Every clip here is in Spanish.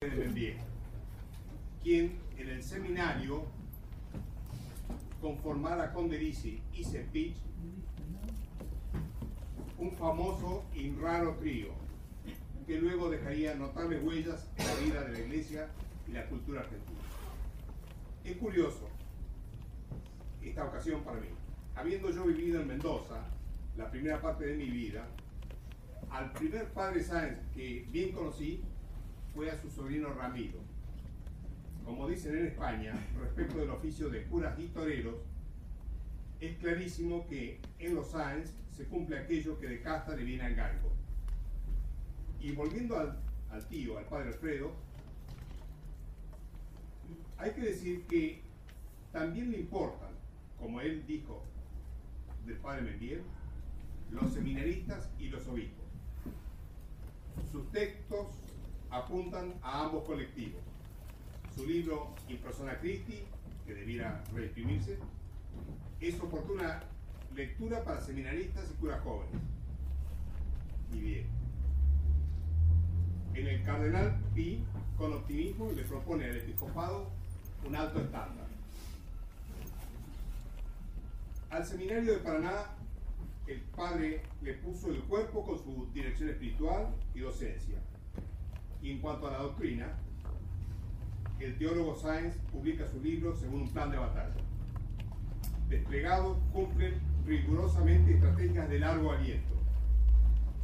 de quien en el seminario conformara con Derisi y Sepich un famoso y raro trío que luego dejaría notables huellas en la vida de la iglesia y la cultura argentina. Es curioso esta ocasión para mí. Habiendo yo vivido en Mendoza la primera parte de mi vida, al primer padre Sáenz que bien conocí fue a su sobrino Ramiro. Como dicen en España, respecto del oficio de curas y toreros, es clarísimo que en los Sáenz se cumple aquello que de casta le viene al galgo. Y volviendo al, tío, al padre Alfredo, hay que decir que también le importan, como él dijo del padre Mendier, los seminaristas y los obispos. Sus textos apuntan a ambos colectivos. Su libro In Persona Christi, que debiera reimprimirse, es oportuna lectura para seminaristas y curas jóvenes. Y bien. En el Cardenal Pi, con optimismo, le propone al episcopado un alto estándar. Al seminario de Paraná, el padre le puso el cuerpo con su dirección espiritual y docencia. Y en cuanto a la doctrina, el teólogo Sáenz publica su libro según un plan de batalla. Desplegados cumplen rigurosamente estrategias de largo aliento.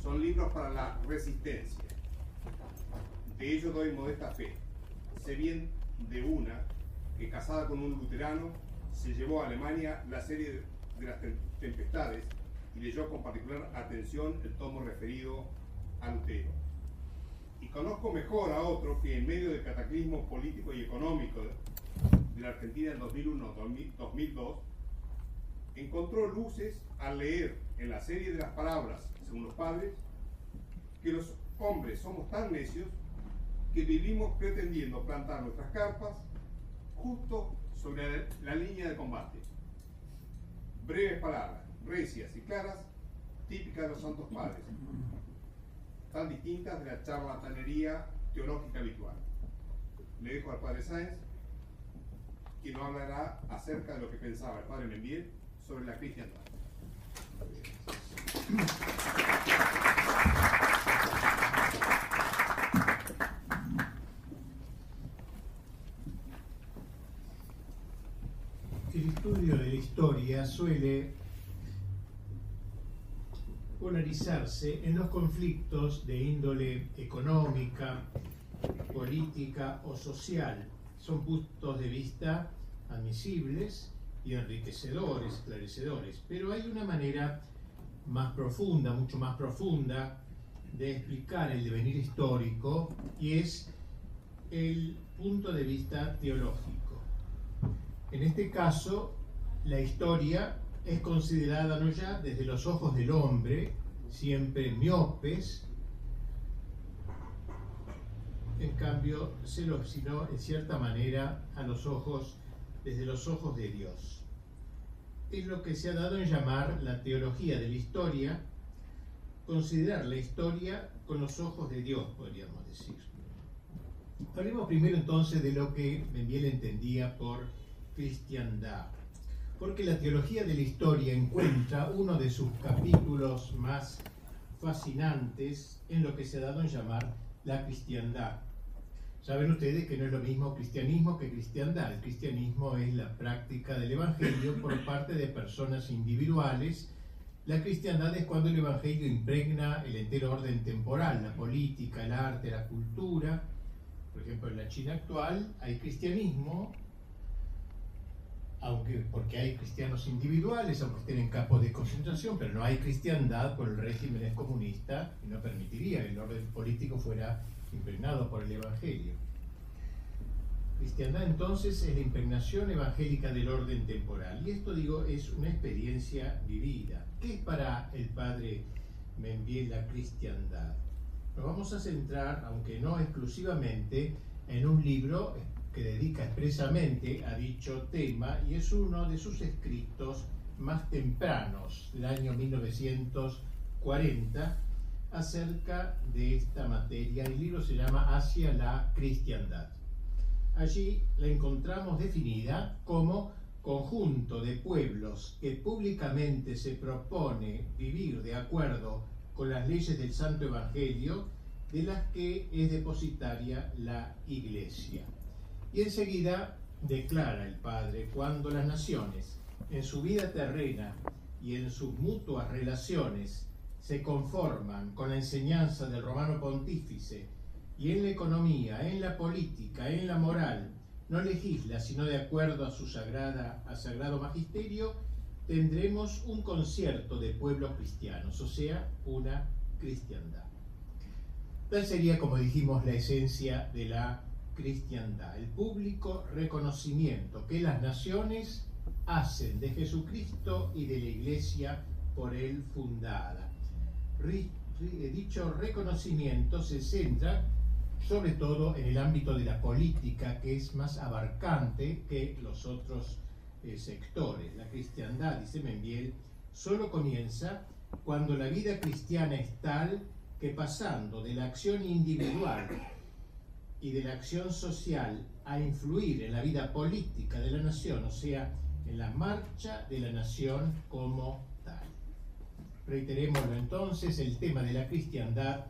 Son libros para la resistencia. De ello doy modesta fe. Sé bien de una que casada con un luterano se llevó a Alemania la serie de las tempestades y leyó con particular atención el tomo referido a Lutero. Y conozco mejor a otro que en medio del cataclismo político y económico de la Argentina en 2001-2002, encontró luces al leer en la serie de las palabras, según los padres, que los hombres somos tan necios que vivimos pretendiendo plantar nuestras carpas justo sobre la línea de combate. Breves palabras, recias y claras, típicas de los santos padres, tan distintas de la charlatanería teológica habitual. Le dejo al padre Sáenz, quien nos hablará acerca de lo que pensaba el padre Membiel sobre la cristiandad. El estudio de la historia suele polarizarse en los conflictos de índole económica, política o social. Son puntos de vista admisibles y enriquecedores, esclarecedores, pero hay una manera más profunda, mucho más profunda, de explicar el devenir histórico y es el punto de vista teológico. En este caso, la historia es considerada no ya desde los ojos del hombre, siempre miopes, en cambio, sino en cierta manera a los ojos, desde los ojos de Dios. Es lo que se ha dado en llamar la teología de la historia, considerar la historia con los ojos de Dios, podríamos decir. Hablemos primero entonces de lo que Membiel entendía por cristiandad porque la teología de la historia encuentra uno de sus capítulos más fascinantes en lo que se ha dado en llamar la cristiandad. Saben ustedes que no es lo mismo cristianismo que cristiandad. El cristianismo es la práctica del Evangelio por parte de personas individuales. La cristiandad es cuando el Evangelio impregna el entero orden temporal, la política, el arte, la cultura. Por ejemplo, en la China actual hay cristianismo, aunque porque hay cristianos individuales, aunque estén en campos de concentración, pero no hay cristiandad por el régimen es comunista y no permitiría que el orden político fuera impregnado por el Evangelio. Cristiandad entonces es la impregnación evangélica del orden temporal. Y esto, digo, es una experiencia vivida. ¿Qué es para el padre Membiel la cristiandad? Nos vamos a centrar, aunque no exclusivamente, en un libro que dedica expresamente a dicho tema y es uno de sus escritos más tempranos, del año 1940, acerca de esta materia. El libro se llama Hacia la cristiandad. Allí la encontramos definida como conjunto de pueblos que públicamente se propone vivir de acuerdo con las leyes del Santo Evangelio de las que es depositaria la Iglesia. Y enseguida declara el Padre, cuando las naciones en su vida terrena y en sus mutuas relaciones se conforman con la enseñanza del romano pontífice y en la economía, en la política, en la moral, no legisla sino de acuerdo a su sagrada, a sagrado magisterio, tendremos un concierto de pueblos cristianos, o sea, una cristiandad. Tal sería, como dijimos, la esencia de la cristiandad, el público reconocimiento que las naciones hacen de Jesucristo y de la Iglesia por él fundada. Dicho reconocimiento se centra sobre todo en el ámbito de la política, que es más abarcante que los otros eh, sectores. La cristiandad, dice Membiel, solo comienza cuando la vida cristiana es tal que pasando de la acción individual y de la acción social a influir en la vida política de la nación, o sea, en la marcha de la nación como tal. Reiterémoslo entonces, el tema de la cristiandad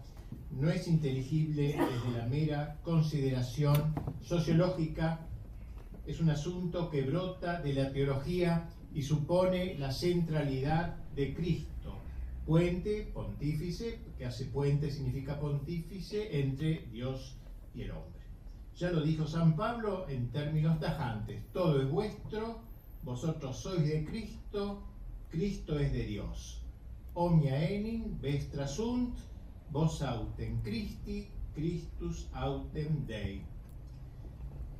no es inteligible desde la mera consideración sociológica, es un asunto que brota de la teología y supone la centralidad de Cristo, puente, pontífice, que hace puente significa pontífice entre Dios y el hombre. Ya lo dijo San Pablo en términos tajantes, todo es vuestro, vosotros sois de Cristo, Cristo es de Dios. Omnia enim vestra sunt, vos autem Christi, Christus autem Dei.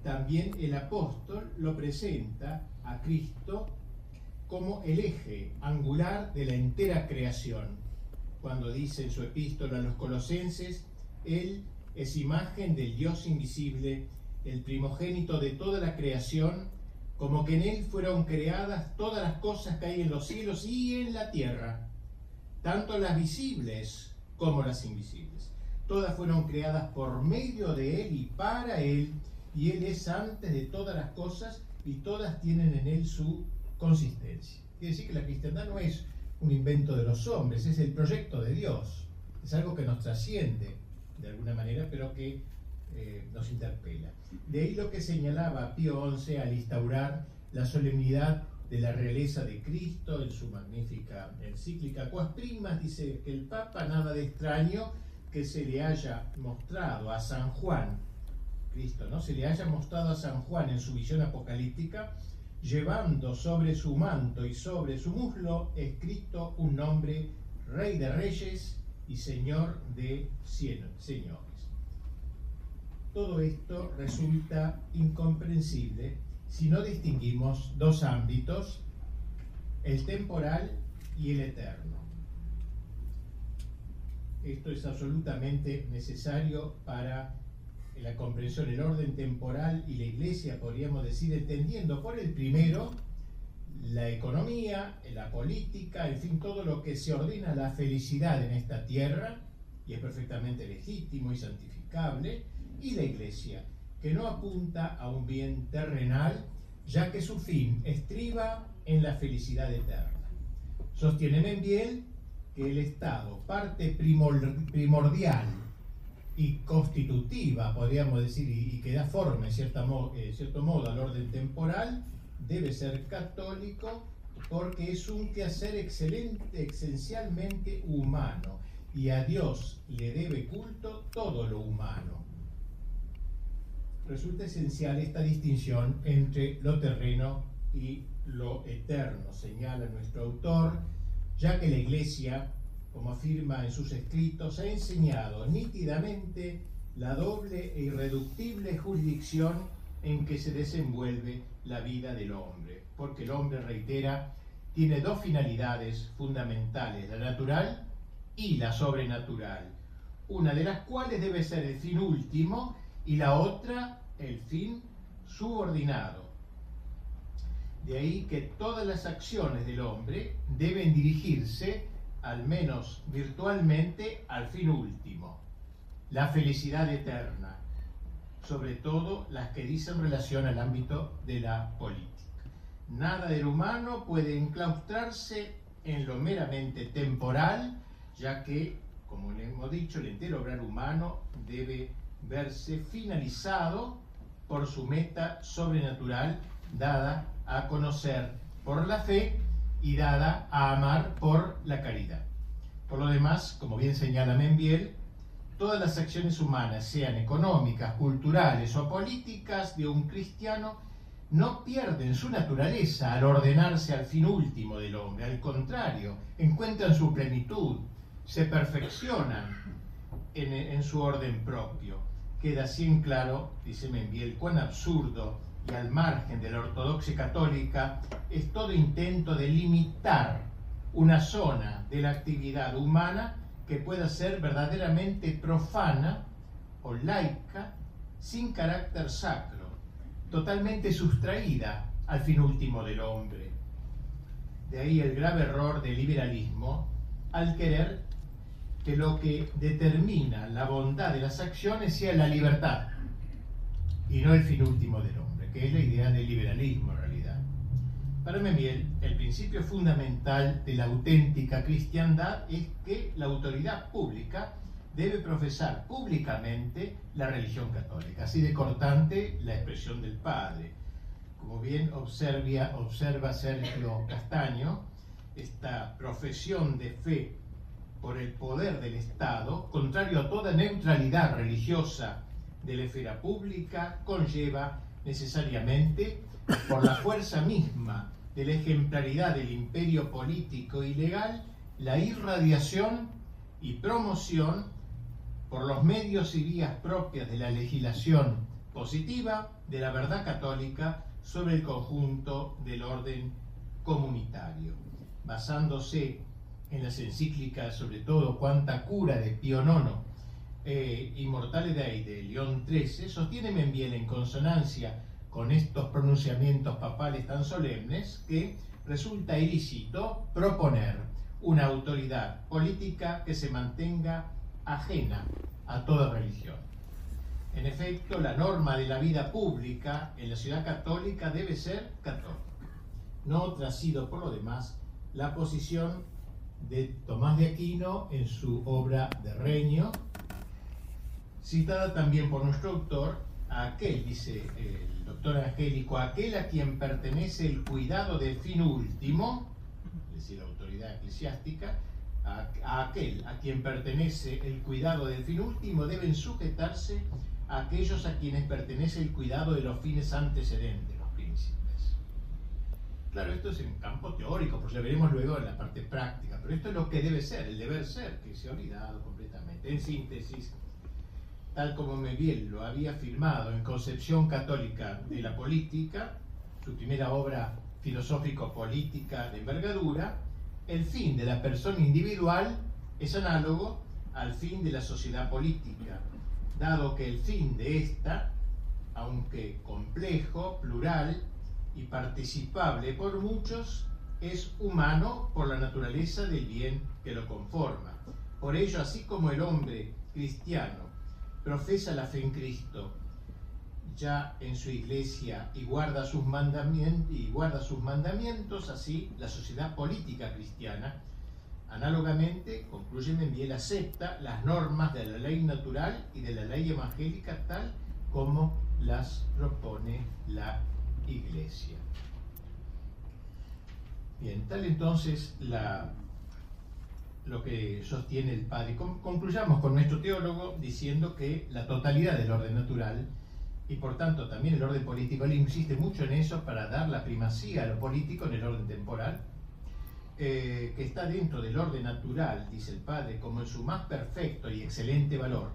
También el apóstol lo presenta a Cristo como el eje angular de la entera creación. Cuando dice en su epístola a los colosenses, Él es imagen del Dios invisible, el primogénito de toda la creación, como que en Él fueron creadas todas las cosas que hay en los cielos y en la tierra, tanto las visibles como las invisibles. Todas fueron creadas por medio de Él y para Él, y Él es antes de todas las cosas y todas tienen en Él su consistencia. Quiere decir que la cristiandad no es un invento de los hombres, es el proyecto de Dios. Es algo que nos trasciende de alguna manera, pero que eh, nos interpela. De ahí lo que señalaba Pío XI al instaurar la solemnidad de la realeza de Cristo en su magnífica encíclica Quas Primas, dice que el Papa nada de extraño que se le haya mostrado a San Juan, Cristo, ¿no? Se le haya mostrado a San Juan en su visión apocalíptica, llevando sobre su manto y sobre su muslo escrito un nombre, Rey de Reyes y Señor de Señores. Todo esto resulta incomprensible si no distinguimos dos ámbitos, el temporal y el eterno. Esto es absolutamente necesario para la comprensión, el orden temporal y la iglesia, podríamos decir, entendiendo por el primero la economía, la política, en fin, todo lo que se ordena la felicidad en esta tierra, y es perfectamente legítimo y santificable, y la iglesia, que no apunta a un bien terrenal, ya que su fin estriba en la felicidad eterna. Sostiene Membiel que el Estado, parte primordial y constitutiva, podríamos decir, y, que da forma en cierto modo al orden temporal, debe ser católico porque es un quehacer excelente, esencialmente humano, y a Dios le debe culto todo lo humano. Resulta esencial esta distinción entre lo terreno y lo eterno, señala nuestro autor, ya que la Iglesia, como afirma en sus escritos, ha enseñado nítidamente la doble e irreductible jurisdicción en que se desenvuelve la vida del hombre, porque el hombre, reitera, tiene dos finalidades fundamentales, la natural y la sobrenatural, una de las cuales debe ser el fin último y la otra el fin subordinado. De ahí que todas las acciones del hombre deben dirigirse al menos virtualmente, al fin último, la felicidad eterna, sobre todo las que dicen relación al ámbito de la política. Nada del humano puede enclaustrarse en lo meramente temporal, ya que, como le hemos dicho, el entero obrar humano debe verse finalizado por su meta sobrenatural dada a conocer por la fe y dada a amar por la caridad. Por lo demás, como bien señala Membiel, todas las acciones humanas, sean económicas, culturales o políticas de un cristiano, no pierden su naturaleza al ordenarse al fin último del hombre, al contrario, encuentran su plenitud, se perfeccionan en, su orden propio. Queda así en claro, dice Membiel, cuán absurdo y al margen de la ortodoxia católica es todo intento de limitar una zona de la actividad humana que pueda ser verdaderamente profana o laica sin carácter sacro, totalmente sustraída al fin último del hombre. De ahí el grave error del liberalismo al querer que lo que determina la bondad de las acciones sea la libertad y no el fin último del hombre, que es la idea del liberalismo. Para Memiel, el principio fundamental de la auténtica cristiandad es que la autoridad pública debe profesar públicamente la religión católica, así de cortante la expresión del Padre. Como bien observa, observa Sergio Castaño, esta profesión de fe por el poder del Estado, contrario a toda neutralidad religiosa de la esfera pública, conlleva necesariamente, por la fuerza misma de la ejemplaridad del imperio político y legal, la irradiación y promoción por los medios y vías propias de la legislación positiva de la verdad católica sobre el conjunto del orden comunitario, basándose en las encíclicas, sobre todo Cuánta Cura de Pío IX eh, Dei de León XIII, sostiene bien en consonancia con estos pronunciamientos papales tan solemnes que resulta ilícito proponer una autoridad política que se mantenga ajena a toda religión. En efecto, la norma de la vida pública en la ciudad católica debe ser católica. No sido, por lo demás, la posición de Tomás de Aquino en su obra de Reño, citada también por nuestro autor, aquel, dice el doctor Angélico, aquel a quien pertenece el cuidado del fin último, es decir, la autoridad eclesiástica, a, aquel a quien pertenece el cuidado del fin último deben sujetarse a aquellos a quienes pertenece el cuidado de los fines antecedentes, los príncipes. Claro, esto es en campo teórico, pues lo veremos luego en la parte práctica, pero esto es lo que debe ser, el deber ser, que se ha olvidado completamente. En síntesis, tal como Meviel lo había firmado en Concepción Católica de la Política, su primera obra filosófico-política de envergadura, el fin de la persona individual es análogo al fin de la sociedad política, dado que el fin de esta, aunque complejo, plural y participable por muchos, es humano por la naturaleza del bien que lo conforma. Por ello, así como el hombre cristiano profesa la fe en Cristo ya en su iglesia y guarda sus mandamientos, y guarda sus mandamientos así la sociedad política cristiana, análogamente, concluye Membiel, acepta las normas de la ley natural y de la ley evangélica tal como las propone la iglesia. Bien, tal entonces la lo que sostiene el padre. Concluyamos con nuestro teólogo diciendo que la totalidad del orden natural y por tanto también el orden político, él insiste mucho en eso para dar la primacía a lo político en el orden temporal, eh, que está dentro del orden natural, dice el padre, como en su más perfecto y excelente valor,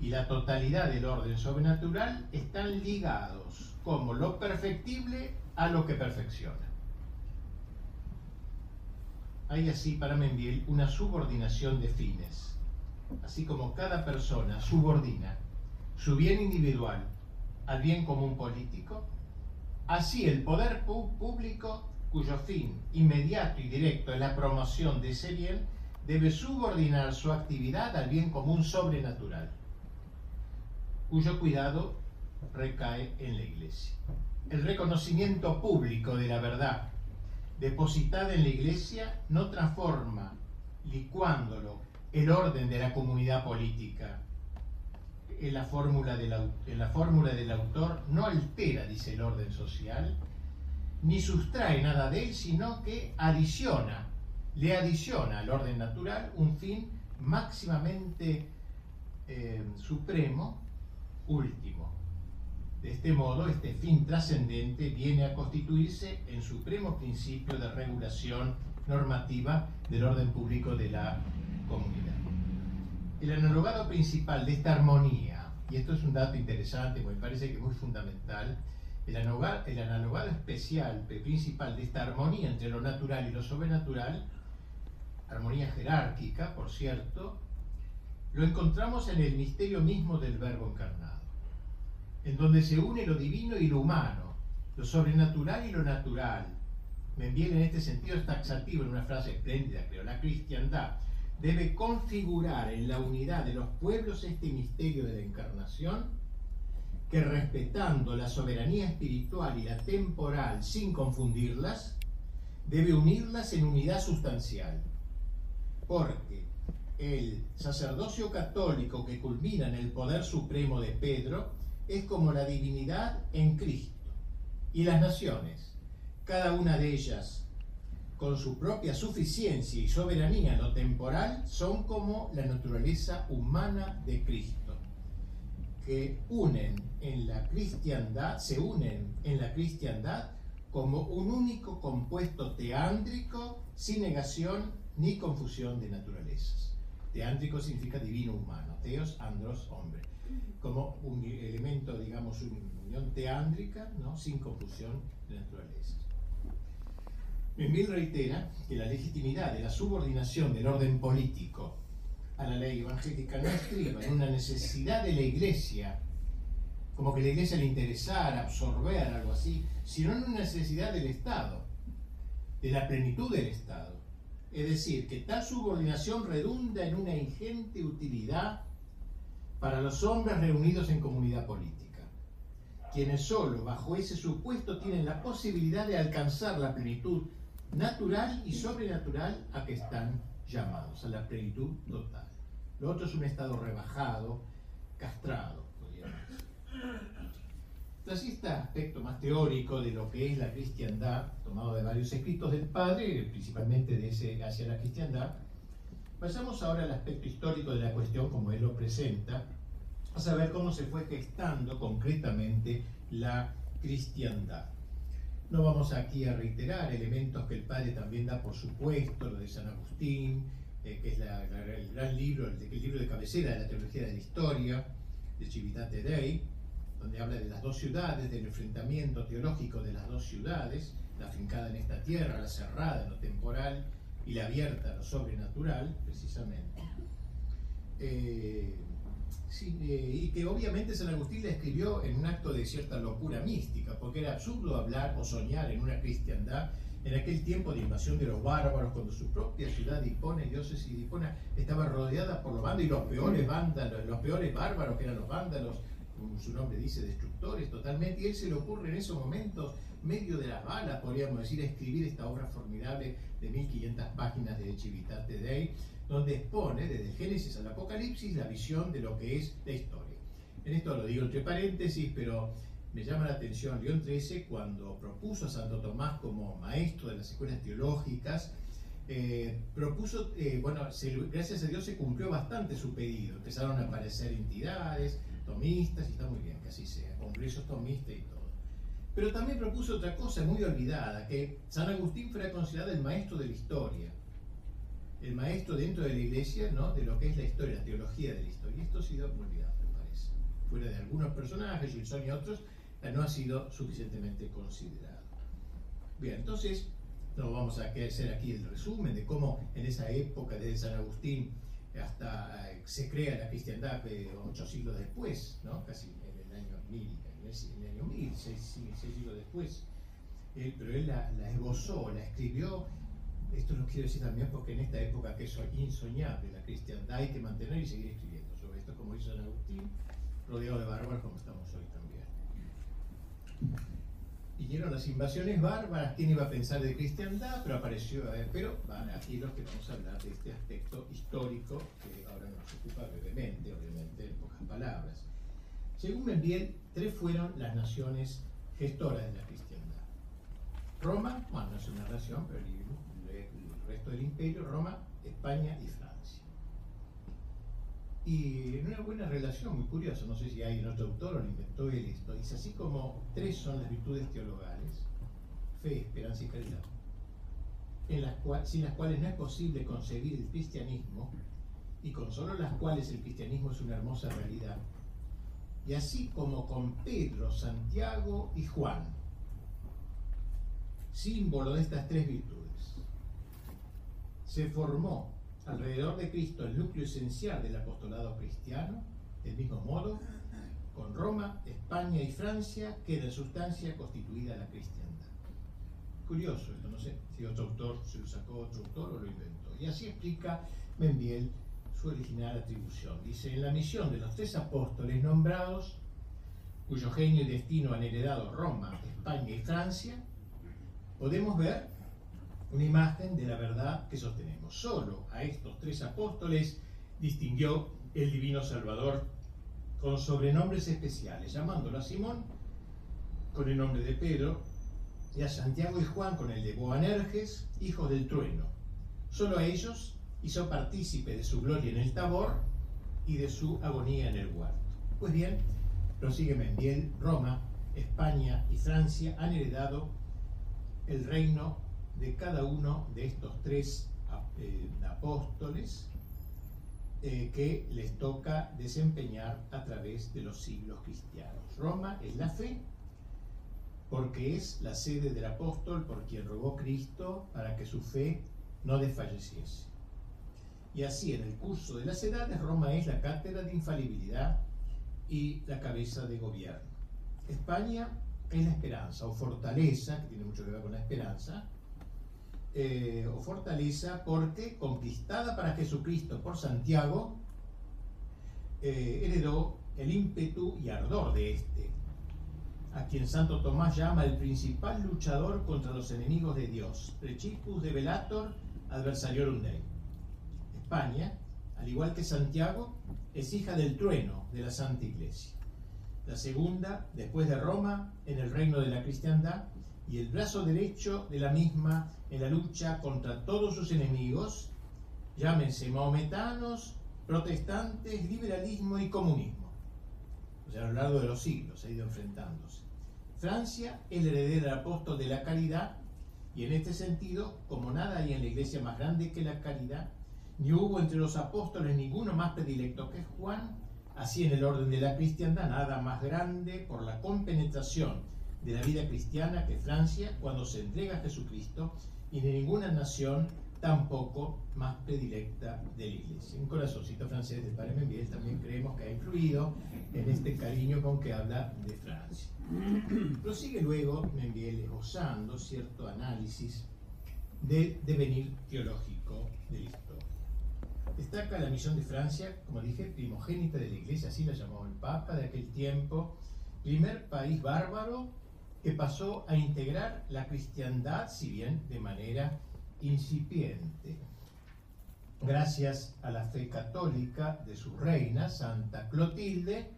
y la totalidad del orden sobrenatural están ligados como lo perfectible a lo que perfecciona. Hay así para Membiel una subordinación de fines. Así como cada persona subordina su bien individual al bien común político, así el poder público, cuyo fin inmediato y directo es la promoción de ese bien, debe subordinar su actividad al bien común sobrenatural, cuyo cuidado recae en la Iglesia. El reconocimiento público de la verdad depositada en la Iglesia no transforma, licuándolo, el orden de la comunidad política. En la fórmula del, en la fórmula del autor no altera, dice el orden social, ni sustrae nada de él, sino que adiciona, le adiciona al orden natural un fin máximamente eh, supremo, último. De este modo, este fin trascendente viene a constituirse en supremo principio de regulación normativa del orden público de la comunidad. El analogado principal de esta armonía, y esto es un dato interesante, me parece que muy fundamental, el analogado, el analogado especial, principal de esta armonía entre lo natural y lo sobrenatural, armonía jerárquica, por cierto, lo encontramos en el misterio mismo del Verbo encarnado en donde se une lo divino y lo humano, lo sobrenatural y lo natural. Me envíen en este sentido es taxativo en una frase espléndida, creo. La cristiandad debe configurar en la unidad de los pueblos este misterio de la encarnación, que respetando la soberanía espiritual y la temporal sin confundirlas, debe unirlas en unidad sustancial. Porque el sacerdocio católico que culmina en el poder supremo de Pedro es como la divinidad en Cristo. Y las naciones, cada una de ellas con su propia suficiencia y soberanía en lo temporal, son como la naturaleza humana de Cristo, que unen en la cristiandad, se unen en la cristiandad como un único compuesto teándrico sin negación ni confusión de naturalezas. Teándrico significa divino humano, teos, andros, hombre como un elemento, digamos, una unión teándrica, ¿no? sin confusión de naturaleza. Memil reitera que la legitimidad de la subordinación del orden político a la ley evangélica no estriba en una necesidad de la iglesia, como que la iglesia le interesara absorber algo así, sino en una necesidad del Estado, de la plenitud del Estado. Es decir, que tal subordinación redunda en una ingente utilidad para los hombres reunidos en comunidad política, quienes solo bajo ese supuesto tienen la posibilidad de alcanzar la plenitud natural y sobrenatural a que están llamados, a la plenitud total. Lo otro es un estado rebajado, castrado, podríamos decir. Tras este aspecto más teórico de lo que es la cristiandad, tomado de varios escritos del padre, principalmente de ese hacia la cristiandad, Pasamos ahora al aspecto histórico de la cuestión como él lo presenta, a saber cómo se fue gestando concretamente la cristiandad. No vamos aquí a reiterar elementos que el padre también da por supuesto, lo de San Agustín, eh, que es el gran libro, el, el, libro de cabecera de la teología de la historia, de Civitate Dei, donde habla de las dos ciudades, del enfrentamiento teológico de las dos ciudades, la fincada en esta tierra, la cerrada en lo temporal, y la abierta a lo sobrenatural, precisamente. Eh, eh, y que obviamente San Agustín la escribió en un acto de cierta locura mística, porque era absurdo hablar o soñar en una cristiandad en aquel tiempo de invasión de los bárbaros, cuando su propia ciudad dispone, diócesis dispone, estaba rodeada por los vándalos y los peores vándalos, los peores bárbaros que eran los vándalos, como su nombre dice, destructores totalmente, y él se le ocurre en esos momentos medio de las balas, podríamos decir, escribir esta obra formidable de 1500 páginas de Civitate Dei, donde expone desde Génesis al Apocalipsis la visión de lo que es la historia. En esto lo digo entre paréntesis, pero me llama la atención León XIII cuando propuso a Santo Tomás como maestro de las escuelas teológicas, eh, propuso, eh, bueno, gracias a Dios se cumplió bastante su pedido, empezaron a aparecer entidades, tomistas, y está muy bien que así sea, congresos tomistas y. Pero también propuso otra cosa muy olvidada, que San Agustín fuera considerado el maestro de la historia, el maestro dentro de la iglesia, ¿no? de lo que es la historia, la teología de la historia. Y esto ha sido olvidado, me parece. Fuera de algunos personajes, Gilson y otros, no ha sido suficientemente considerado. Bien, entonces, no vamos a hacer aquí el resumen de cómo en esa época, desde San Agustín hasta eh, se crea la cristiandad eh, ocho siglos después, ¿no? casi en el año 1000 en el año 1000, seis, siglos después. pero él la, esbozó, la escribió esto lo quiero decir también porque en esta época que es insoñable la cristiandad hay que mantener y seguir escribiendo sobre esto, como hizo San Agustín, rodeado de bárbaros como estamos hoy también. Vinieron las invasiones bárbaras, ¿quién iba a pensar de cristiandad? Pero apareció, ver, pero vale, aquí lo que vamos a hablar de este aspecto histórico que ahora nos ocupa brevemente, obviamente, en pocas palabras. Según Membiel, tres fueron las naciones gestoras de la cristiandad. Roma, bueno, no es una nación, pero el, el resto del imperio, Roma, España y Francia. Y en una buena relación, muy curiosa, no sé si hay otro autor o lo inventó él esto, dice así como tres son las virtudes teologales, fe, esperanza y caridad, sin las cuales no es posible concebir el cristianismo, y con solo las cuales el cristianismo es una hermosa realidad, y así como con Pedro, Santiago y Juan, símbolo de estas tres virtudes, se formó alrededor de Cristo el núcleo esencial del apostolado cristiano, del mismo modo, con Roma, España y Francia queda en sustancia constituida la cristiandad. Curioso esto, no sé si otro autor se lo sacó otro autor o lo inventó. Y así explica Membiel su original atribución. Dice, en la misión de los tres apóstoles nombrados, cuyo genio y destino han heredado Roma, España y Francia, podemos ver una imagen de la verdad que sostenemos. Solo a estos tres apóstoles distinguió el divino Salvador con sobrenombres especiales, llamándolo a Simón con el nombre de Pedro y a Santiago y Juan con el de Boanerges, hijos del trueno. Solo a ellos hizo partícipe de su gloria en el Tabor y de su agonía en el huerto. Pues bien, prosigue Mendiel, Roma, España y Francia han heredado el reino de cada uno de estos tres eh, apóstoles eh, que les toca desempeñar a través de los siglos cristianos. Roma es la fe, porque es la sede del apóstol por quien rogó Cristo para que su fe no desfalleciese. Y así, en el curso de las edades, Roma es la cátedra de infalibilidad y la cabeza de gobierno. España es la esperanza o fortaleza, que tiene mucho que ver con la esperanza, eh, o fortaleza porque conquistada para Jesucristo por Santiago, eh, heredó el ímpetu y ardor de este, a quien Santo Tomás llama el principal luchador contra los enemigos de Dios, Prechipus de Velator adversariorum Dei. España, al igual que Santiago, es hija del trueno de la Santa Iglesia. La segunda, después de Roma, en el reino de la cristiandad, y el brazo derecho de la misma en la lucha contra todos sus enemigos, llámense maometanos, protestantes, liberalismo y comunismo. O sea, a lo largo de los siglos ha ido enfrentándose. Francia es el heredero del apóstol de la caridad y en este sentido, como nada hay en la iglesia más grande que la caridad, ni hubo entre los apóstoles ninguno más predilecto que Juan, así en el orden de la cristiandad, nada más grande por la compenetración de la vida cristiana que Francia cuando se entrega a Jesucristo y de ninguna nación tampoco más predilecta de la Iglesia. Un corazoncito francés de Padre Membiel también creemos que ha influido en este cariño con que habla de Francia. Prosigue luego Membiel esbozando cierto análisis del devenir teológico de la historia. Destaca la misión de Francia, como dije, primogénita de la Iglesia, así la llamó el Papa de aquel tiempo, primer país bárbaro que pasó a integrar la cristiandad, si bien de manera incipiente. Gracias a la fe católica de su reina, Santa Clotilde,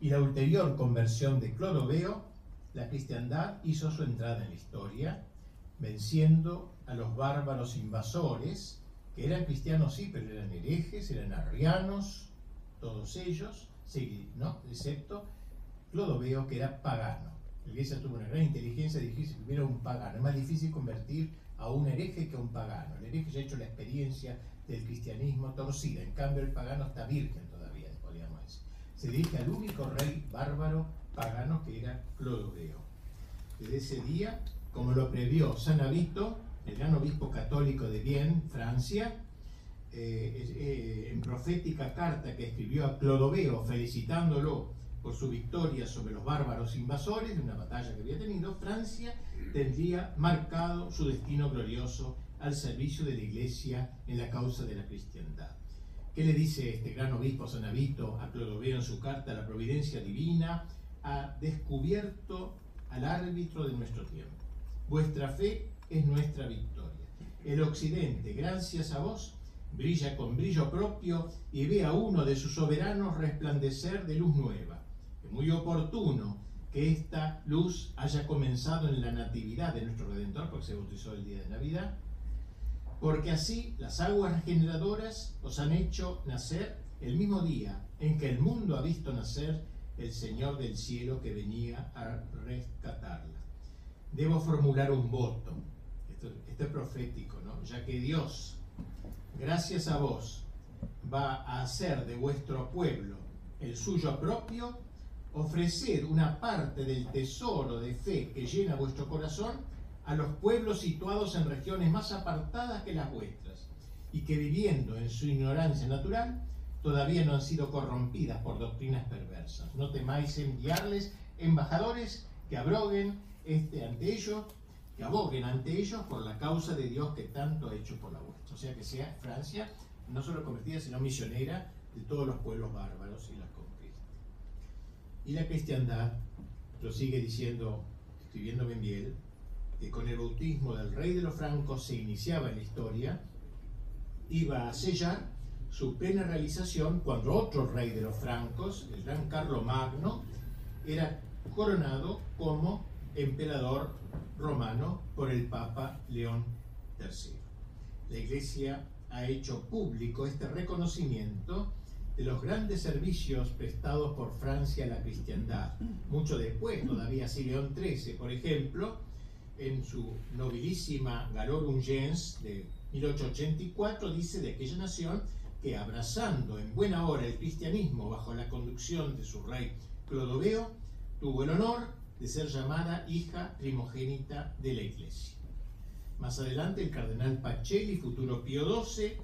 y la ulterior conversión de Clodoveo, la cristiandad hizo su entrada en la historia, venciendo a los bárbaros invasores, que eran cristianos sí, pero eran herejes, eran arrianos, todos ellos, ¿no? excepto Clodoveo, que era pagano. La iglesia tuvo una gran inteligencia de dirigirse primero a un pagano. Es más difícil convertir a un hereje que a un pagano. El hereje ya ha hecho la experiencia del cristianismo torcida. En cambio, el pagano está virgen todavía, podríamos decir. Se dirige al único rey bárbaro pagano que era Clodoveo. Desde ese día, como lo previó San Avito, el gran obispo católico de Vienne, Francia, eh, eh, en profética carta que escribió a Clodoveo felicitándolo por su victoria sobre los bárbaros invasores de una batalla que había tenido, Francia tendría marcado su destino glorioso al servicio de la Iglesia en la causa de la cristiandad. ¿Qué le dice este gran obispo San Avito a Clodoveo en su carta? La providencia divina ha descubierto al árbitro de nuestro tiempo. Vuestra fe es nuestra victoria. El occidente, gracias a vos, brilla con brillo propio y ve a uno de sus soberanos resplandecer de luz nueva. Es muy oportuno que esta luz haya comenzado en la natividad de nuestro Redentor, porque se bautizó el día de Navidad, porque así las aguas generadoras os han hecho nacer el mismo día en que el mundo ha visto nacer el Señor del cielo que venía a rescatarla. Debo formular un voto, esto, es profético, ¿no? ya que Dios, gracias a vos, va a hacer de vuestro pueblo el suyo propio, ofrecer una parte del tesoro de fe que llena vuestro corazón a los pueblos situados en regiones más apartadas que las vuestras y que viviendo en su ignorancia natural todavía no han sido corrompidas por doctrinas perversas. No temáis enviarles embajadores que abroguen este ante ellos, que aboguen ante ellos por la causa de Dios que tanto ha hecho por la vuestra. O sea que sea Francia no solo convertida, sino misionera de todos los pueblos bárbaros y las y la cristiandad, lo sigue diciendo, escribiendo Benviel, que con el bautismo del rey de los francos se iniciaba en la historia, iba a sellar su plena realización cuando otro rey de los francos, el gran Carlo Magno, era coronado como emperador romano por el Papa León III. La Iglesia ha hecho público este reconocimiento de los grandes servicios prestados por Francia a la cristiandad. Mucho después, todavía así León XIII, por ejemplo, en su nobilísima Galorum Gens de 1884, dice de aquella nación que abrazando en buena hora el cristianismo bajo la conducción de su rey Clodoveo, tuvo el honor de ser llamada hija primogénita de la Iglesia. Más adelante el cardenal Pacelli, futuro Pío XII,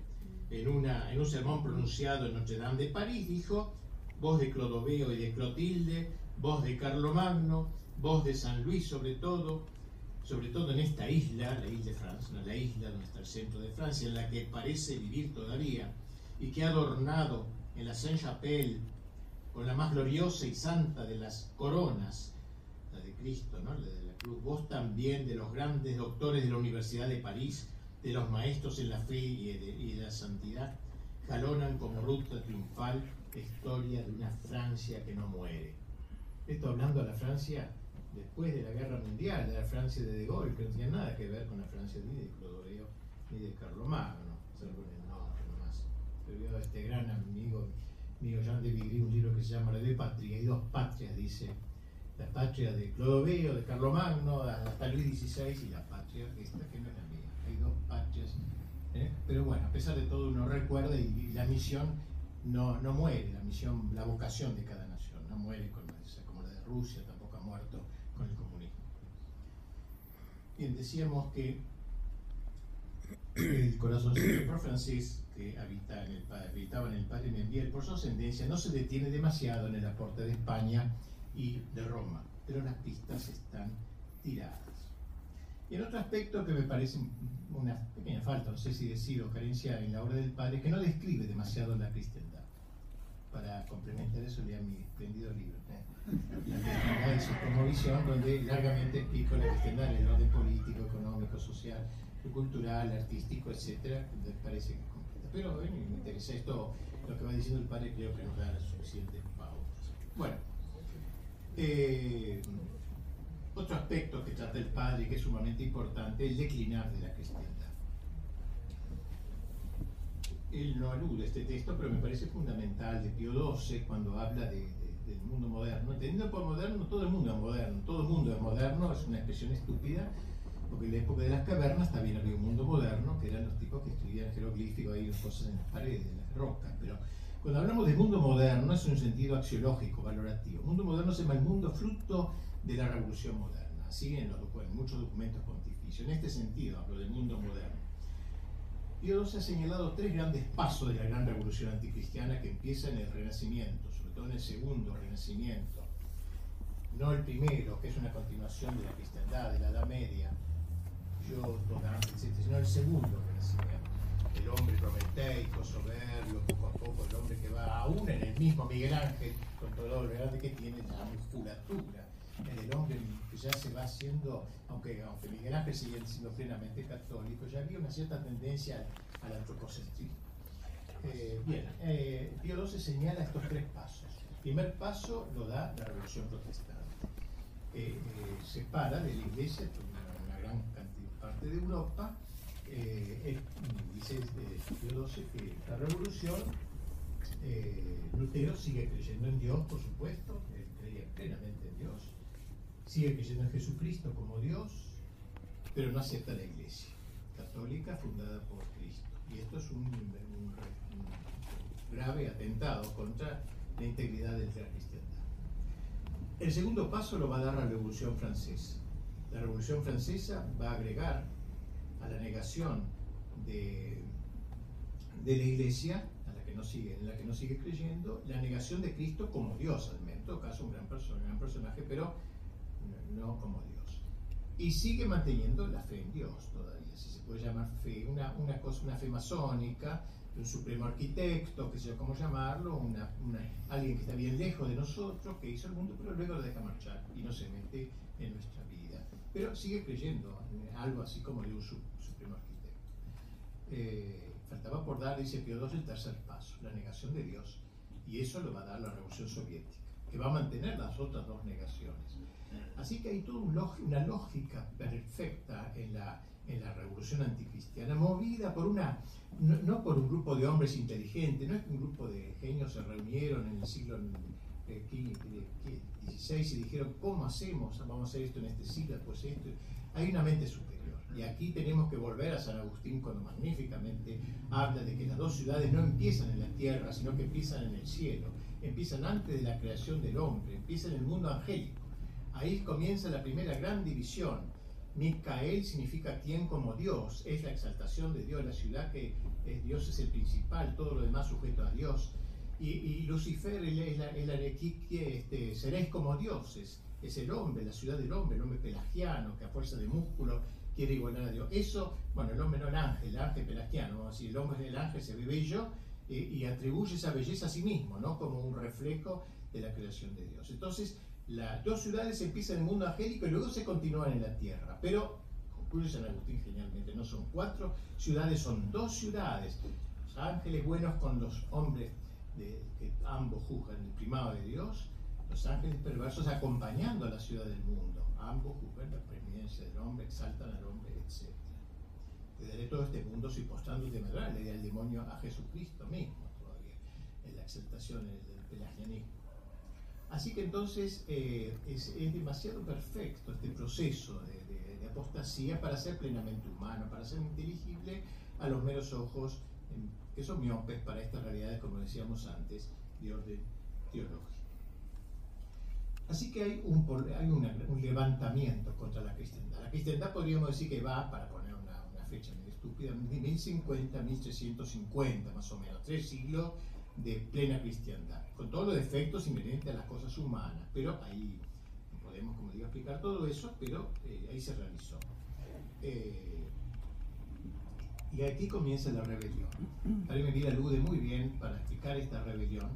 en, una, en un sermón pronunciado en Notre Dame de París, dijo, voz de Clodoveo y de Clotilde, voz de Carlomagno, voz de San Luis sobre todo, sobre todo en esta isla, la isla de Francia, la isla donde está el centro de Francia, en la que parece vivir todavía, y que ha adornado en la Saint-Chapelle con la más gloriosa y santa de las coronas, Cristo, ¿no? de la cruz, vos también de los grandes doctores de la Universidad de París, de los maestros en la fe y de, la santidad, jalonan como ruta triunfal la historia de una Francia que no muere. Esto hablando de la Francia después de la Guerra Mundial, de la Francia de De Gaulle, que no tenía nada que ver con la Francia ni de Clodoveo ni de Carlomagno, salvo en el norte nomás. Pero este gran amigo mío Jean de Vigry un libro que se llama La de Patria, hay dos patrias, dice, la patria de Clodoveo, de Carlomagno, hasta Luis XVI y la patria esta que no es la dos patrias. ¿eh? Pero bueno, a pesar de todo uno recuerda y, la misión no, no, muere, la misión, la vocación de cada nación, no muere como la de Rusia, tampoco ha muerto con el comunismo. Bien, decíamos que el corazón por Francis, que habita en el, habitaba en el Padre Membiel, por su ascendencia, no se detiene demasiado en el aporte de España y de Roma, pero las pistas están tiradas. Y el otro aspecto que me parece una pequeña falta, no sé si decir carencia en la obra del padre, es que no describe demasiado la cristiandad. Para complementar eso, lea mi espléndido libro, ¿eh? La cristiandad y su visión, donde largamente explico la cristiandad, el orden político, económico, social, cultural, artístico, etc. Me parece que es completa. Pero bueno, me interesa esto, lo que va diciendo el padre, creo que nos da suficientes pautas. Bueno. Eh, otro aspecto que trata el padre que es sumamente importante, el declinar de la cristiandad. Él no alude a este texto, pero me parece fundamental de Pío XII cuando habla del mundo moderno. Entendiendo por moderno, todo el mundo es moderno. Todo el mundo es moderno, es una expresión estúpida, porque en la época de las cavernas también había un mundo moderno, que eran los tipos que escribían jeroglíficos, ahí cosas en las paredes, en las rocas. Pero cuando hablamos de mundo moderno es un sentido axiológico, valorativo. mundo moderno se llama el mundo fruto de la revolución moderna, así en, los, muchos documentos pontificios. En este sentido hablo del mundo moderno. Dios ha señalado tres grandes pasos de la gran revolución anticristiana que empieza en el Renacimiento, sobre todo en el segundo Renacimiento. No el primero, que es una continuación de la cristiandad, de la Edad Media, toda, etc., sino el segundo renacimiento. El hombre prometeico, soberbio, poco a poco, el hombre que va aún en el mismo Miguel Ángel, con todo lo grande que tiene, la musculatura en el hombre que ya se va haciendo, aunque, aunque Miguel Ángel sigue siendo plenamente católico, ya había una cierta tendencia al, antropocentrismo. Eh, bien, eh, Pío XII señala estos tres pasos. El primer paso lo da la Revolución Protestante. Eh, separa de la Iglesia, una, gran cantidad, parte de Europa, dice Pío XII que la Revolución, Lutero sigue creyendo en Dios, por supuesto, él creía plenamente en Dios, sigue creyendo en Jesucristo como Dios, pero no acepta la iglesia católica fundada por Cristo. Y esto es un, grave atentado contra la integridad de la. El segundo paso lo va a dar la Revolución Francesa. La Revolución Francesa va a agregar la negación de, de la iglesia, a la que no sigue, en la que no sigue creyendo, la negación de Cristo como Dios, al menos, en todo caso un gran, un gran personaje, pero no como Dios. Y sigue manteniendo la fe en Dios todavía, si se puede llamar fe, una, una, cosa, una fe masónica, un supremo arquitecto, que sé cómo llamarlo, una, alguien que está bien lejos de nosotros, que hizo el mundo, pero luego lo deja marchar y no se mete en nuestra vida. Pero sigue creyendo en algo así como de un supremo. Eh, faltaba por dar, dice Pío II, el tercer paso, la negación de Dios. Y eso lo va a dar la Revolución Soviética, que va a mantener las otras dos negaciones. Así que hay toda una lógica perfecta en la, en la revolución anticristiana, movida por una, no, por un grupo de hombres inteligentes, no es que un grupo de genios se reunieron en el siglo XVI y dijeron, ¿cómo hacemos? Vamos a hacer esto en este siglo, esto. Hay una mente superior. Y aquí tenemos que volver a San Agustín cuando magníficamente habla de que las dos ciudades no empiezan en la tierra, sino que empiezan en el cielo. Empiezan antes de la creación del hombre, empiezan en el mundo angélico. Ahí comienza la primera gran división. Micael significa quien como Dios, es la exaltación de Dios, la ciudad que es, Dios es el principal, todo lo demás sujeto a Dios. Y, Lucifer es la, que este, seréis como dioses, es el hombre, la ciudad del hombre, el hombre pelagiano que a fuerza de músculo quiere igualar a Dios. Eso, bueno, el hombre no el ángel, el ángel pelagiano, así el hombre es el ángel, se ve bello y atribuye esa belleza a sí mismo, ¿no? Como un reflejo de la creación de Dios. Entonces, las dos ciudades empiezan en el mundo angélico y luego se continúan en la tierra. Pero, concluye San Agustín genialmente, no son cuatro ciudades, son dos ciudades. Los ángeles buenos con los hombres que ambos juzgan el primado de Dios, los ángeles perversos acompañando a la ciudad del mundo. Ambos juzgan la preeminencia del hombre, exaltan al hombre, etc. Te daré todo este mundo si postrando de manera le al demonio a Jesucristo mismo todavía, en la exaltación del pelagianismo. Así que entonces eh, es, demasiado perfecto este proceso de, apostasía para ser plenamente humano, para ser inteligible a los meros ojos que son miopes para estas realidades, como decíamos antes, de orden teológico. Así que hay, un, hay un levantamiento contra la cristiandad. La cristiandad podríamos decir que va, para poner una, una fecha muy estúpida, de 1050 1350 más o menos, tres siglos de plena cristiandad, con todos los defectos inherentes a las cosas humanas, pero ahí no podemos, como digo, explicar todo eso, pero eh, ahí se realizó. Eh, y aquí comienza la rebelión. Vida alude muy bien para explicar esta rebelión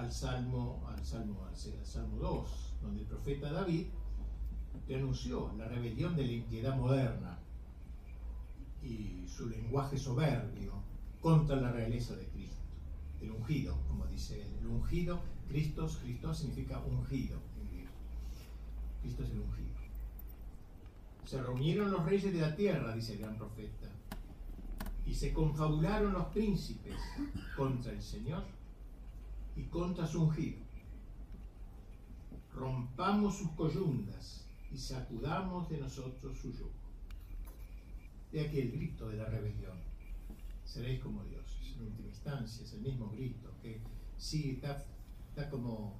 al Salmo, al Salmo, al, Salmo 2, donde el profeta David denunció la rebelión de la impiedad moderna y su lenguaje soberbio contra la realeza de Cristo el ungido, como dice él. El ungido, Cristo, significa ungido Cristo es el ungido. Se reunieron los reyes de la tierra, dice el gran profeta, y se confabularon los príncipes contra el Señor y contra su ungido. Rompamos sus coyundas y sacudamos de nosotros su yugo. De aquí el grito de la rebelión. Seréis como Dios en última instancia, es el mismo grito, que sí está, está como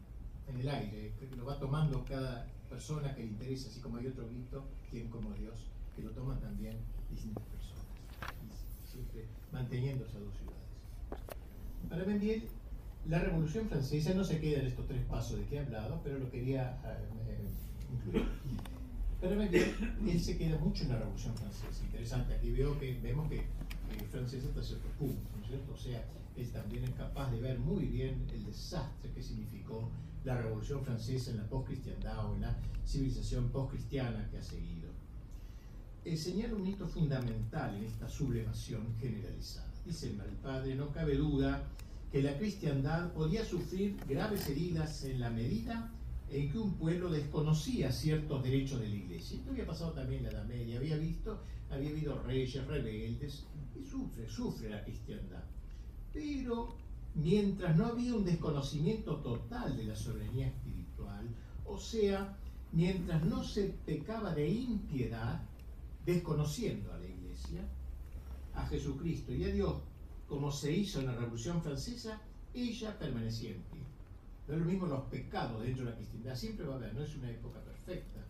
en el aire, lo va tomando cada persona que le interesa, así como hay otro grito, quien como Dios, que lo toman también distintas personas, siempre manteniendo esas dos ciudades. Para bien, la Revolución Francesa no se queda en estos tres pasos de que he hablado, pero lo quería eh, incluir. Pero él se queda mucho en la Revolución Francesa. Interesante, aquí veo que, vemos que eh, francesa hasta cierto punto, ¿no es cierto? O sea, él también es capaz de ver muy bien el desastre que significó la Revolución Francesa en la postcristiandad o en la civilización postcristiana que ha seguido. Él señala un hito fundamental en esta sublevación generalizada. Dice el padre, no cabe duda que la cristiandad podía sufrir graves heridas en la medida en que un pueblo desconocía ciertos derechos de la iglesia. Esto había pasado también en la Edad Media, había visto, había habido reyes rebeldes, y sufre, sufre la cristiandad. Pero mientras no había un desconocimiento total de la soberanía espiritual, o sea, mientras no se pecaba de impiedad, desconociendo a la iglesia, a Jesucristo y a Dios, como se hizo en la Revolución Francesa, ella permanecía en pie. No es lo mismo los pecados dentro de la cristiandad, siempre va a haber, no es una época perfecta.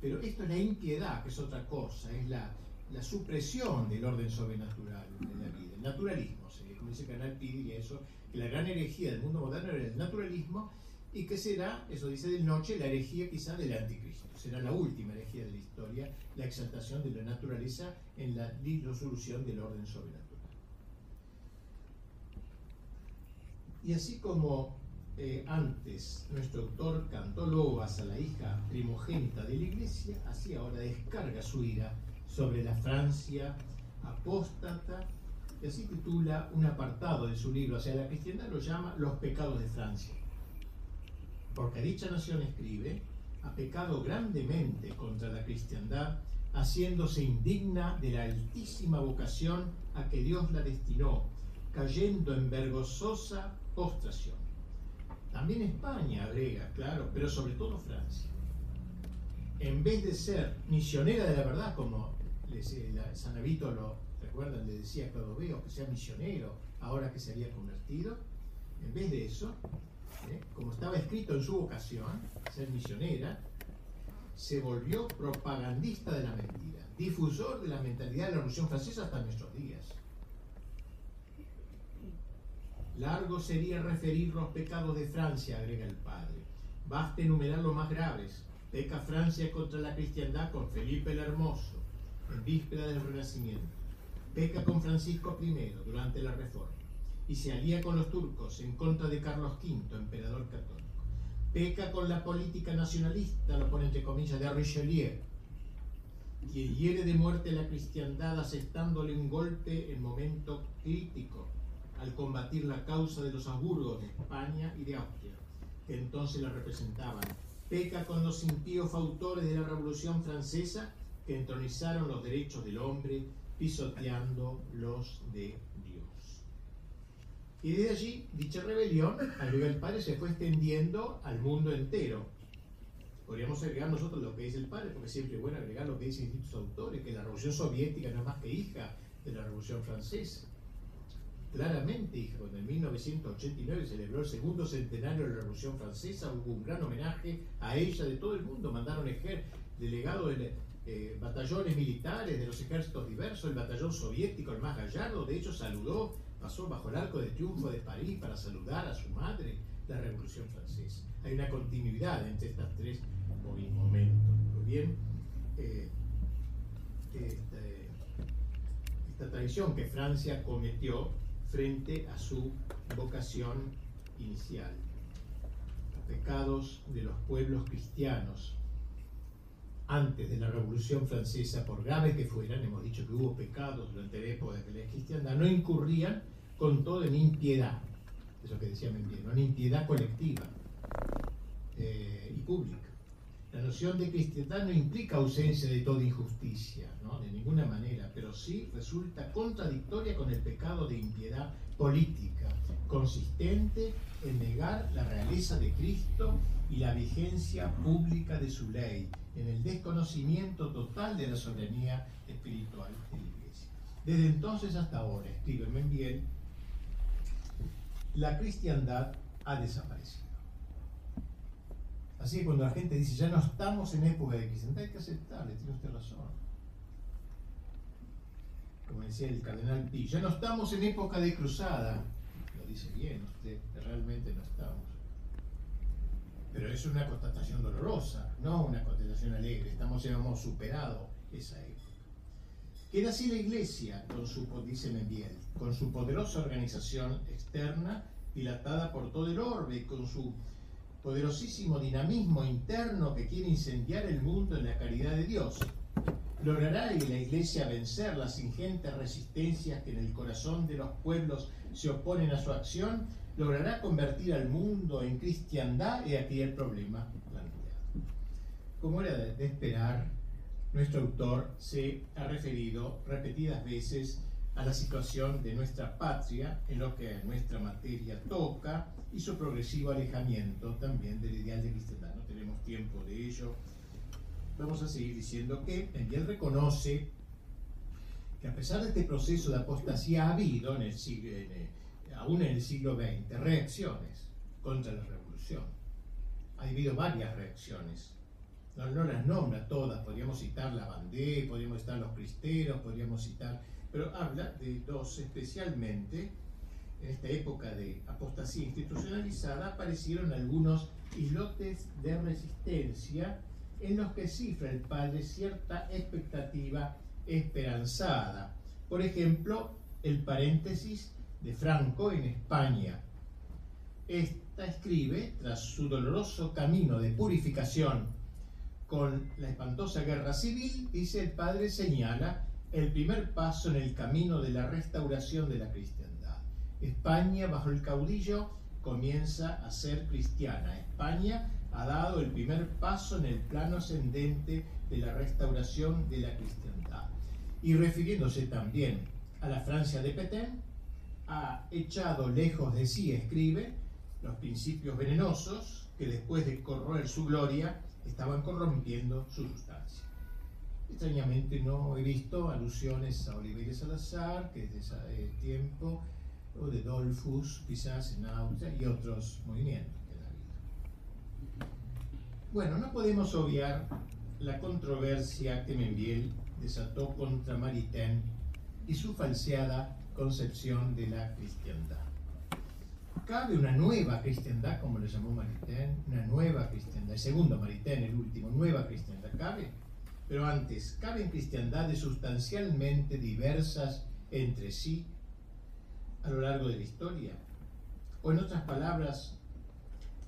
Pero esto es la impiedad, que es otra cosa, es la, la supresión del orden sobrenatural de la vida, el naturalismo, como dice Canal Pidi, eso, que la gran herejía del mundo moderno era el naturalismo, y que será, eso dice del Noche, la herejía quizá del anticristo. Será la última herejía de la historia, la exaltación de la naturaleza en la disolución del orden sobrenatural. Y así como eh, antes nuestro autor cantó loas a la hija primogénita de la iglesia, así ahora descarga su ira sobre la Francia apóstata, y así titula un apartado de su libro, o sea, la cristiandad lo llama Los pecados de Francia. Porque dicha nación escribe, ha pecado grandemente contra la cristiandad, haciéndose indigna de la altísima vocación a que Dios la destinó, cayendo en vergonzosa postración. También España agrega, claro, pero sobre todo Francia. En vez de ser misionera de la verdad, como San Avito lo recuerdan, le decía a Cladoveo que sea misionero ahora que se había convertido, en vez de eso, ¿eh? como estaba escrito en su vocación, ser misionera, se volvió propagandista de la mentira, difusor de la mentalidad de la Revolución Francesa hasta nuestros días. Largo sería referir los pecados de Francia, agrega el padre. Basta enumerar los más graves. Peca Francia contra la cristiandad con Felipe el Hermoso, en víspera del Renacimiento. Peca con Francisco I durante la Reforma. Y se alía con los turcos en contra de Carlos V, emperador católico. Peca con la política nacionalista, lo pone entre comillas, de Richelieu, quien hiere de muerte la cristiandad asestándole un golpe en momento crítico al combatir la causa de los Habsburgos de España y de Austria, que entonces la representaban. Peca con los impíos autores de la Revolución Francesa que entronizaron los derechos del hombre pisoteando los de Dios. Y desde allí, dicha rebelión, agrega el padre, se fue extendiendo al mundo entero. Podríamos agregar nosotros lo que dice el padre, porque siempre es bueno agregar lo que dicen distintos autores, que la revolución soviética no es más que hija de la revolución francesa. Claramente, hija, cuando en 1989 celebró el segundo centenario de la Revolución Francesa, hubo un gran homenaje a ella de todo el mundo. Mandaron delegados de eh, batallones militares de los ejércitos diversos, el batallón soviético, el más gallardo, de hecho saludó, pasó bajo el arco de triunfo de París para saludar a su madre, la Revolución Francesa. Hay una continuidad entre estas tres momentos. Muy bien, eh, este, esta traición que Francia cometió frente a su vocación inicial. Los pecados de los pueblos cristianos antes de la Revolución Francesa, por graves que fueran, hemos dicho que hubo pecados durante la época de la cristiandad, no incurrían con todo en impiedad, eso que decía Membieno, en impiedad colectiva eh, y pública. La noción de cristiandad no implica ausencia de toda injusticia, de ninguna manera, pero sí resulta contradictoria con el pecado de impiedad política, consistente en negar la realeza de Cristo y la vigencia pública de su ley, en el desconocimiento total de la soberanía espiritual de la Iglesia. Desde entonces hasta ahora, escribe bien, la cristiandad ha desaparecido. Así que cuando la gente dice, ya no estamos en época de cristiandad, hay que aceptarle, tiene usted razón. Como decía el cardenal Pi, ya no estamos en época de cruzada. Lo dice bien usted, realmente no estamos. pero es una constatación dolorosa, no una constatación alegre. Estamos, hemos superado esa época. Queda así la Iglesia, con su, dice Membiel, con su poderosa organización externa, dilatada por todo el orbe, con su poderosísimo dinamismo interno que quiere incendiar el mundo en la caridad de Dios. ¿Logrará la Iglesia vencer las ingentes resistencias que en el corazón de los pueblos se oponen a su acción? ¿Logrará convertir al mundo en cristiandad? Y aquí el problema planteado. Como era de esperar, nuestro autor se ha referido repetidas veces a la situación de nuestra patria en lo que nuestra materia toca y su progresivo alejamiento también del ideal de cristiandad. No tenemos tiempo de ello vamos a seguir diciendo que él reconoce que a pesar de este proceso de apostasía ha habido, en el siglo, aún en el siglo XX, reacciones contra la revolución. Ha habido varias reacciones. No, no las nombra todas, podríamos citar la Bandé, podríamos citar los cristeros, podríamos citar, pero habla de dos especialmente. En esta época de apostasía institucionalizada aparecieron algunos islotes de resistencia en los que cifra el padre cierta expectativa esperanzada. Por ejemplo, el paréntesis de Franco en España. Esta escribe, tras su doloroso camino de purificación con la espantosa guerra civil, dice el padre señala el primer paso en el camino de la restauración de la cristiandad. España, bajo el caudillo, comienza a ser cristiana. España ha dado el primer paso en el plano ascendente de la restauración de la cristiandad. Y refiriéndose también a la Francia de Petain, ha echado lejos de sí, escribe, los principios venenosos que después de corroer su gloria estaban corrompiendo su sustancia. Extrañamente no he visto alusiones a Oliveira Salazar, que es de ese tiempo, o de Dolfus, quizás en Austria, y otros movimientos. Bueno, no podemos obviar la controversia que Membiel desató contra Maritain y su falseada concepción de la cristiandad. Cabe una nueva cristiandad, como le llamó Maritain, una nueva cristiandad, el segundo Maritain, el último, nueva cristiandad, cabe. Pero antes, ¿caben cristiandades sustancialmente diversas entre sí a lo largo de la historia? O en otras palabras,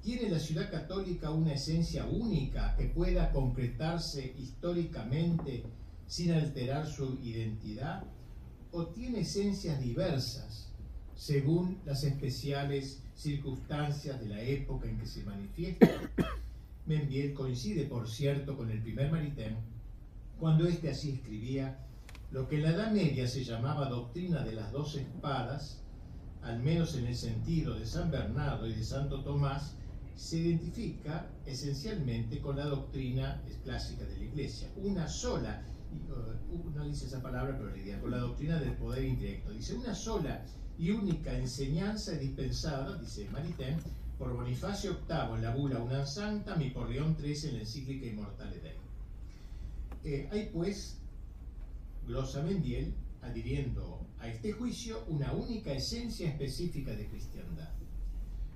¿Tiene la ciudad católica una esencia única que pueda concretarse históricamente sin alterar su identidad? ¿O tiene esencias diversas según las especiales circunstancias de la época en que se manifiesta? Membiel coincide, por cierto, con el primer Maritain cuando éste así escribía lo que en la Edad Media se llamaba doctrina de las dos espadas, al menos en el sentido de San Bernardo y de Santo Tomás, se identifica esencialmente con la doctrina clásica de la Iglesia, una sola, uh, no dice esa palabra, pero la idea, con la doctrina del poder indirecto, dice una sola y única enseñanza dispensada, dice Maritain, por Bonifacio VIII en la bula Una Santa, y por León XIII en la encíclica Immortale. Eh, hay pues, glosa Mendiel, adhiriendo a este juicio, una única esencia específica de cristiandad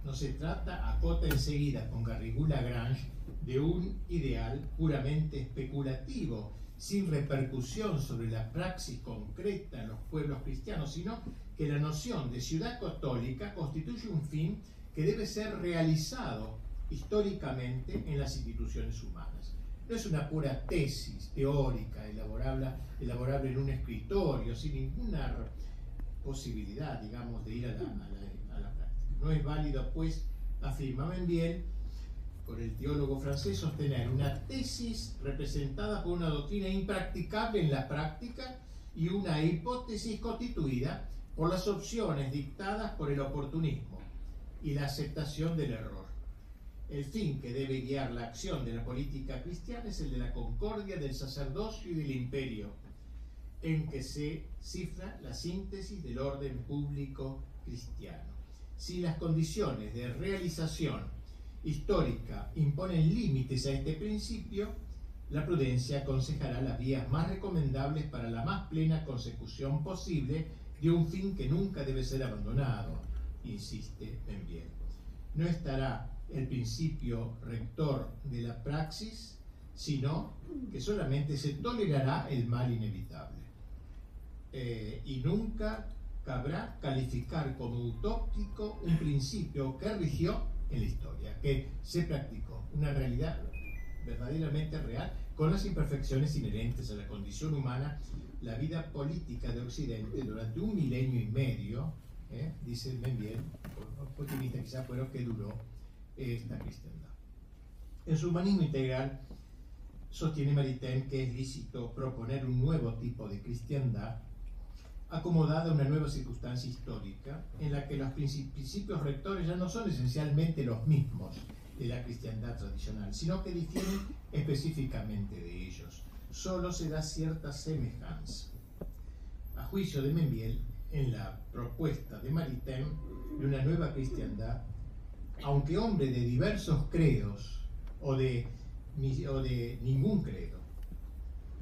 no se trata, acota enseguida con Garrigou Lagrange, de un ideal puramente especulativo, sin repercusión sobre la praxis concreta en los pueblos cristianos, sino que la noción de ciudad católica constituye un fin que debe ser realizado históricamente en las instituciones humanas. No es una pura tesis teórica elaborable, elaborable en un escritorio, sin ninguna posibilidad, digamos, de ir a la, a la no es válido, pues, afirmaban bien con el teólogo francés, sostener una tesis representada por una doctrina impracticable en la práctica y una hipótesis constituida por las opciones dictadas por el oportunismo y la aceptación del error. El fin que debe guiar la acción de la política cristiana es el de la concordia del sacerdocio y del imperio, en que se cifra la síntesis del orden público cristiano si las condiciones de realización histórica imponen límites a este principio, la prudencia aconsejará las vías más recomendables para la más plena consecución posible de un fin que nunca debe ser abandonado, insiste bien. No estará el principio rector de la praxis, sino que solamente se tolerará el mal inevitable. Eh, y nunca cabrá calificar como utópico un principio que rigió en la historia, que se practicó, una realidad verdaderamente real, con las imperfecciones inherentes a la condición humana, la vida política de Occidente durante un milenio y medio, ¿eh? dice Membiel, optimista quizá, pero que duró esta cristiandad. En su humanismo integral, sostiene Maritain que es lícito proponer un nuevo tipo de cristiandad acomodada a una nueva circunstancia histórica en la que los principios rectores ya no son esencialmente los mismos de la cristiandad tradicional, sino que difieren específicamente de ellos. Solo se da cierta semejanza. A juicio de Membiel, en la propuesta de Maritain de una nueva cristiandad, aunque hombre de diversos credos o de, o de ningún credo,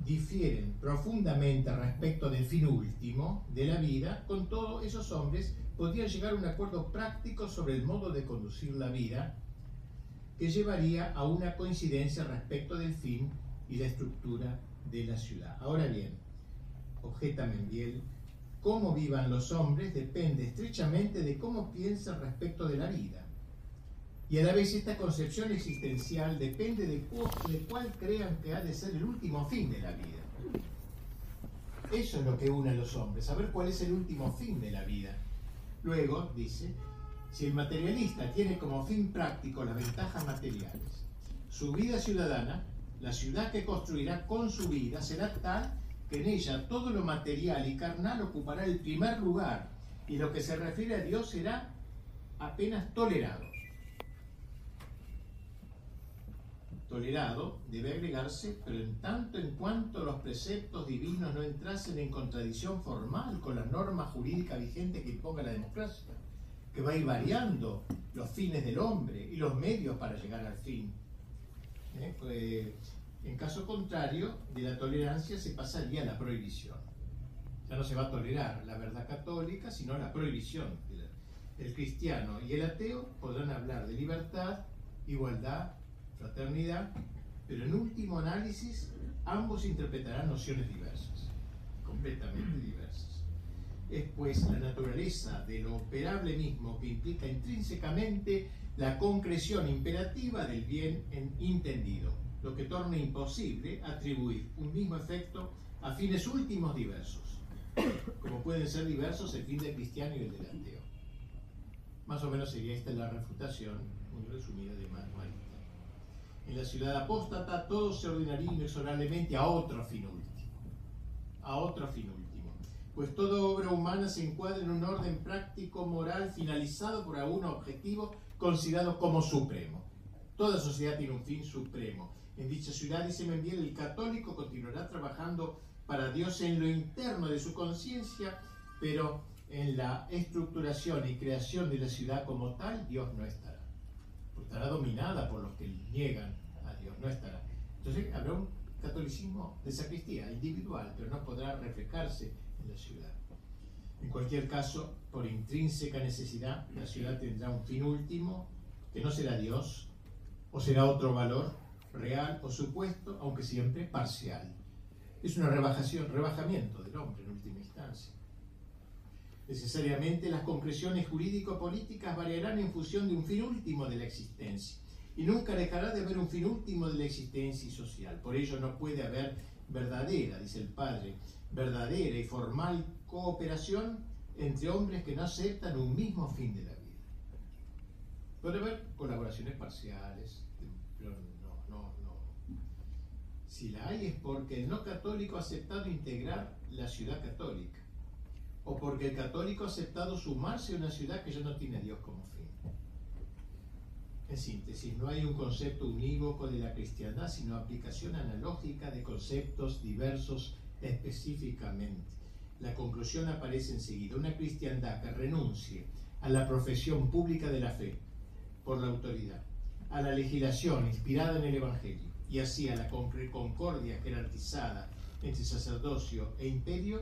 difieren profundamente respecto del fin último de la vida, con todos esos hombres podrían llegar a un acuerdo práctico sobre el modo de conducir la vida que llevaría a una coincidencia respecto del fin y la estructura de la ciudad. Ahora bien, objeta Mendiel, cómo vivan los hombres depende estrechamente de cómo piensan respecto de la vida. Y a la vez esta concepción existencial depende de, cuál crean que ha de ser el último fin de la vida. Eso es lo que une a los hombres, saber cuál es el último fin de la vida. Luego, dice, si el materialista tiene como fin práctico las ventajas materiales, su vida ciudadana, la ciudad que construirá con su vida, será tal que en ella todo lo material y carnal ocupará el primer lugar y lo que se refiere a Dios será apenas tolerado. Tolerado debe agregarse, pero en tanto en cuanto los preceptos divinos no entrasen en contradicción formal con la norma jurídica vigente que imponga la democracia, que va a ir variando los fines del hombre y los medios para llegar al fin. ¿Eh? Pues, en caso contrario, de la tolerancia se pasaría a la prohibición. Ya no se va a tolerar la verdad católica, sino la prohibición. El cristiano y el ateo podrán hablar de libertad, igualdad fraternidad, pero en último análisis ambos interpretarán nociones diversas, completamente diversas. Es pues la naturaleza de lo operable mismo que implica intrínsecamente la concreción imperativa del bien entendido, lo que torna imposible atribuir un mismo efecto a fines últimos diversos, como pueden ser diversos el fin del cristiano y el del ateo. Más o menos sería esta la refutación muy resumida de Manuel en la ciudad apóstata todo se ordenaría inexorablemente a otro fin último, a otro fin último, pues toda obra humana se encuadra en un orden práctico moral finalizado por algún objetivo considerado como supremo. Toda sociedad tiene un fin supremo. En dicha ciudad, dice Membiel, el católico continuará trabajando para Dios en lo interno de su conciencia, pero en la estructuración y creación de la ciudad como tal, Dios no estará estará dominada por los que niegan a Dios, no estará. Entonces habrá un catolicismo de sacristía, individual, pero no podrá reflejarse en la ciudad. En cualquier caso, por intrínseca necesidad, la ciudad tendrá un fin último, que no será Dios, o será otro valor, real o supuesto, aunque siempre parcial. Es una rebajación, rebajamiento del hombre. Necesariamente las concreciones jurídico-políticas variarán en función de un fin último de la existencia y nunca dejará de haber un fin último de la existencia y social. Por ello no puede haber verdadera, dice el padre, verdadera y formal cooperación entre hombres que no aceptan un mismo fin de la vida. Puede haber colaboraciones parciales, pero no, no, no. Si la hay es porque el no católico ha aceptado integrar la ciudad católica o porque el católico ha aceptado sumarse a una ciudad que ya no tiene a Dios como fin. En síntesis, no hay un concepto unívoco de la cristiandad, sino aplicación analógica de conceptos diversos específicamente. La conclusión aparece enseguida, una cristiandad que renuncie a la profesión pública de la fe por la autoridad, a la legislación inspirada en el Evangelio y así a la concordia jerarquizada entre sacerdocio e imperio,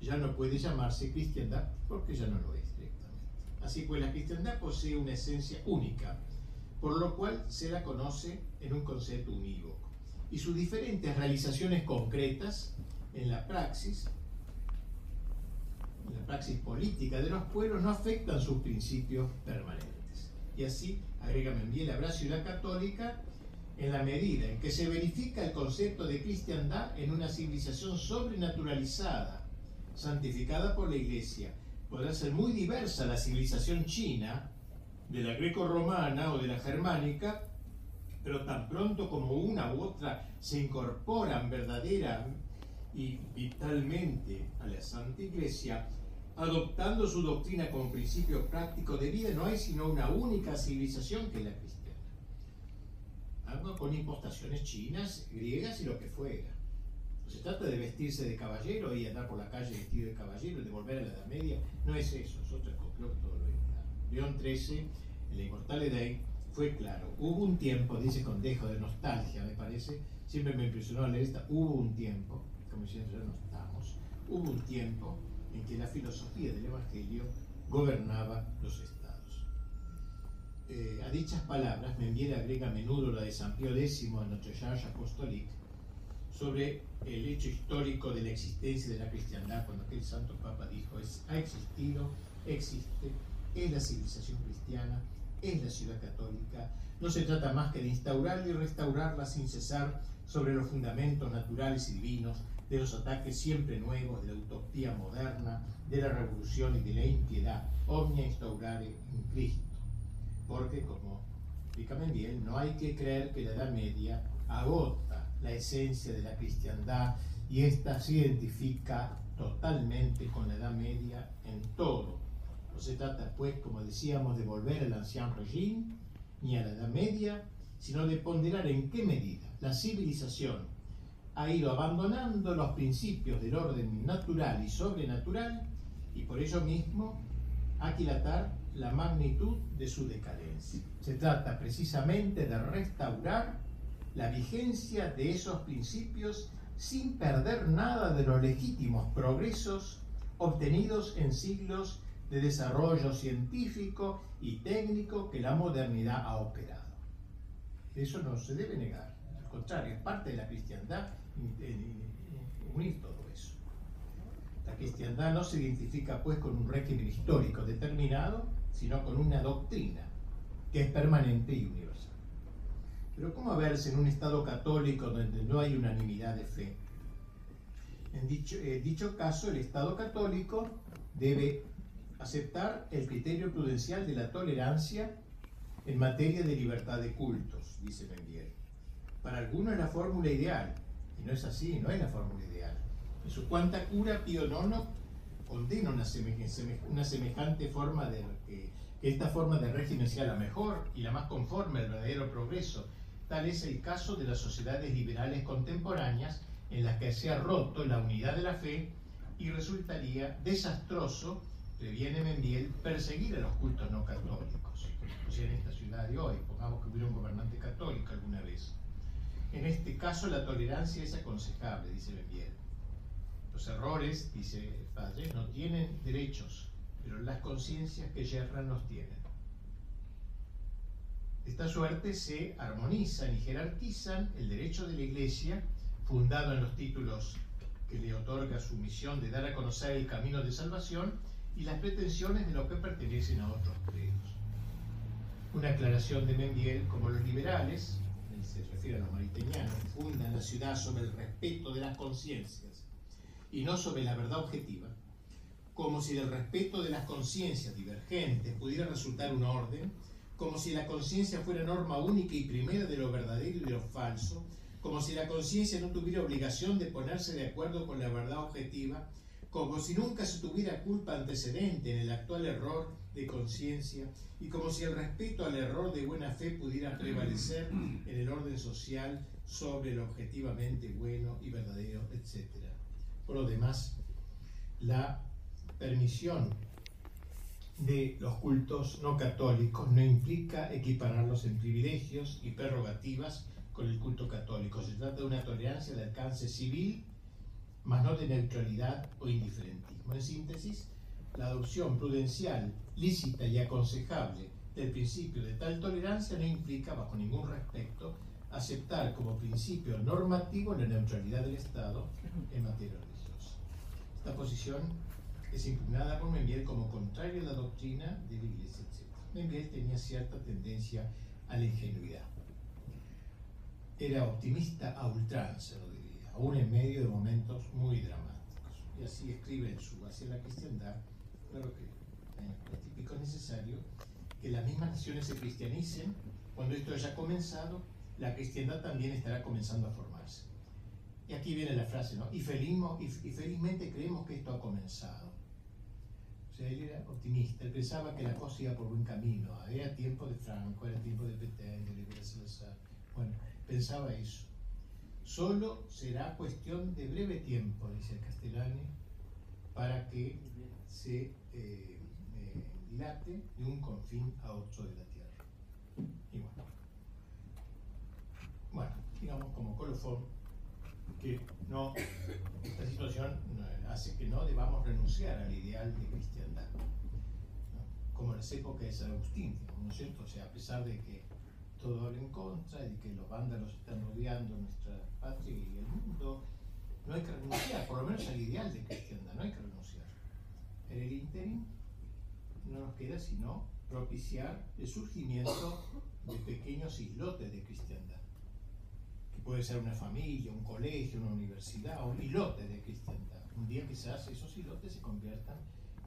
ya no puede llamarse cristiandad porque ya no lo es directamente. Así pues, la cristiandad posee una esencia única, por lo cual se la conoce en un concepto unívoco. Y sus diferentes realizaciones concretas en la praxis, en la praxis política de los pueblos, no afectan sus principios permanentes. Y así, agrega Membiel, habrá ciudad católica en la medida en que se verifica el concepto de cristiandad en una civilización sobrenaturalizada, santificada por la Iglesia. Podrá ser muy diversa la civilización china, de la greco-romana o de la germánica, pero tan pronto como una u otra se incorporan verdadera y vitalmente a la Santa Iglesia, adoptando su doctrina como principio práctico de vida, no hay sino una única civilización que es la cristiana. Algo con impostaciones chinas, griegas y lo que fuera. Se trata de vestirse de caballero y andar por la calle vestido de caballero y de volver a la Edad Media. No es eso, es otro todo lo León XIII, en la Inmortal Edad, fue claro. Hubo un tiempo, dice con dejo de nostalgia, me parece, siempre me impresionó leer esta, hubo un tiempo, como diciendo ya no estamos, hubo un tiempo en que la filosofía del Evangelio gobernaba los estados. Eh, a dichas palabras, me agrega a menudo la de San Pío X en Notre Charge Apostolique sobre el hecho histórico de la existencia de la cristiandad, cuando aquel santo papa dijo, es, ha existido, existe, es la civilización cristiana, es la ciudad católica. No se trata más que de instaurarla y restaurarla sin cesar sobre los fundamentos naturales y divinos de los ataques siempre nuevos de la utopía moderna, de la revolución y de la impiedad, omnia instaurare in Cristo. Porque, como explica bien, no hay que creer que la Edad Media agota la esencia de la cristiandad y ésta se identifica totalmente con la Edad Media en todo no se trata, pues, como decíamos, de volver al ancien régimen ni a la Edad Media, sino de ponderar en qué medida la civilización ha ido abandonando los principios del orden natural y sobrenatural y por ello mismo aquilatar la magnitud de su decadencia. Se trata precisamente de restaurar la vigencia de esos principios sin perder nada de los legítimos progresos obtenidos en siglos de desarrollo científico y técnico que la modernidad ha operado. Eso no se debe negar, al contrario, es parte de la cristiandad unir todo eso. La cristiandad no se identifica pues con un régimen histórico determinado, sino con una doctrina que es permanente y universal. Pero ¿cómo verse en un Estado católico donde no hay unanimidad de fe? En dicho, en dicho caso, el Estado católico debe aceptar el criterio prudencial de la tolerancia en materia de libertad de cultos, dice Mendier. Para algunos es la fórmula ideal, y no es así, no es la fórmula ideal. En su cuanta cura, Pío IX condena una, semejante forma de que, que esta forma de régimen sea la mejor y la más conforme al verdadero progreso. Tal es el caso de las sociedades liberales contemporáneas en las que se ha roto la unidad de la fe y resultaría desastroso previene Mendiel perseguir a los cultos no católicos. O sea, en esta ciudad de hoy, pongamos que hubiera un gobernante católico alguna vez. En este caso la tolerancia es aconsejable, dice Mendiel. Los errores, dice Padre, no tienen derechos, pero las conciencias que yerran los tienen. Esta suerte se armonizan y jerarquizan el derecho de la Iglesia, fundado en los títulos que le otorga su misión de dar a conocer el camino de salvación, y las pretensiones de los que pertenecen a otros credos. Una aclaración de Mendiel, como los liberales, se refiere a los mariteñanos, fundan la ciudad sobre el respeto de las conciencias y no sobre la verdad objetiva, como si del respeto de las conciencias divergentes pudiera resultar un orden, como si la conciencia fuera norma única y primera de lo verdadero y de lo falso, como si la conciencia no tuviera obligación de ponerse de acuerdo con la verdad objetiva, como si nunca se tuviera culpa antecedente en el actual error de conciencia y como si el respeto al error de buena fe pudiera prevalecer en el orden social sobre lo objetivamente bueno y verdadero, etc. Por lo demás, la permisión de los cultos no católicos no implica equipararlos en privilegios y prerrogativas con el culto católico. Se trata de una tolerancia de alcance civil más no de neutralidad o indiferentismo. En síntesis, la adopción prudencial, lícita y aconsejable del principio de tal tolerancia no implica, bajo ningún respecto, aceptar como principio normativo la neutralidad del Estado en materia religiosa. Esta posición es impugnada por Membiel como contraria a la doctrina de la Iglesia, etc. Membiel tenía cierta tendencia a la ingenuidad. Era optimista a ultranza, lo diría, aún en medio de momentos muy dramáticos. Y así escribe en su Hacia la Cristiandad, claro que es típico necesario que las mismas naciones se cristianicen, cuando esto haya comenzado, la cristiandad también estará comenzando a formarse. Y aquí viene la frase, ¿no? Y, felizmente creemos que esto ha comenzado. Él era optimista, él pensaba que la cosa iba por buen camino. Era tiempo de Franco, era tiempo de Petén, de Salazar. Bueno, pensaba eso. Solo será cuestión de breve tiempo, dice Castellani, para que se eh, dilate de un confín a otro de la Tierra. Y bueno, bueno digamos como colofón, que no, esta situación hace que no debamos renunciar al ideal de cristiandad, como en las épocas de San Agustín, ¿no es cierto? O sea, a pesar de que todo habla en contra y que los vándalos están rodeando nuestra patria y el mundo, no hay que renunciar, por lo menos al ideal de cristiandad, no hay que renunciar. En el interim no nos queda sino propiciar el surgimiento de pequeños islotes de cristiandad, que puede ser una familia, un colegio, una universidad, un islote de cristiandad. Un día quizás esos islotes se conviertan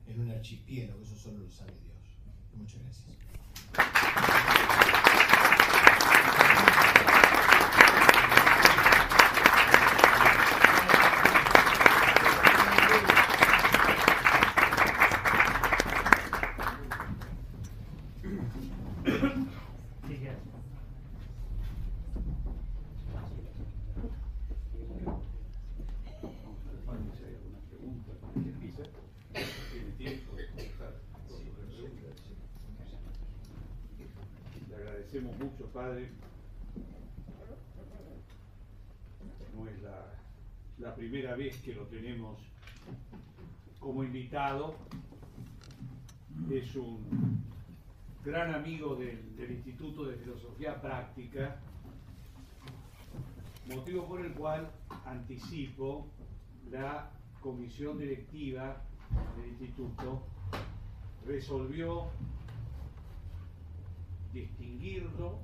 en un archipiélago, eso solo lo sabe Dios. Muchas gracias. Padre. No es la, primera vez que lo tenemos como invitado. Es un gran amigo del Instituto de Filosofía Práctica, motivo por el cual anticipo la comisión directiva del instituto resolvió distinguirlo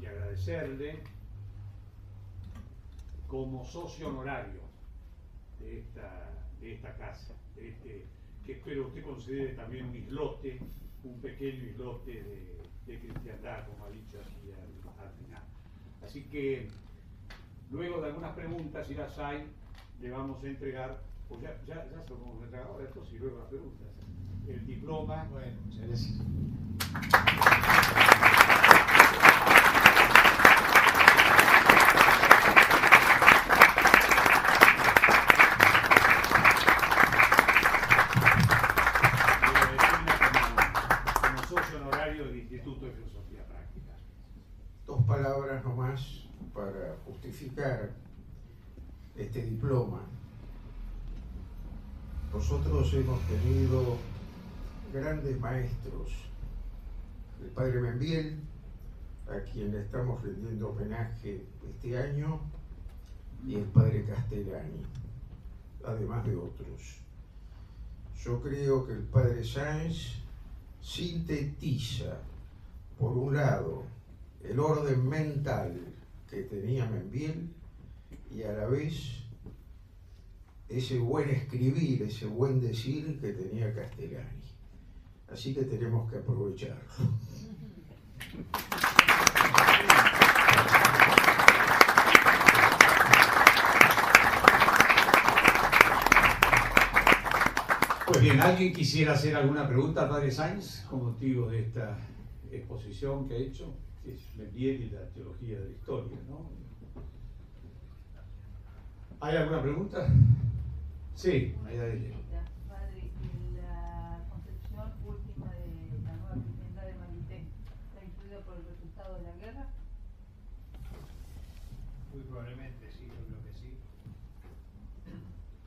y agradecerle como socio honorario de esta, de esta casa, este, que espero usted considere también un islote, un pequeño islote de, de cristiandad, como ha dicho aquí al, final. Así que luego de algunas preguntas, si las hay, le vamos a entregar, pues ya, ya, ya se lo vamos a esto y luego las preguntas, el diploma. Bueno, muchas gracias. Este diploma. Nosotros hemos tenido grandes maestros, el padre Membiel, a quien estamos rendiendo homenaje este año, y el padre Castellani, además de otros. Yo creo que el padre Sáenz sintetiza, por un lado, el orden mental que tenía Membiel y a la vez ese buen escribir, ese buen decir que tenía Castellani. Así que tenemos que aprovecharlo. Pues bien, ¿alguien quisiera hacer alguna pregunta a Padre Sainz con motivo de esta exposición que ha hecho? es Membiel y la teología de la historia, ¿no? ¿Hay alguna pregunta? Sí, ahí Padre, la concepción última de la nueva presidenta de Malité está influida por el resultado de la guerra. Muy probablemente sí, yo creo que sí.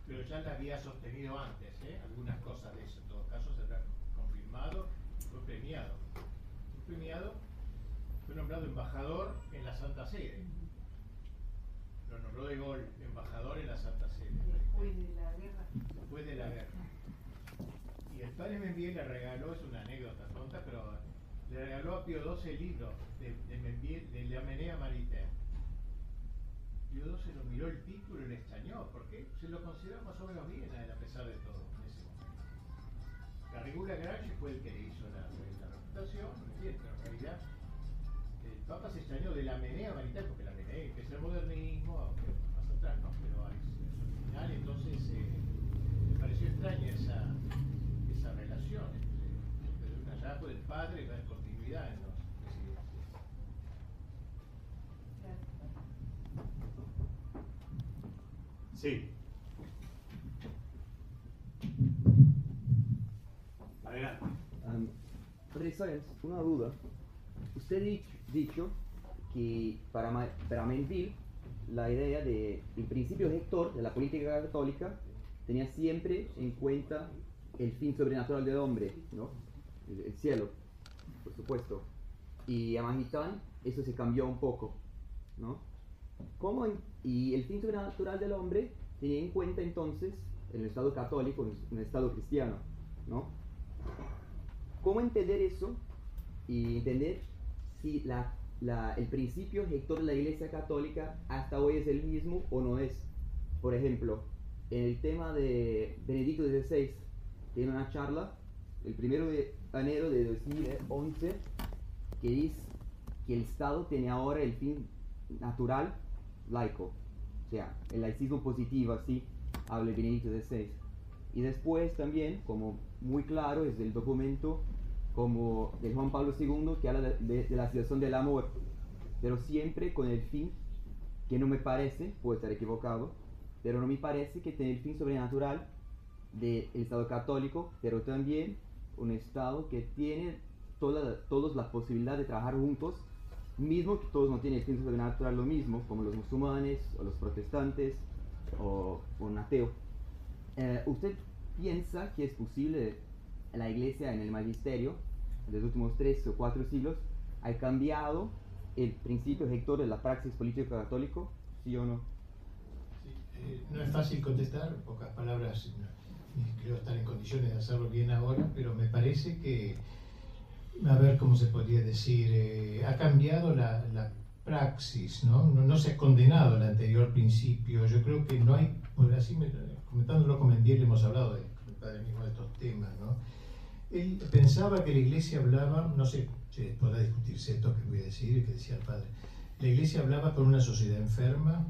Pero ya la había sostenido antes, ¿eh? algunas cosas de eso. En todo caso, se ha confirmado y fue premiado. premiado, fue nombrado embajador en la Santa Sede. Lo nombró de gol, embajador en la Santa Sede. Después de la guerra. Después de la guerra. Y el padre Membiel le regaló, es una anécdota tonta, pero le regaló a Pío XII el libro de, de de La Menea Maritain. Pío XII lo miró el título y le extrañó, porque se lo consideraba más o menos bien a pesar de todo, en ese momento. Garrigula Grange fue el que le hizo la, la reputación, pero en realidad el Papa se extrañó de la Menea Maritain, porque la Menea que es el modernismo, aunque más atrás, ¿no? Pero hay, entonces eh, me pareció extraña esa, esa relación entre, entre un hallazgo del padre y ver continuidad en los presidentes. Sí. Adelante. Um, Sáenz, una duda. Usted ha dich- dicho que para, para Menville la idea de el principio rector de la política católica tenía siempre en cuenta el fin sobrenatural del hombre, ¿no? el, el cielo, por supuesto. Y a Mahitán eso se cambió un poco, ¿no? ¿Cómo en- y el fin sobrenatural del hombre tenía en cuenta entonces el Estado católico, el Estado cristiano, ¿no? ¿Cómo entender eso y entender si la, la- el principio rector de la Iglesia Católica hasta hoy es el mismo o no es? Por ejemplo, en el tema de Benedicto XVI, tiene una charla el primero de enero de 2011 que dice que el Estado tiene ahora el fin natural laico, o sea, el laicismo positivo, así habla el Benedicto XVI. Y después también, como muy claro, es del documento como de Juan Pablo II que habla de, de- de la situación del amor, pero siempre con el fin que no me parece, puedo estar equivocado, pero no me parece que tiene el fin sobrenatural del Estado católico, pero también un Estado que tiene toda, todos la posibilidad de trabajar juntos, mismo que todos no tienen el fin sobrenatural lo mismo, como los musulmanes o los protestantes o, o un ateo. Eh, ¿Usted piensa que es posible la iglesia en el magisterio de los últimos tres o cuatro siglos ha cambiado el principio rector de la praxis política católico? ¿Sí o no? Sí, eh, no es fácil contestar, en pocas palabras, no, creo estar en condiciones de hacerlo bien ahora, pero me parece que, a ver cómo se podría decir, eh, ha cambiado la, la praxis, ¿no? ¿no? no se ha condenado el anterior principio. Yo creo que no hay, por así me- comentándolo con Mendiel hemos hablado de, de estos temas, ¿no? Él pensaba que la iglesia hablaba, no sé, podrá discutirse esto que voy a decir, que decía el padre, la iglesia hablaba con una sociedad enferma,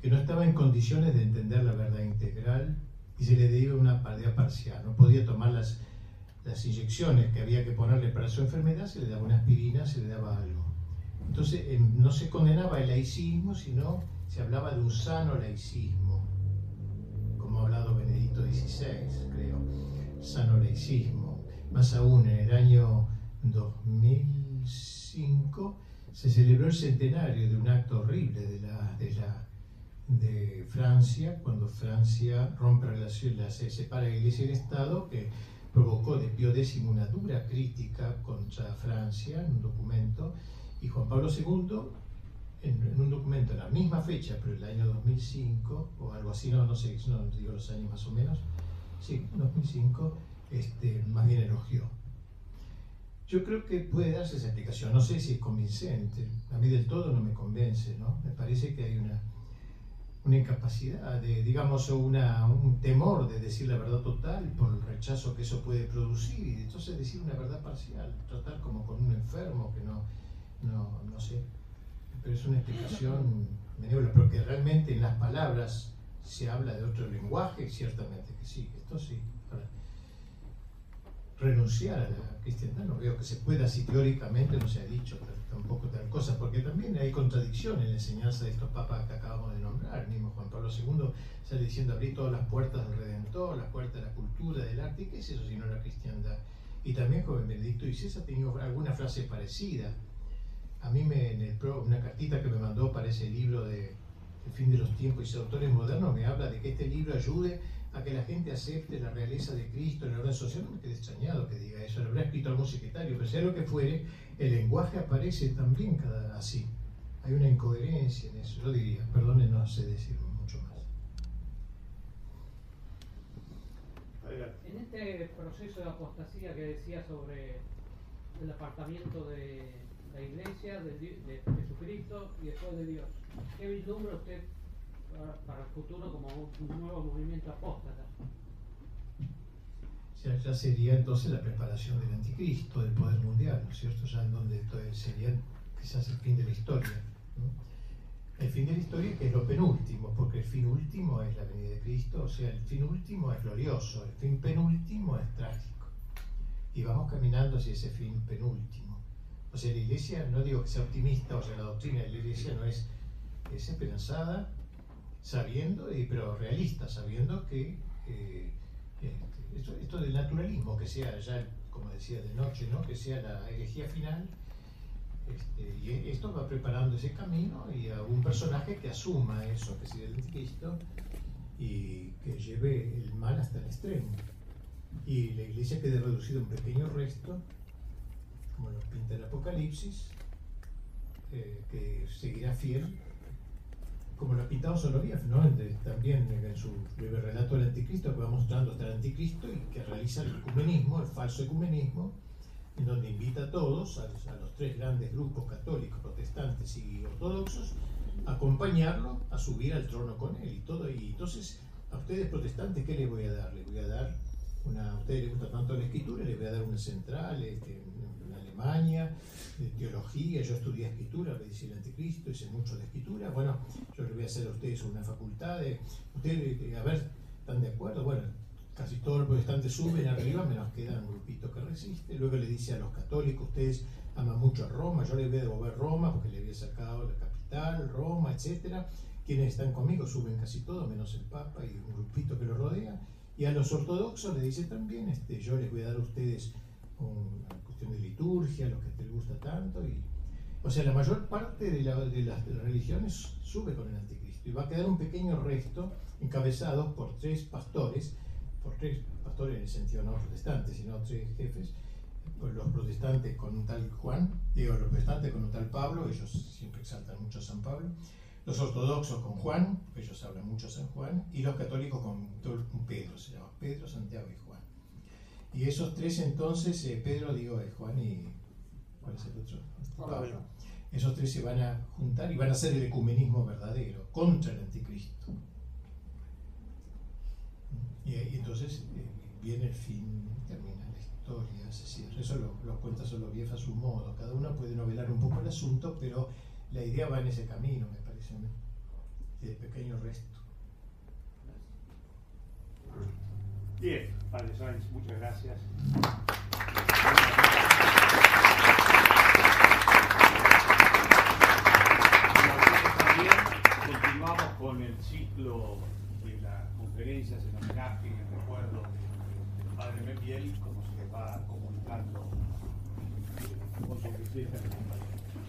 que no estaba en condiciones de entender la verdad integral y se le daba una idea parcial. No podía tomar las, las inyecciones que había que ponerle para su enfermedad, se le daba una aspirina, se le daba algo. Entonces em, no se condenaba el laicismo, sino se hablaba de un sano laicismo, como ha hablado Benedicto XVI, creo, sano laicismo. Más aún, en el año 2005 se celebró el centenario de un acto horrible de la, de la de Francia, cuando Francia rompe relaciones, se separa la Iglesia y el Estado, que provocó de Pío X una dura crítica contra Francia en un documento, y Juan Pablo II, en, en un documento en la misma fecha, pero el año 2005, o algo así, no, no sé, no digo los años más o menos, sí, 2005, este, más bien elogió. Yo creo que puede darse esa explicación, no sé si es convincente, a mí del todo no me convence, ¿no? Me parece que hay una una incapacidad, de, digamos, una, un temor de decir la verdad total por el rechazo que eso puede producir y entonces decir una verdad parcial, tratar como con un enfermo que no, no, no sé, pero es una explicación benévola, pero que realmente en las palabras se habla de otro lenguaje, ciertamente que sí, esto sí. Renunciar a la cristiandad no veo que se pueda, si teóricamente no se ha dicho tampoco tal cosa, porque también hay contradicción en la enseñanza de estos papas que acabamos de nombrar. Mismo Juan Pablo II sale diciendo abrir todas las puertas del Redentor, las puertas de la cultura, del arte, ¿qué es eso si no la cristiandad? Y también joven Benedicto XVI ha tenido alguna frase parecida. A mí me, en el pro, una cartita que me mandó para ese libro de El fin de los tiempos y autores modernos me habla de que este libro ayude a que la gente acepte la realeza de Cristo en la orden social. No me quedé extrañado que diga eso, lo habrá escrito algún secretario, pero sea lo que fuere, el lenguaje aparece también cada, así. Hay una incoherencia en eso, yo diría, perdone, no sé decir mucho más. En este proceso de apostasía que decía sobre el apartamiento de la iglesia, de, Jesucristo y después de Dios, ¿qué vislumbra usted para, el futuro como un nuevo movimiento apóstata? Ya, sería entonces la preparación del anticristo, del poder mundial, ¿no es cierto? Ya en donde sería quizás el fin de la historia. El fin de la historia que es lo penúltimo, porque el fin último es la venida de Cristo, o sea, el fin último es glorioso, el fin penúltimo es trágico. Y vamos caminando hacia ese fin penúltimo. O sea, la iglesia, no digo que sea optimista, o sea, la doctrina de la iglesia no es, es esperanzada, sabiendo, pero realista, sabiendo que eh, esto, esto, del naturalismo, que sea ya, como decía, de noche, ¿no? que sea la herejía final, este, y esto va preparando ese camino y a un personaje que asuma eso, que sea el anticristo, y que lleve el mal hasta el extremo. Y la iglesia quede reducida a un pequeño resto, como lo pinta el Apocalipsis, eh, que seguirá fiel como lo ha pintado Soloviev, ¿no? también en su breve relato del anticristo, que va mostrando hasta el anticristo y que realiza el ecumenismo, el falso ecumenismo, en donde invita a todos, a, los tres grandes grupos católicos, protestantes y ortodoxos, a acompañarlo a subir al trono con él y todo. Y entonces, a ustedes protestantes, ¿qué les voy a dar? Les voy a dar una, ustedes les gusta tanto la escritura, les voy a dar una central, este, Alemania, de teología, yo estudié escritura, me dice el anticristo, hice mucho de escritura, bueno, yo les voy a hacer a ustedes una facultad, de, ustedes, a ver, ¿están de acuerdo? Bueno, casi todos los protestantes suben arriba, menos queda un grupito que resiste, luego le dice a los católicos, ustedes aman mucho a Roma, yo les voy a devolver Roma porque le había sacado la capital, Roma, etcétera, quienes están conmigo suben casi todos, menos el Papa y un grupito que lo rodea, y a los ortodoxos le dice también, este, yo les voy a dar a ustedes una cuestión de liturgia, lo que te gusta tanto. Y, o sea, la mayor parte de, la, de, las, religiones sube con el anticristo y va a quedar un pequeño resto encabezados por tres pastores, por tres pastores en el sentido no protestantes, sino tres jefes, pues los protestantes con un tal Juan, digo, los protestantes con un tal Pablo, ellos siempre exaltan mucho a San Pablo, los ortodoxos con Juan, ellos hablan mucho a San Juan, y los católicos con Pedro, se llama Pedro, Santiago y Juan. Y esos tres entonces, eh, Pedro, digo, es Juan y... ¿Cuál es el otro? Pablo. Esos tres se van a juntar y van a hacer el ecumenismo verdadero contra el anticristo. Y, y entonces eh, viene el fin, termina la historia, se cierra. Eso lo, lo cuenta solo Vieja a su modo. Cada uno puede novelar un poco el asunto, pero la idea va en ese camino, me parece de pequeño resto. Bien, Padre Sáenz, muchas gracias. Continuamos con el ciclo de las conferencias en homenaje y en recuerdo del Padre Membiel, como se va comunicando con su.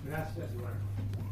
Gracias y bueno.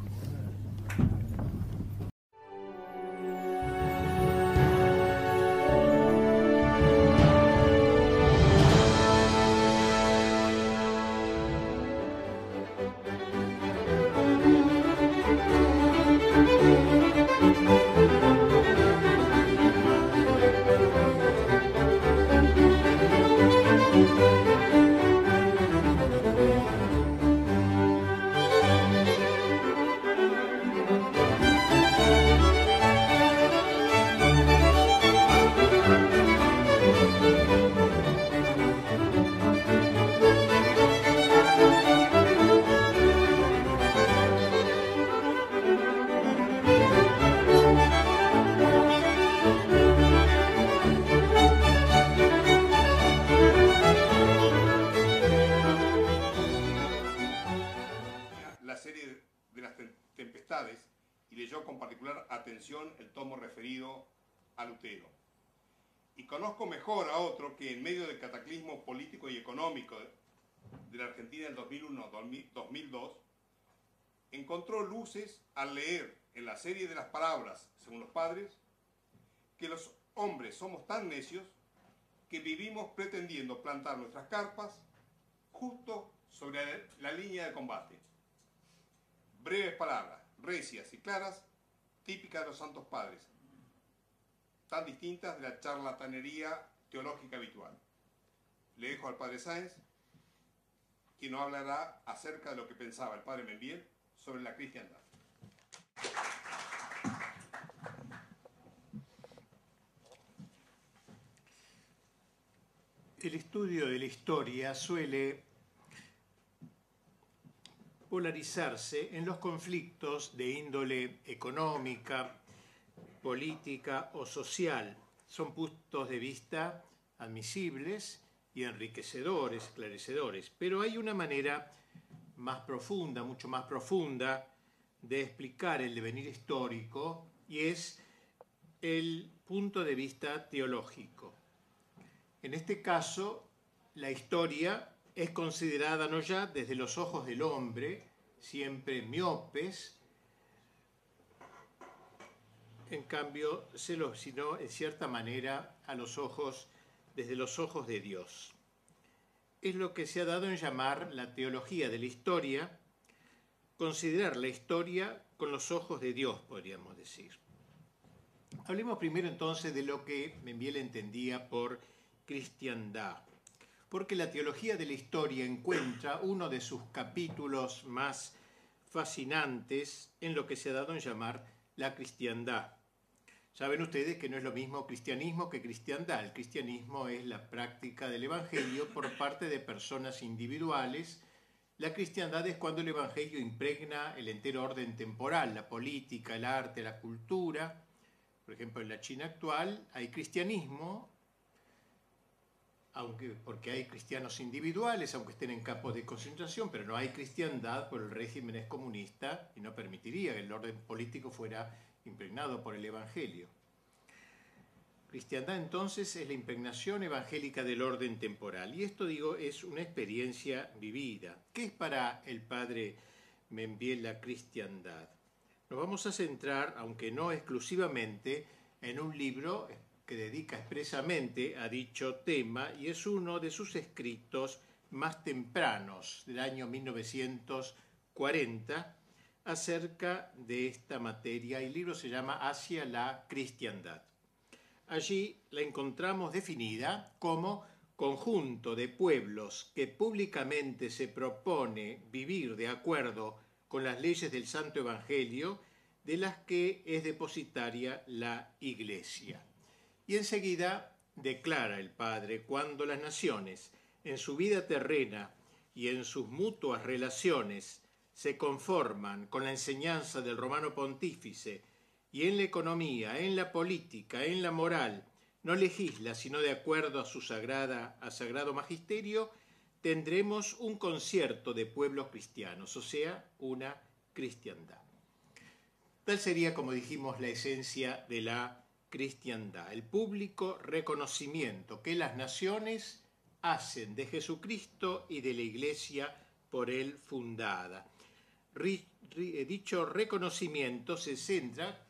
Argentina del 2001-2002, encontró luces al leer en la serie de las palabras, según los padres, que los hombres somos tan necios que vivimos pretendiendo plantar nuestras carpas justo sobre la línea de combate. Breves palabras, recias y claras, típicas de los santos padres, tan distintas de la charlatanería teológica habitual. Le dejo al padre Sáenz, quien nos hablará acerca de lo que pensaba el padre Membiel sobre la cristiandad. El estudio de la historia suele polarizarse en los conflictos de índole económica, política o social. Son puntos de vista admisibles y enriquecedores, esclarecedores, pero hay una manera más profunda, mucho más profunda, de explicar el devenir histórico y es el punto de vista teológico. En este caso, la historia es considerada no ya desde los ojos del hombre, siempre miopes, en cambio, sino en cierta manera a los ojos, desde los ojos de Dios. Es lo que se ha dado en llamar la teología de la historia, considerar la historia con los ojos de Dios, podríamos decir. Hablemos primero entonces de lo que Membiel entendía por cristiandad porque la teología de la historia encuentra uno de sus capítulos más fascinantes en lo que se ha dado en llamar la cristiandad. Saben ustedes que no es lo mismo cristianismo que cristiandad. El cristianismo es la práctica del Evangelio por parte de personas individuales. La cristiandad es cuando el Evangelio impregna el entero orden temporal, la política, el arte, la cultura. Por ejemplo, en la China actual hay cristianismo aunque, porque hay cristianos individuales, aunque estén en campos de concentración, pero no hay cristiandad, por el régimen es comunista y no permitiría que el orden político fuera impregnado por el Evangelio. Cristiandad entonces es la impregnación evangélica del orden temporal. Y esto, digo, es una experiencia vivida. ¿Qué es para el padre Membiel la cristiandad? Nos vamos a centrar, aunque no exclusivamente, en un libro que dedica expresamente a dicho tema y es uno de sus escritos más tempranos del año 1940 acerca de esta materia. El libro se llama Hacia la cristiandad. Allí la encontramos definida como conjunto de pueblos que públicamente se propone vivir de acuerdo con las leyes del Santo Evangelio de las que es depositaria la Iglesia. Y enseguida declara el Padre, cuando las naciones en su vida terrena y en sus mutuas relaciones se conforman con la enseñanza del romano pontífice y en la economía, en la política, en la moral, no legisla sino de acuerdo a su sagrada, a sagrado magisterio, tendremos un concierto de pueblos cristianos, o sea, una cristiandad. Tal sería, como dijimos, la esencia de la cristiandad, el público reconocimiento que las naciones hacen de Jesucristo y de la Iglesia por él fundada. Dicho reconocimiento se centra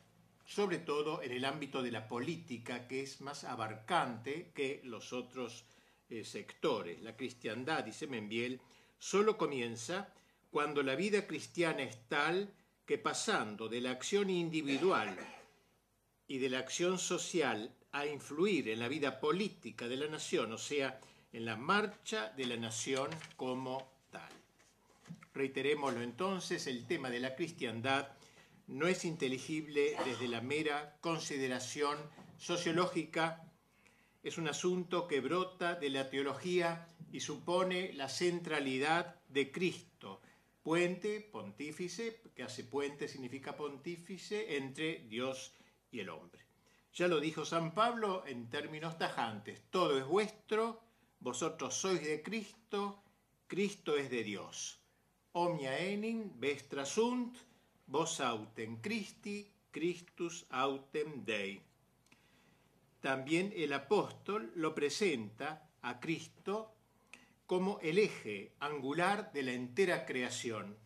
sobre todo en el ámbito de la política, que es más abarcante que los otros eh, sectores. La cristiandad, dice Membiel, solo comienza cuando la vida cristiana es tal que pasando de la acción individual y de la acción social a influir en la vida política de la nación, o sea, en la marcha de la nación como tal. Reiterémoslo entonces, el tema de la cristiandad no es inteligible desde la mera consideración sociológica, es un asunto que brota de la teología y supone la centralidad de Cristo, puente, pontífice, que hace puente significa pontífice, entre Dios y el hombre. Ya lo dijo San Pablo en términos tajantes, todo es vuestro, vosotros sois de Cristo, Cristo es de Dios. Omnia enim vestra sunt, vos autem Christi, Christus autem Dei. También el apóstol lo presenta a Cristo como el eje angular de la entera creación,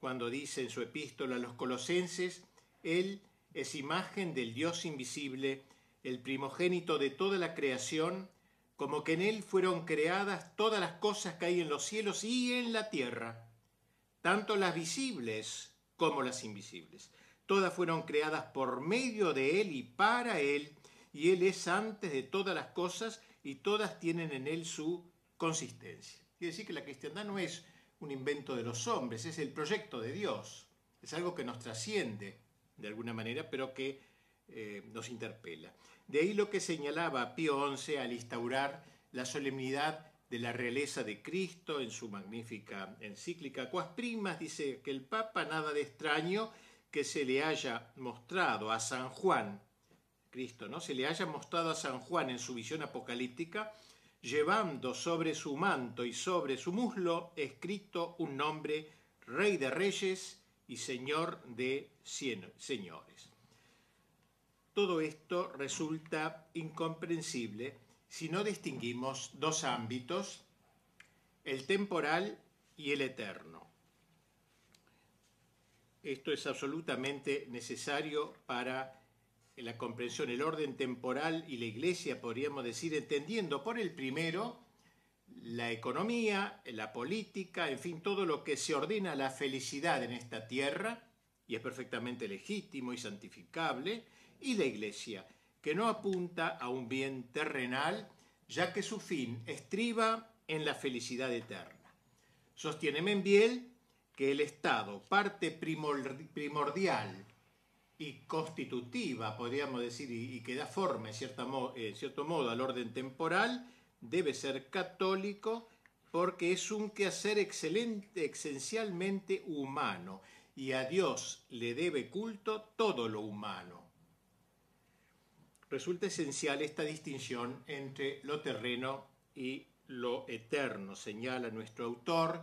cuando dice en su epístola a los colosenses, Él es imagen del Dios invisible, el primogénito de toda la creación, como que en Él fueron creadas todas las cosas que hay en los cielos y en la tierra, tanto las visibles como las invisibles. Todas fueron creadas por medio de Él y para Él, y Él es antes de todas las cosas y todas tienen en Él su consistencia. Quiere decir que la cristiandad no es un invento de los hombres, es el proyecto de Dios, es algo que nos trasciende de alguna manera, pero que eh, nos interpela. De ahí lo que señalaba Pío XI al instaurar la solemnidad de la realeza de Cristo en su magnífica encíclica Quas Primas, dice que el Papa nada de extraño que se le haya mostrado a San Juan, Cristo, ¿no? Se le haya mostrado a San Juan en su visión apocalíptica, llevando sobre su manto y sobre su muslo escrito un nombre, Rey de Reyes y Señor de Señores. Todo esto resulta incomprensible si no distinguimos dos ámbitos, el temporal y el eterno. Esto es absolutamente necesario para la comprensión, el orden temporal y la iglesia, podríamos decir, entendiendo por el primero la economía, la política, en fin, todo lo que se ordena a la felicidad en esta tierra, y es perfectamente legítimo y santificable, y la iglesia, que no apunta a un bien terrenal, ya que su fin estriba en la felicidad eterna. Sostiene Membiel que el Estado, parte primordial y constitutiva, podríamos decir, y, que da forma en, cierto modo al orden temporal, debe ser católico porque es un quehacer excelente, esencialmente humano, y a Dios le debe culto todo lo humano. Resulta esencial esta distinción entre lo terreno y lo eterno, señala nuestro autor,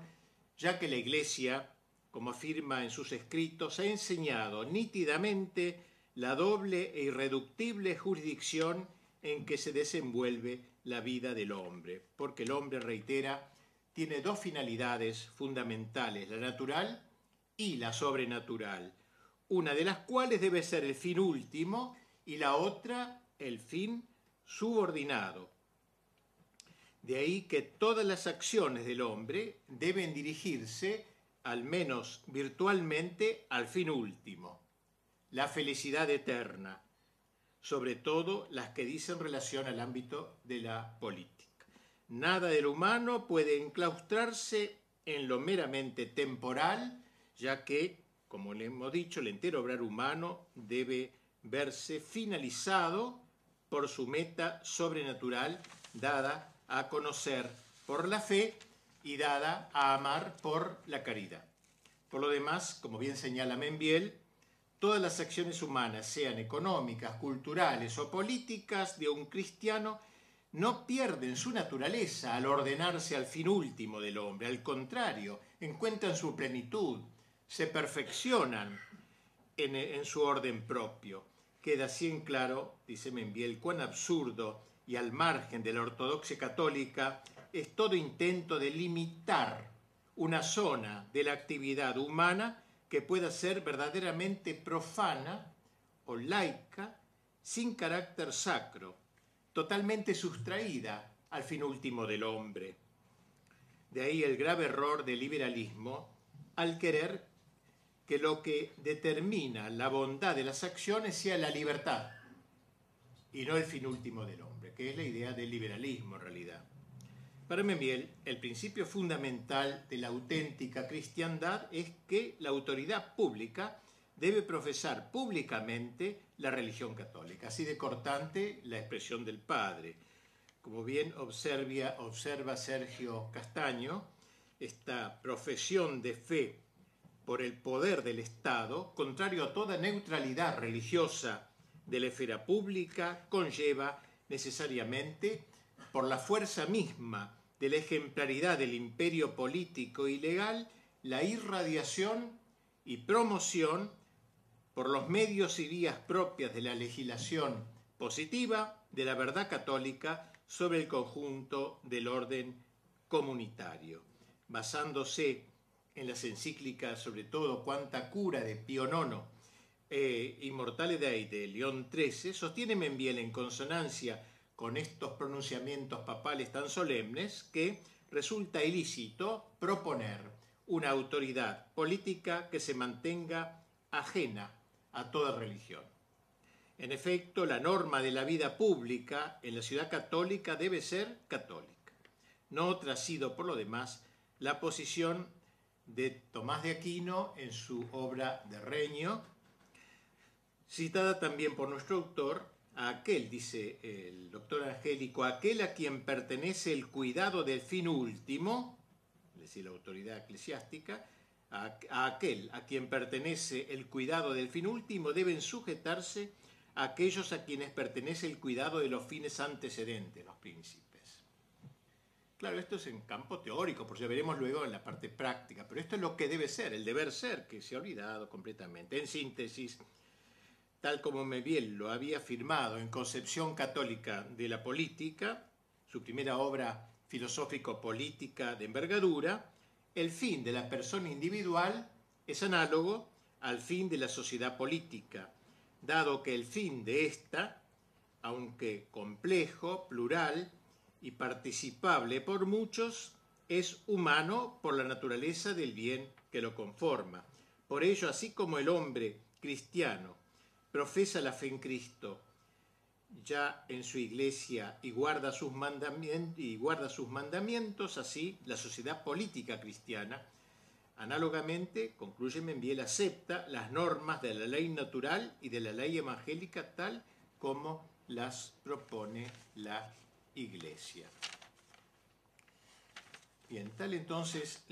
ya que la Iglesia, como afirma en sus escritos, ha enseñado nítidamente la doble e irreductible jurisdicción en que se desenvuelve la vida del hombre, porque el hombre, reitera, tiene dos finalidades fundamentales, la natural y la sobrenatural, una de las cuales debe ser el fin último y la otra el fin subordinado. De ahí que todas las acciones del hombre deben dirigirse, al menos virtualmente, al fin último, la felicidad eterna, sobre todo las que dicen relación al ámbito de la política. Nada del humano puede enclaustrarse en lo meramente temporal, ya que, como le hemos dicho, el entero obrar humano debe verse finalizado por su meta sobrenatural dada a conocer por la fe y dada a amar por la caridad. Por lo demás, como bien señala Membiel, todas las acciones humanas, sean económicas, culturales o políticas de un cristiano, no pierden su naturaleza al ordenarse al fin último del hombre, al contrario, encuentran su plenitud, se perfeccionan en, su orden propio. Queda así en claro, dice Membiel, cuán absurdo y al margen de la ortodoxia católica es todo intento de limitar una zona de la actividad humana que pueda ser verdaderamente profana o laica, sin carácter sacro, totalmente sustraída al fin último del hombre. De ahí el grave error del liberalismo al querer que lo que determina la bondad de las acciones sea la libertad y no el fin último del hombre, que es la idea del liberalismo en realidad. Para Membiel, el principio fundamental de la auténtica cristiandad es que la autoridad pública debe profesar públicamente la religión católica. Así de cortante la expresión del Padre. Como bien observa Sergio Castaño, esta profesión de fe por el poder del Estado, contrario a toda neutralidad religiosa de la esfera pública, conlleva necesariamente, por la fuerza misma de la ejemplaridad del imperio político y legal, la irradiación y promoción por los medios y vías propias de la legislación positiva de la verdad católica sobre el conjunto del orden comunitario, basándose en las encíclicas, sobre todo Cuánta Cura de Pío IX, e Immortale Dei de León XIII, sostiene Membiel en consonancia con estos pronunciamientos papales tan solemnes que resulta ilícito proponer una autoridad política que se mantenga ajena a toda religión. En efecto, la norma de la vida pública en la ciudad católica debe ser católica. No sido por lo demás, la posición de Tomás de Aquino en su obra de Reño, citada también por nuestro autor, a aquel, dice el doctor Angélico, aquel a quien pertenece el cuidado del fin último, es decir, la autoridad eclesiástica, a, aquel a quien pertenece el cuidado del fin último deben sujetarse aquellos a quienes pertenece el cuidado de los fines antecedentes, los príncipes. Claro, esto es en campo teórico, por si veremos luego en la parte práctica, pero esto es lo que debe ser, el deber ser, que se ha olvidado completamente. En síntesis, tal como Meviel lo había afirmado en Concepción Católica de la Política, su primera obra filosófico-política de envergadura, el fin de la persona individual es análogo al fin de la sociedad política, dado que el fin de ésta, aunque complejo, plural, y participable por muchos, es humano por la naturaleza del bien que lo conforma. Por ello, así como el hombre cristiano profesa la fe en Cristo ya en su iglesia y guarda sus, mandamientos, así la sociedad política cristiana, análogamente, concluye Membiel, acepta las normas de la ley natural y de la ley evangélica tal como las propone la iglesia. Bien, tal entonces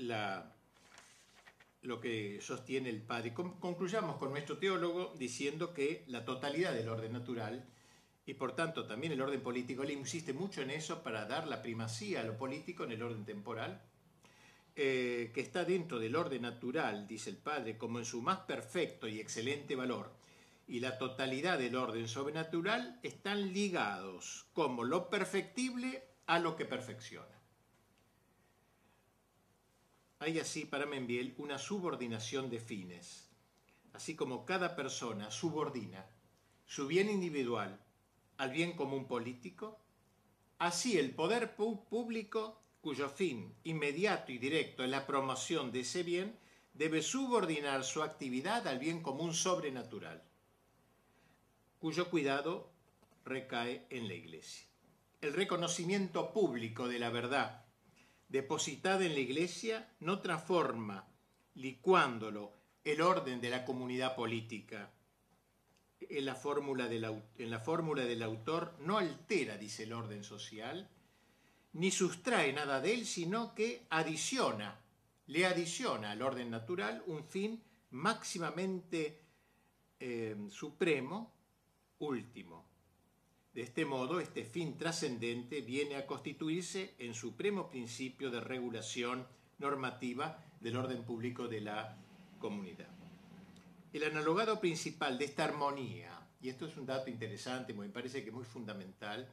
lo que sostiene el padre. Concluyamos con nuestro teólogo diciendo que la totalidad del orden natural y por tanto también el orden político, él insiste mucho en eso para dar la primacía a lo político en el orden temporal, eh, que está dentro del orden natural, dice el padre, como en su más perfecto y excelente valor, y la totalidad del orden sobrenatural están ligados como lo perfectible a lo que perfecciona. Hay así para Membiel una subordinación de fines, así como cada persona subordina su bien individual al bien común político, así el poder público, cuyo fin inmediato y directo es la promoción de ese bien, debe subordinar su actividad al bien común sobrenatural cuyo cuidado recae en la Iglesia. El reconocimiento público de la verdad depositada en la Iglesia no transforma, licuándolo, el orden de la comunidad política. En la fórmula del, autor no altera, dice el orden social, ni sustrae nada de él, sino que adiciona, le adiciona al orden natural un fin máximamente eh, supremo último. De este modo, este fin trascendente viene a constituirse en supremo principio de regulación normativa del orden público de la comunidad. El analogado principal de esta armonía, y esto es un dato interesante, me parece que muy fundamental,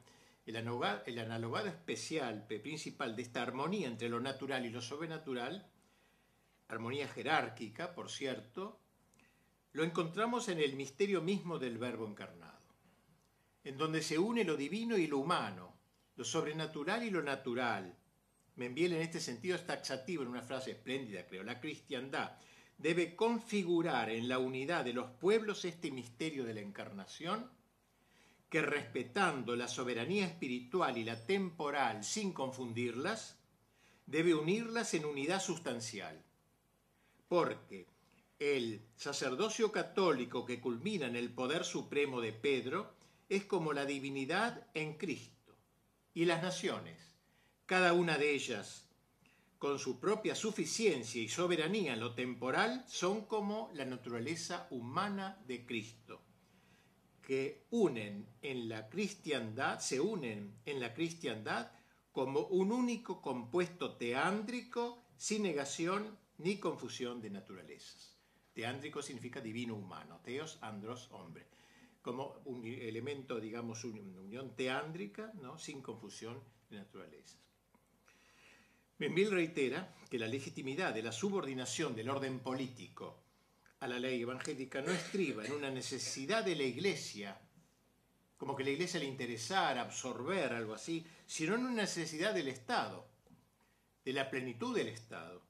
el analogado, el analogado especial principal de esta armonía entre lo natural y lo sobrenatural, armonía jerárquica, por cierto, lo encontramos en el misterio mismo del Verbo encarnado en donde se une lo divino y lo humano, lo sobrenatural y lo natural. Membiel en este sentido es taxativo en una frase espléndida, creo. La cristiandad debe configurar en la unidad de los pueblos este misterio de la encarnación, que respetando la soberanía espiritual y la temporal sin confundirlas, debe unirlas en unidad sustancial. Porque el sacerdocio católico que culmina en el poder supremo de Pedro es como la divinidad en Cristo. Y las naciones, cada una de ellas, con su propia suficiencia y soberanía en lo temporal, son como la naturaleza humana de Cristo, que unen en la cristiandad, se unen en la cristiandad como un único compuesto teándrico sin negación ni confusión de naturalezas. Teándrico significa divino humano, teos, andros, hombre como un elemento, digamos, una unión teándrica, ¿no? sin confusión de naturalezas. Benville reitera que la legitimidad de la subordinación del orden político a la ley evangélica no estriba en una necesidad de la iglesia, como que la iglesia le interesara absorber algo así, sino en una necesidad del Estado, de la plenitud del Estado.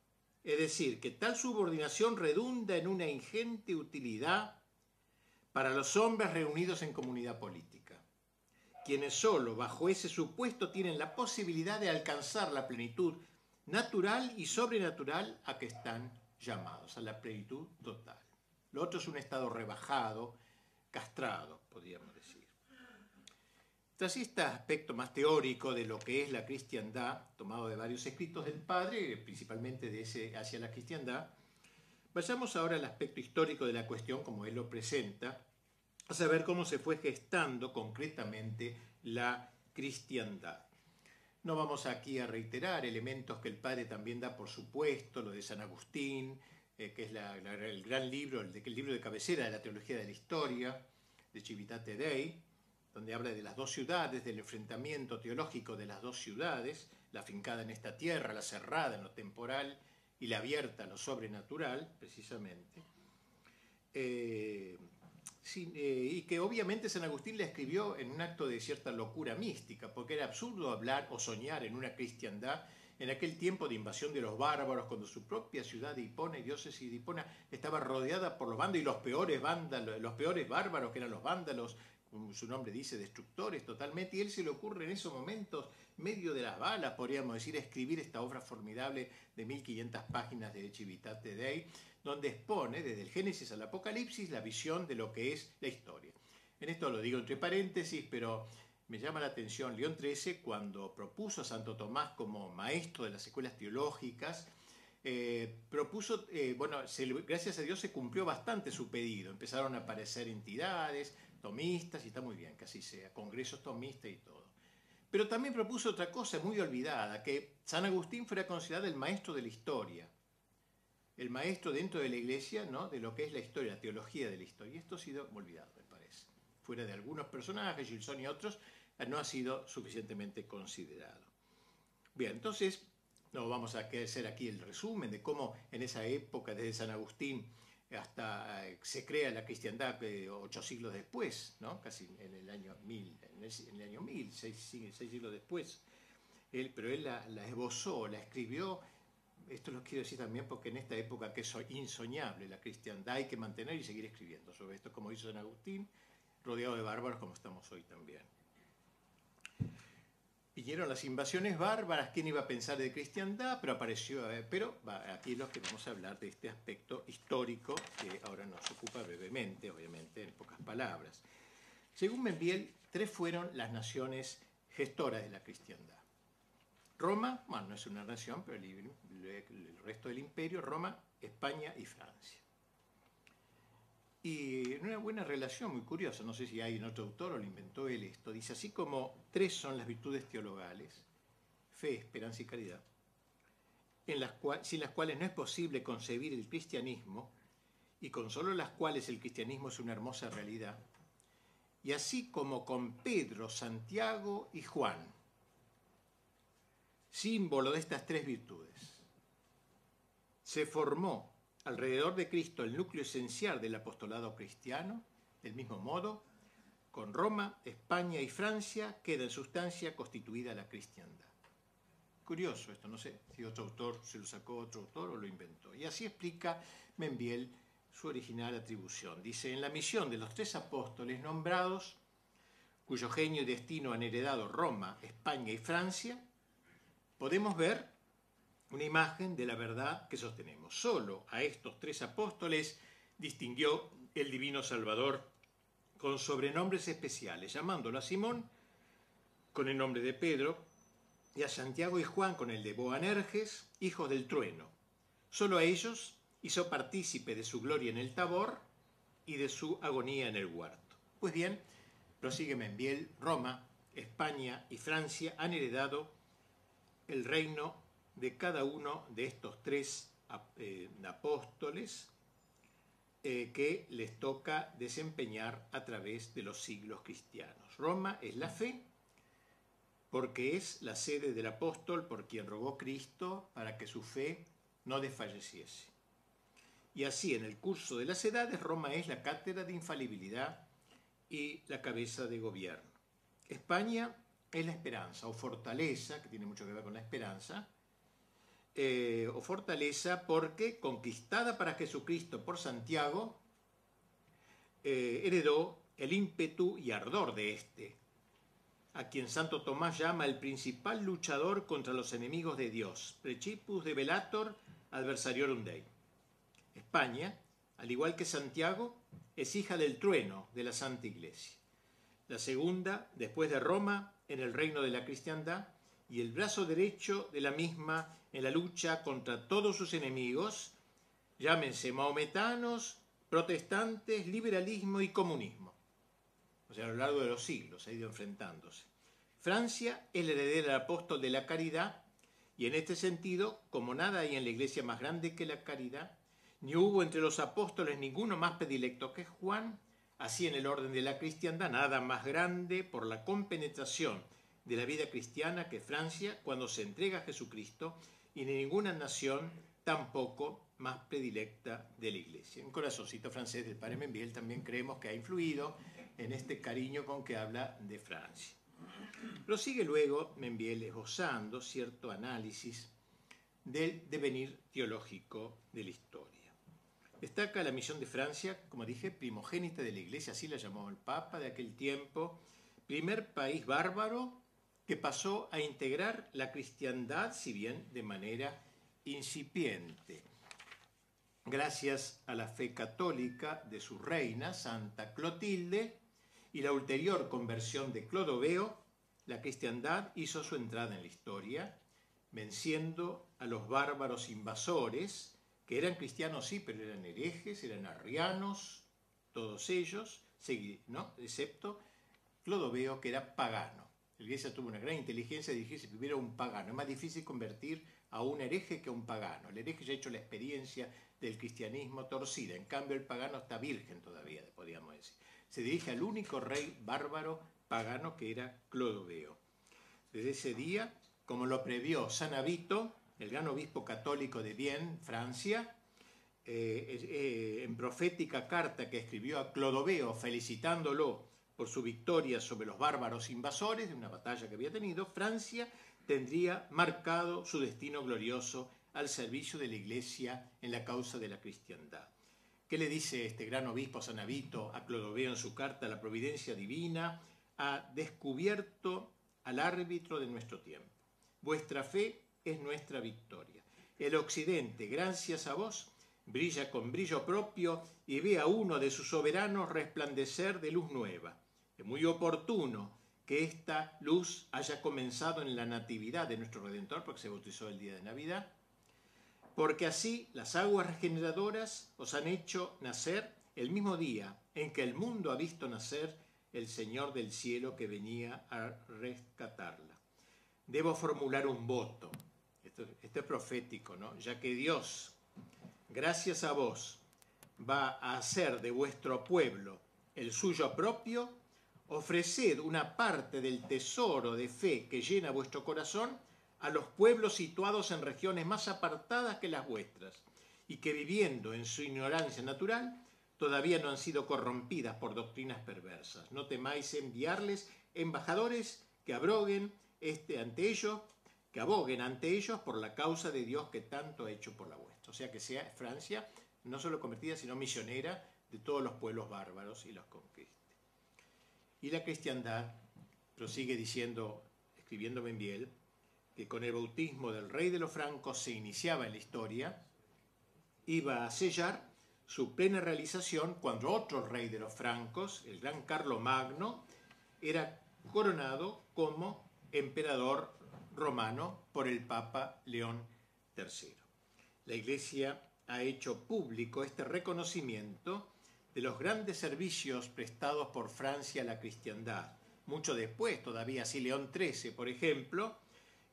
Es decir, que tal subordinación redunda en una ingente utilidad para los hombres reunidos en comunidad política, quienes solo bajo ese supuesto tienen la posibilidad de alcanzar la plenitud natural y sobrenatural a que están llamados, a la plenitud total. Lo otro es un estado rebajado, castrado, podríamos decir. Tras este aspecto más teórico de lo que es la cristiandad, tomado de varios escritos del padre, principalmente de ese hacia la cristiandad, vayamos ahora al aspecto histórico de la cuestión como él lo presenta, a saber cómo se fue gestando concretamente la cristiandad. No vamos aquí a reiterar elementos que el padre también da por supuesto, lo de San Agustín, eh, que es el gran libro, el, libro de cabecera de la teología de la historia, de Civitate Dei, donde habla de las dos ciudades, del enfrentamiento teológico de las dos ciudades, la fincada en esta tierra, la cerrada en lo temporal y la abierta en lo sobrenatural, precisamente. Eh, eh, y que obviamente San Agustín la escribió en un acto de cierta locura mística, porque era absurdo hablar o soñar en una cristiandad en aquel tiempo de invasión de los bárbaros, cuando su propia ciudad de Hipona y diócesis de Hipona estaba rodeada por los vándalos y los peores vándalos, los peores bárbaros que eran los vándalos, su nombre dice, destructores totalmente, y él se le ocurre en esos momentos, medio de las balas, podríamos decir, escribir esta obra formidable de 1500 páginas de Civitate Dei, donde expone desde el Génesis al Apocalipsis la visión de lo que es la historia. En esto lo digo entre paréntesis, pero me llama la atención León XIII cuando propuso a Santo Tomás como maestro de las escuelas teológicas, eh, propuso, eh, bueno, gracias a Dios se cumplió bastante su pedido, empezaron a aparecer entidades, tomistas, y está muy bien que así sea, congresos tomistas y todo. Pero también propuso otra cosa muy olvidada, que San Agustín fuera considerado el maestro de la historia, el maestro dentro de la iglesia, ¿no? de lo que es la historia, la teología de la historia. Y esto ha sido olvidado, me parece. Fuera de algunos personajes, Gilson y otros, no ha sido suficientemente considerado. Bien, entonces, no vamos a hacer aquí el resumen de cómo en esa época, desde San Agustín hasta eh, se crea la cristiandad eh, ocho siglos después, ¿no? casi en el año mil, en el, año mil, seis, siglos después. Él, pero él la, esbozó, la escribió. Esto lo quiero decir también porque en esta época que es insoñable la cristiandad hay que mantener y seguir escribiendo sobre esto, como hizo San Agustín, rodeado de bárbaros como estamos hoy también. Vinieron las invasiones bárbaras, ¿quién iba a pensar de cristiandad? Pero apareció, eh, pero aquí es lo que vamos a hablar de este aspecto histórico que ahora nos ocupa brevemente, obviamente, en pocas palabras. Según Membiel, tres fueron las naciones gestoras de la cristiandad. Roma, bueno, no es una nación, pero el resto del imperio, Roma, España y Francia y en una buena relación muy curiosa, no sé si hay en otro autor o lo inventó él esto, dice así como tres son las virtudes teologales, fe, esperanza y caridad, sin las cuales no es posible concebir el cristianismo y con solo las cuales el cristianismo es una hermosa realidad, y así como con Pedro, Santiago y Juan, símbolo de estas tres virtudes, se formó alrededor de Cristo el núcleo esencial del apostolado cristiano, del mismo modo, con Roma, España y Francia queda en sustancia constituida la cristiandad. Curioso esto, no sé si otro autor se lo sacó otro autor o lo inventó. Y así explica Membiel su original atribución. Dice, en la misión de los tres apóstoles nombrados, cuyo genio y destino han heredado Roma, España y Francia, podemos ver una imagen de la verdad que sostenemos. Solo a estos tres apóstoles distinguió el divino Salvador con sobrenombres especiales, llamándolo a Simón con el nombre de Pedro y a Santiago y Juan con el de Boanerges, hijos del trueno. Solo a ellos hizo partícipe de su gloria en el Tabor y de su agonía en el huerto. Pues bien, prosigue Membiel, Roma, España y Francia han heredado el reino de cada uno de estos tres eh, apóstoles eh, que les toca desempeñar a través de los siglos cristianos. Roma es la fe, porque es la sede del apóstol por quien rogó Cristo para que su fe no desfalleciese. Y así, en el curso de las edades, Roma es la cátedra de infalibilidad y la cabeza de gobierno. España es la esperanza o fortaleza, que tiene mucho que ver con la esperanza, eh, o fortaleza porque conquistada para Jesucristo por Santiago, eh, heredó el ímpetu y ardor de éste, a quien Santo Tomás llama el principal luchador contra los enemigos de Dios, Precipus de Velator adversariorum Dei. España, al igual que Santiago, es hija del trueno de la Santa Iglesia. La segunda, después de Roma, en el reino de la cristiandad, y el brazo derecho de la misma en la lucha contra todos sus enemigos, llámense maometanos, protestantes, liberalismo y comunismo o sea, a lo largo de los siglos ha ido enfrentándose. Francia es la heredera del apóstol de la caridad y en este sentido, como nada hay en la iglesia más grande que la caridad, ni hubo entre los apóstoles ninguno más predilecto que Juan, así en el orden de la cristiandad, nada más grande por la compenetración de la vida cristiana que Francia cuando se entrega a Jesucristo y ni ninguna nación tampoco más predilecta de la iglesia. Un corazoncito francés del padre Membiel también creemos que ha influido en este cariño con que habla de Francia. Prosigue luego Membiel esbozando cierto análisis del devenir teológico de la historia. Destaca la misión de Francia, como dije, primogénita de la Iglesia, así la llamó el Papa de aquel tiempo, primer país bárbaro que pasó a integrar la cristiandad, si bien de manera incipiente. Gracias a la fe católica de su reina, Santa Clotilde, y la ulterior conversión de Clodoveo, la cristiandad hizo su entrada en la historia, venciendo a los bárbaros invasores, que eran cristianos sí, pero eran herejes, eran arrianos, todos ellos, excepto Clodoveo, que era pagano. La iglesia tuvo una gran inteligencia de dirigirse primero un pagano. Es más difícil convertir a un hereje que a un pagano. El hereje ya ha hecho la experiencia del cristianismo torcida. En cambio, el pagano está virgen todavía, podríamos decir se dirige al único rey bárbaro pagano que era Clodoveo. Desde ese día, como lo previó San Avito, el gran obispo católico de Vienne, Francia, eh, eh, en profética carta que escribió a Clodoveo felicitándolo por su victoria sobre los bárbaros invasores de una batalla que había tenido, Francia tendría marcado su destino glorioso al servicio de la Iglesia en la causa de la cristiandad. ¿Qué le dice este gran obispo Sanavito a Clodoveo en su carta? La providencia divina ha descubierto al árbitro de nuestro tiempo. Vuestra fe es nuestra victoria. El occidente, gracias a vos, brilla con brillo propio y ve a uno de sus soberanos resplandecer de luz nueva. Muy oportuno que esta luz haya comenzado en la natividad de nuestro Redentor, porque se bautizó el día de Navidad, porque así las aguas regeneradoras os han hecho nacer el mismo día en que el mundo ha visto nacer el Señor del cielo que venía a rescatarla. Debo formular un voto, esto, es profético, ¿no? Ya que Dios, gracias a vos, va a hacer de vuestro pueblo el suyo propio, ofreced una parte del tesoro de fe que llena vuestro corazón a los pueblos situados en regiones más apartadas que las vuestras, y que viviendo en su ignorancia natural, todavía no han sido corrompidas por doctrinas perversas. No temáis enviarles embajadores que abroguen este ante ellos, que aboguen ante ellos por la causa de Dios que tanto ha hecho por la vuestra. O sea que sea Francia no solo convertida, sino misionera de todos los pueblos bárbaros y los conquiste. Y la cristiandad prosigue diciendo, escribiendo Benviel, que con el bautismo del rey de los francos se iniciaba en la historia, iba a sellar su plena realización cuando otro rey de los francos, el gran Carlo Magno, era coronado como emperador romano por el Papa León III. La Iglesia ha hecho público este reconocimiento de los grandes servicios prestados por Francia a la cristiandad. Mucho después, todavía así León XIII, por ejemplo,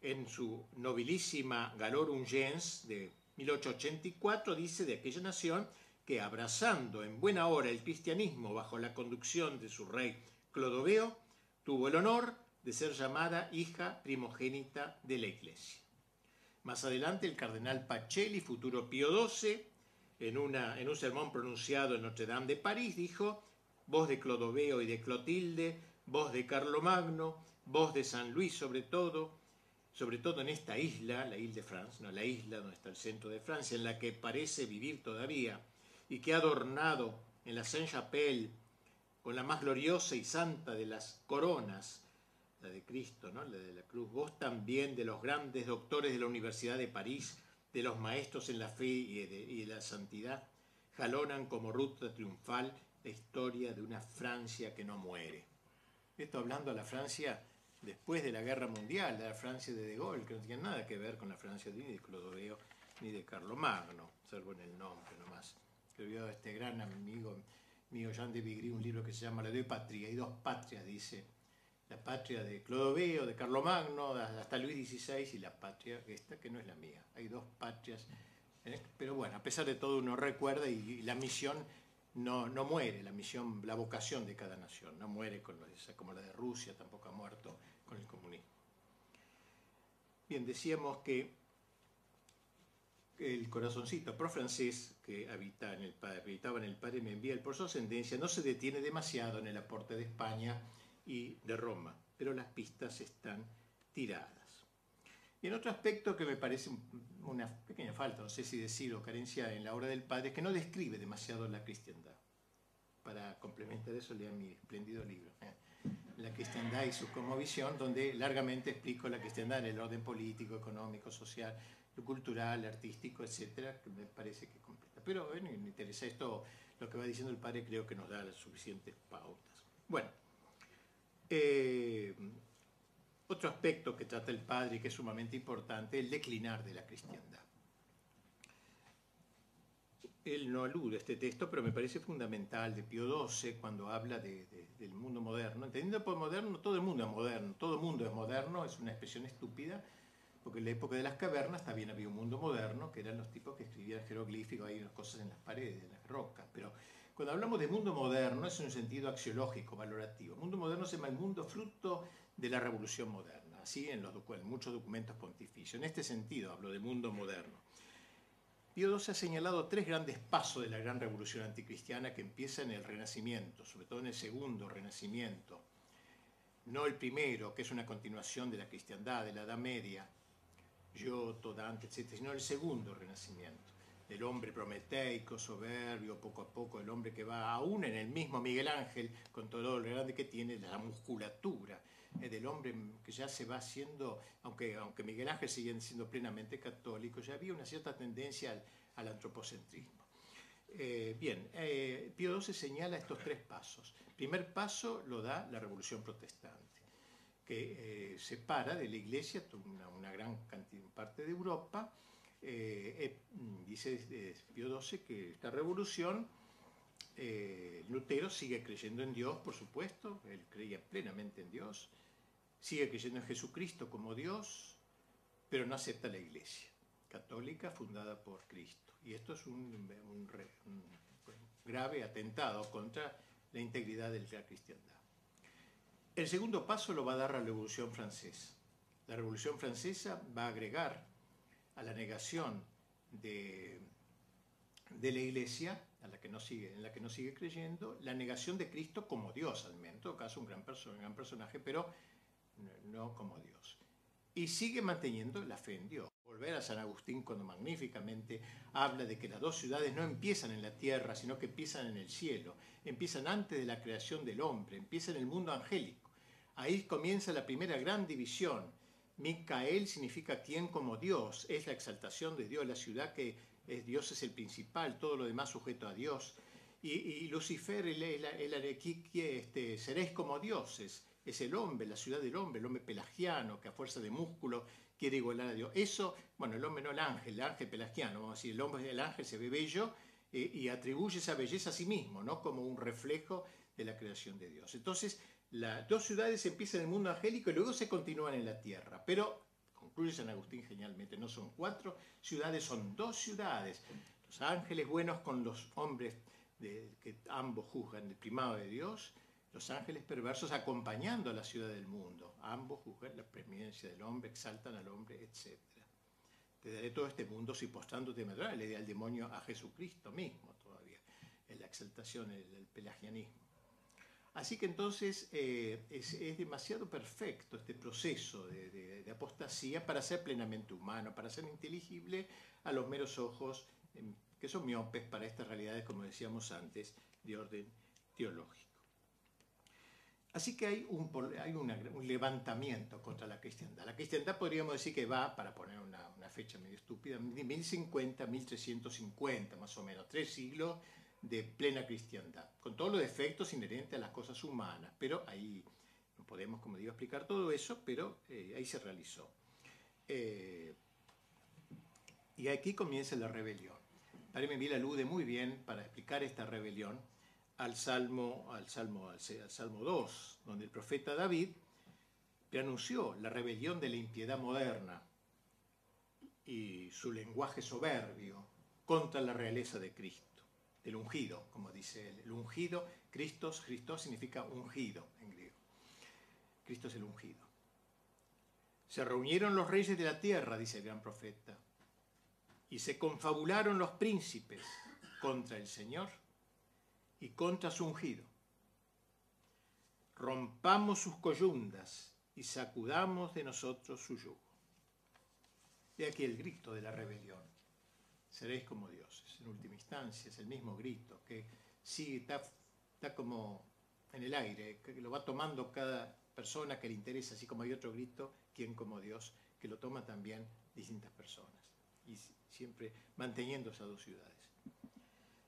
en su nobilísima Galorum Gens de 1884, dice de aquella nación que abrazando en buena hora el cristianismo bajo la conducción de su rey Clodoveo, tuvo el honor de ser llamada hija primogénita de la Iglesia. Más adelante el cardenal Pacelli, futuro Pío XII, en, una, en un sermón pronunciado en Notre Dame de París, dijo, voz de Clodoveo y de Clotilde, voz de Carlomagno, voz de San Luis sobre todo, sobre todo en esta isla, la isla de France, no, la isla donde está el centro de Francia, en la que parece vivir todavía, y que ha adornado en la Saint-Chapelle con la más gloriosa y santa de las coronas, la de Cristo, ¿no? la de la cruz, vos también de los grandes doctores de la Universidad de París, de los maestros en la fe y de, la santidad, jalonan como ruta triunfal la historia de una Francia que no muere. Esto hablando a la Francia después de la Guerra Mundial, de la Francia de De Gaulle, que no tiene nada que ver con la Francia de Clodoveo ni de Carlomagno, salvo en el nombre nomás. Escribió este gran amigo mío Jean de Vigry un libro que se llama La de Patria, hay dos patrias, dice, la patria de Clodoveo, de Carlomagno, hasta Luis XVI y la patria esta que no es la mía. Hay dos patrias. ¿eh? Pero bueno, a pesar de todo uno recuerda y, la misión no, no, muere, la misión, la vocación de cada nación, no muere como la de Rusia, tampoco ha muerto con el comunismo. Bien, decíamos que el corazoncito pro-francés que habita en el, habitaba en el padre Membiel por su ascendencia no se detiene demasiado en el aporte de España y de Roma, pero las pistas están tiradas. Y en otro aspecto que me parece una pequeña falta, no sé si decirlo, carencia en la obra del padre, es que no describe demasiado la cristiandad. Para complementar eso, lea mi espléndido libro, ¿eh? La cristiandad y su visión, donde largamente explico la cristiandad en el orden político, económico, social, cultural, artístico, etcétera, que me parece que completa. Pero bueno, me interesa esto, lo que va diciendo el padre, creo que nos da las suficientes pautas. Bueno, eh, otro aspecto que trata el padre y que es sumamente importante, el declinar de la cristiandad. Él no alude a este texto, pero me parece fundamental de Pío XII cuando habla del mundo moderno. Entendiendo por moderno, todo el mundo es moderno, todo el mundo es moderno, es una expresión estúpida, porque en la época de las cavernas también había un mundo moderno, que eran los tipos que escribían jeroglíficos, hay unas cosas en las paredes, en las rocas, pero cuando hablamos de mundo moderno es un sentido axiológico, valorativo. mundo moderno se llama el mundo fruto de la revolución moderna, así en, muchos documentos pontificios. En este sentido hablo de mundo moderno. Pío XII ha señalado tres grandes pasos de la gran revolución anticristiana que empieza en el Renacimiento, sobre todo en el segundo Renacimiento. No el primero, que es una continuación de la cristiandad, de la Edad Media, Giotto, Dante, etc., sino el segundo Renacimiento el hombre prometeico, soberbio, poco a poco, el hombre que va aún en el mismo Miguel Ángel, con todo lo grande que tiene, la musculatura, es del hombre que ya se va haciendo, aunque, aunque Miguel Ángel sigue siendo plenamente católico, ya había una cierta tendencia al, antropocentrismo. Eh, bien, eh, Pío XII señala estos tres pasos. primer paso lo da la Revolución Protestante, que eh, separa de la Iglesia una, una gran parte de Europa, eh, eh, dice eh, Pío XII que esta revolución, Lutero sigue creyendo en Dios, por supuesto, él creía plenamente en Dios, sigue creyendo en Jesucristo como Dios, pero no acepta la iglesia católica fundada por Cristo. Y esto es un, grave atentado contra la integridad de la cristiandad. El segundo paso lo va a dar la Revolución Francesa. La Revolución Francesa va a agregar a la negación de, de la iglesia, a la que no sigue, en la que no sigue creyendo, la negación de Cristo como Dios, al menos, en todo caso un gran, un gran personaje, pero no, como Dios. Y sigue manteniendo la fe en Dios. Volver a San Agustín cuando magníficamente habla de que las dos ciudades no empiezan en la tierra, sino que empiezan en el cielo, empiezan antes de la creación del hombre, empiezan en el mundo angélico. Ahí comienza la primera gran división Micael significa quien como Dios, es la exaltación de Dios, la ciudad que es, Dios es el principal, todo lo demás sujeto a Dios. Y, Lucifer, el, el, el, este, seréis como dioses, es el hombre, la ciudad del hombre, el hombre pelagiano que a fuerza de músculo quiere igualar a Dios. Eso, bueno, el hombre no el ángel, el ángel pelagiano, vamos a decir, el hombre, el ángel se ve bello eh, y atribuye esa belleza a sí mismo, ¿no? Como un reflejo de la creación de Dios. Entonces, las dos ciudades empiezan en el mundo angélico y luego se continúan en la tierra. Pero, concluye San Agustín genialmente, no son cuatro ciudades, son dos ciudades. Los ángeles buenos con los hombres que ambos juzgan el primado de Dios, los ángeles perversos acompañando a la ciudad del mundo. Ambos juzgan la preeminencia del hombre, exaltan al hombre, etc. te daré todo este mundo si postrándote me le di al demonio a Jesucristo mismo todavía, en la exaltación, el, pelagianismo. Así que entonces eh, es, demasiado perfecto este proceso de, apostasía para ser plenamente humano, para ser inteligible a los meros ojos em, que son miopes para estas realidades, como decíamos antes, de orden teológico. Así que hay, un, levantamiento contra la cristiandad. La cristiandad podríamos decir que va, para poner una, fecha medio estúpida, de 1050 1350 más o menos, tres siglos de plena cristiandad, con todos los defectos inherentes a las cosas humanas, pero ahí no podemos, como digo, explicar todo eso, pero eh, ahí se realizó. Eh, y aquí comienza la rebelión. Padre me alude muy bien para explicar esta rebelión al Salmo, al Salmo, al, Salmo 2, donde el profeta David preanunció la rebelión de la impiedad moderna y su lenguaje soberbio contra la realeza de Cristo, del ungido, como dice él. El ungido, Cristo, Cristo significa ungido en griego. Cristo es el ungido. Se reunieron los reyes de la tierra, dice el gran profeta, y se confabularon los príncipes contra el Señor y contra su ungido. Rompamos sus coyundas y sacudamos de nosotros su yugo. Y aquí el grito de la rebelión. Seréis como dioses. En última instancia es el mismo grito que sigue, está, está como en el aire, que lo va tomando cada persona que le interesa, así como hay otro grito, quien como Dios, que lo toma también distintas personas. Y siempre manteniendo esas dos ciudades.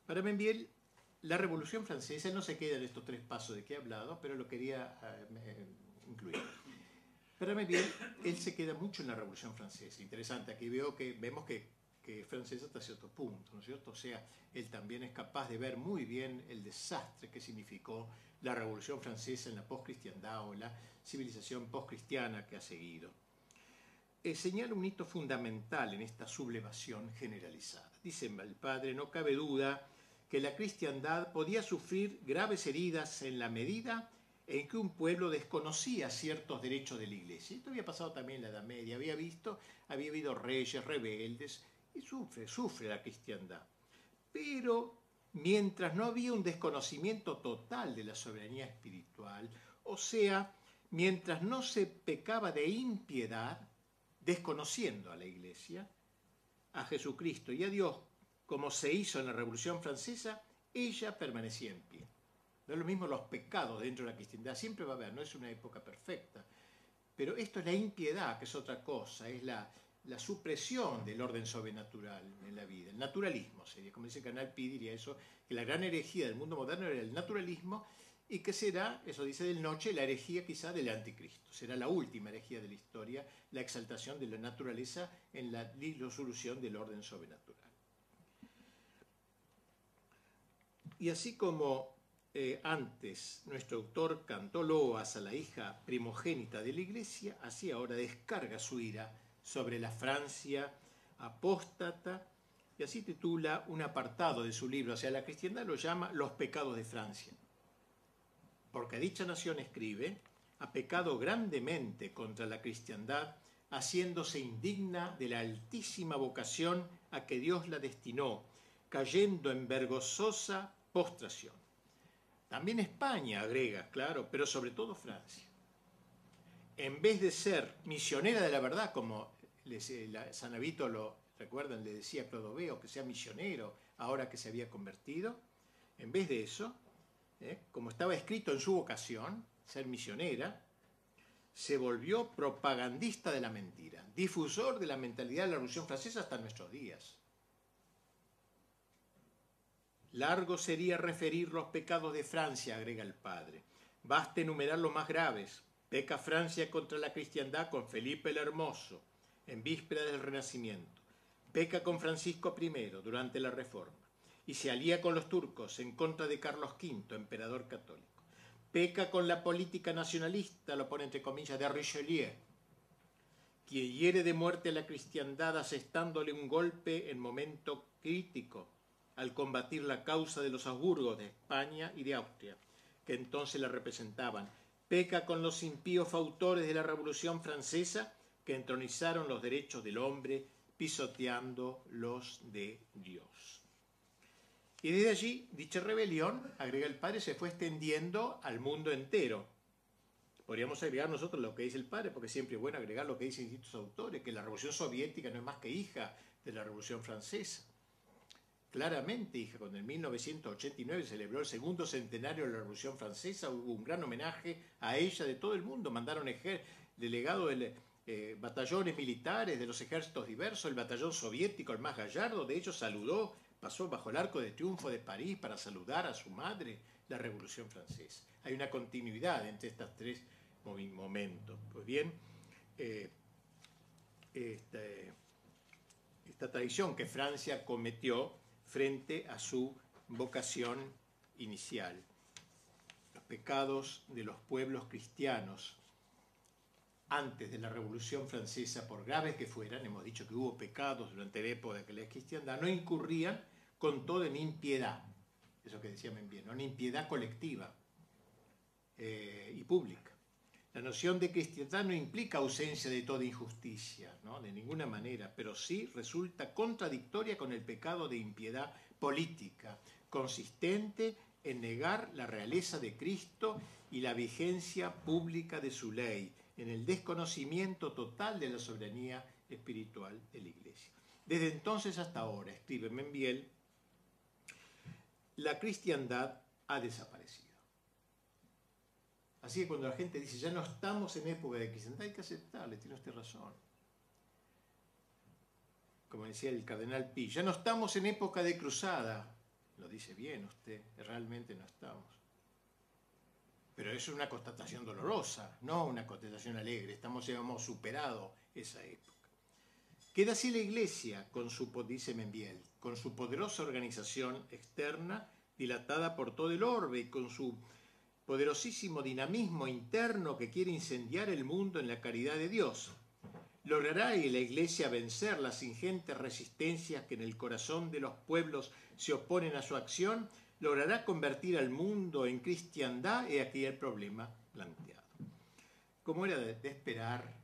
Para Membiel, la Revolución Francesa no se queda en estos tres pasos de que he hablado, pero lo quería eh, incluir. Para mí bien, él se queda mucho en la Revolución Francesa. Interesante, aquí veo que vemos que, que es francesa hasta cierto punto, ¿no es cierto? O sea, él también es capaz de ver muy bien el desastre que significó la Revolución Francesa en la postcristiandad o la civilización postcristiana que ha seguido. Eh, señala un hito fundamental en esta sublevación generalizada. Dice el padre, no cabe duda que la cristiandad podía sufrir graves heridas en la medida en que un pueblo desconocía ciertos derechos de la iglesia. Esto había pasado también en la Edad Media, había visto, había habido reyes rebeldes y sufre, sufre la cristiandad. Pero mientras no había un desconocimiento total de la soberanía espiritual, o sea, mientras no se pecaba de impiedad, desconociendo a la iglesia, a Jesucristo y a Dios como se hizo en la Revolución Francesa, ella permanecía en pie. No es lo mismo los pecados dentro de la cristiandad, siempre va a haber, no es una época perfecta. Pero esto es la impiedad, que es otra cosa, es la, la supresión del orden sobrenatural en la vida, el naturalismo sería, como dice canal Pi, diría eso, que la gran herejía del mundo moderno era el naturalismo y que será, eso dice del Noche, la herejía quizá del anticristo. Será la última herejía de la historia, la exaltación de la naturaleza en la disolución del orden sobrenatural. Y así como eh, antes nuestro autor cantó loas a la hija primogénita de la iglesia, así ahora descarga su ira sobre la Francia apóstata y así titula un apartado de su libro, o sea, la cristiandad lo llama Los pecados de Francia. Porque dicha nación escribe, ha pecado grandemente contra la cristiandad, haciéndose indigna de la altísima vocación a que Dios la destinó, cayendo en vergonzosa postración. También España agrega, claro, pero sobre todo Francia. En vez de ser misionera de la verdad, como San Avito lo recuerdan, le decía a Clodoveo que sea misionero ahora que se había convertido, en vez de eso, ¿eh? como estaba escrito en su vocación, ser misionera, se volvió propagandista de la mentira, difusor de la mentalidad de la Revolución Francesa hasta nuestros días. Largo sería referir los pecados de Francia, agrega el padre. Basta enumerar los más graves. Peca Francia contra la cristiandad con Felipe el Hermoso, en víspera del Renacimiento. Peca con Francisco I durante la Reforma. Y se alía con los turcos en contra de Carlos V, emperador católico. Peca con la política nacionalista, lo pone entre comillas, de Richelieu, quien hiere de muerte a la cristiandad asestándole un golpe en momento crítico al combatir la causa de los Habsburgos de España y de Austria, que entonces la representaban. Peca con los impíos autores de la Revolución Francesa que entronizaron los derechos del hombre pisoteando los de Dios. Y desde allí, dicha rebelión, agrega el padre, se fue extendiendo al mundo entero. Podríamos agregar nosotros lo que dice el padre, porque siempre es bueno agregar lo que dicen distintos autores, que la revolución soviética no es más que hija de la revolución francesa. Claramente, hija, cuando en 1989 celebró el segundo centenario de la revolución francesa, hubo un gran homenaje a ella de todo el mundo. Mandaron delegados de eh, batallones militares de los ejércitos diversos, el batallón soviético, el más gallardo, de ellos saludó pasó bajo el arco de triunfo de París para saludar a su madre la Revolución Francesa. Hay una continuidad entre estos tres momentos. Pues bien, eh, este, esta, tradición que Francia cometió frente a su vocación inicial, los pecados de los pueblos cristianos antes de la Revolución Francesa, por graves que fueran, hemos dicho que hubo pecados durante la época de la cristiandad, no incurrían con todo en impiedad, eso que decía bien, una impiedad colectiva eh, y pública. La noción de cristiandad no implica ausencia de toda injusticia, ¿no? de ninguna manera, pero sí resulta contradictoria con el pecado de impiedad política, consistente en negar la realeza de Cristo y la vigencia pública de su ley, en el desconocimiento total de la soberanía espiritual de la Iglesia. Desde entonces hasta ahora, escribe Membiel, la cristiandad ha desaparecido. Así que cuando la gente dice, ya no estamos en época de cristiandad, hay que aceptarle, tiene usted razón. Como decía el cardenal Pi, ya no estamos en época de cruzada. Lo dice bien usted, realmente no estamos. Pero eso es una constatación dolorosa, no una constatación alegre. Estamos, hemos superado esa época. Queda así la Iglesia, con su, dice Membiel, con su poderosa organización externa, dilatada por todo el orbe y con su poderosísimo dinamismo interno que quiere incendiar el mundo en la caridad de Dios. ¿Logrará la Iglesia vencer las ingentes resistencias que en el corazón de los pueblos se oponen a su acción? ¿Logrará convertir al mundo en cristiandad? He aquí el problema planteado. Como era de esperar,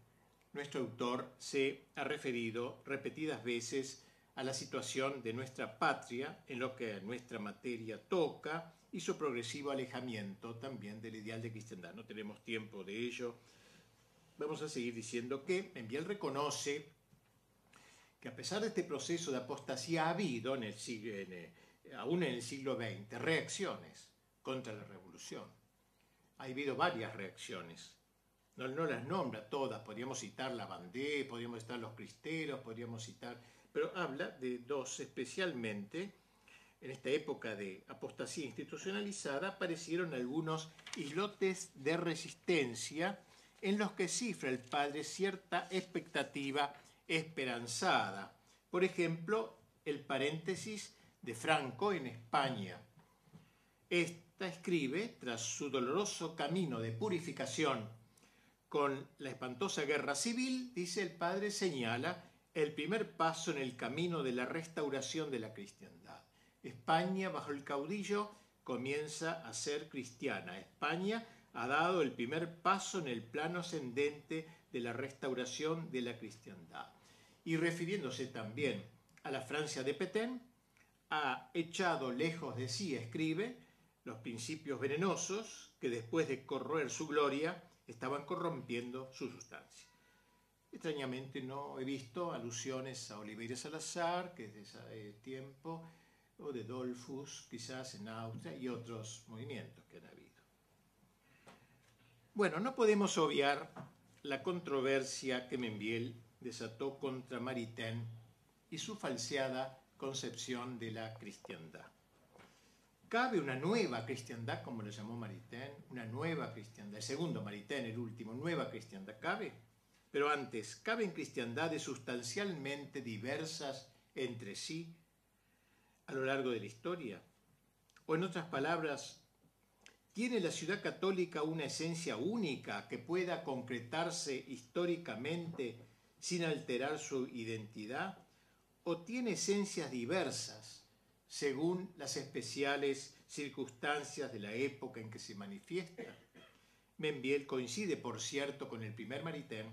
nuestro autor se ha referido repetidas veces a la situación de nuestra patria en lo que nuestra materia toca y su progresivo alejamiento también del ideal de cristiandad. No tenemos tiempo de ello. Vamos a seguir diciendo que Enviel reconoce que a pesar de este proceso de apostasía ha habido, en el siglo, aún en el siglo XX, reacciones contra la revolución. Ha habido varias reacciones no, las nombra todas, podríamos citar la Bandé, podríamos citar los cristeros, podríamos citar, pero habla de dos especialmente. En esta época de apostasía institucionalizada aparecieron algunos islotes de resistencia en los que cifra el padre cierta expectativa esperanzada. Por ejemplo, el paréntesis de Franco en España. Esta escribe, tras su doloroso camino de purificación con la espantosa guerra civil, dice el padre, señala el primer paso en el camino de la restauración de la cristiandad. España, bajo el caudillo, comienza a ser cristiana. España ha dado el primer paso en el plano ascendente de la restauración de la cristiandad. Y refiriéndose también a la Francia de Petén, ha echado lejos de sí, escribe, los principios venenosos que después de corroer su gloria estaban corrompiendo su sustancia. Extrañamente no he visto alusiones a Oliveira Salazar, que es de ese tiempo, o de Dolfus, quizás en Austria, y otros movimientos que han habido. Bueno, no podemos obviar la controversia que Membiel desató contra Maritain y su falseada concepción de la cristiandad. Cabe una nueva cristiandad, como lo llamó Maritain, una nueva cristiandad. El segundo Maritain, el último, nueva cristiandad. ¿Cabe? Pero antes, ¿caben cristiandades sustancialmente diversas entre sí a lo largo de la historia? O en otras palabras, ¿tiene la ciudad católica una esencia única que pueda concretarse históricamente sin alterar su identidad? ¿O tiene esencias diversas? según las especiales circunstancias de la época en que se manifiesta. Membiel coincide, por cierto, con el primer Maritain,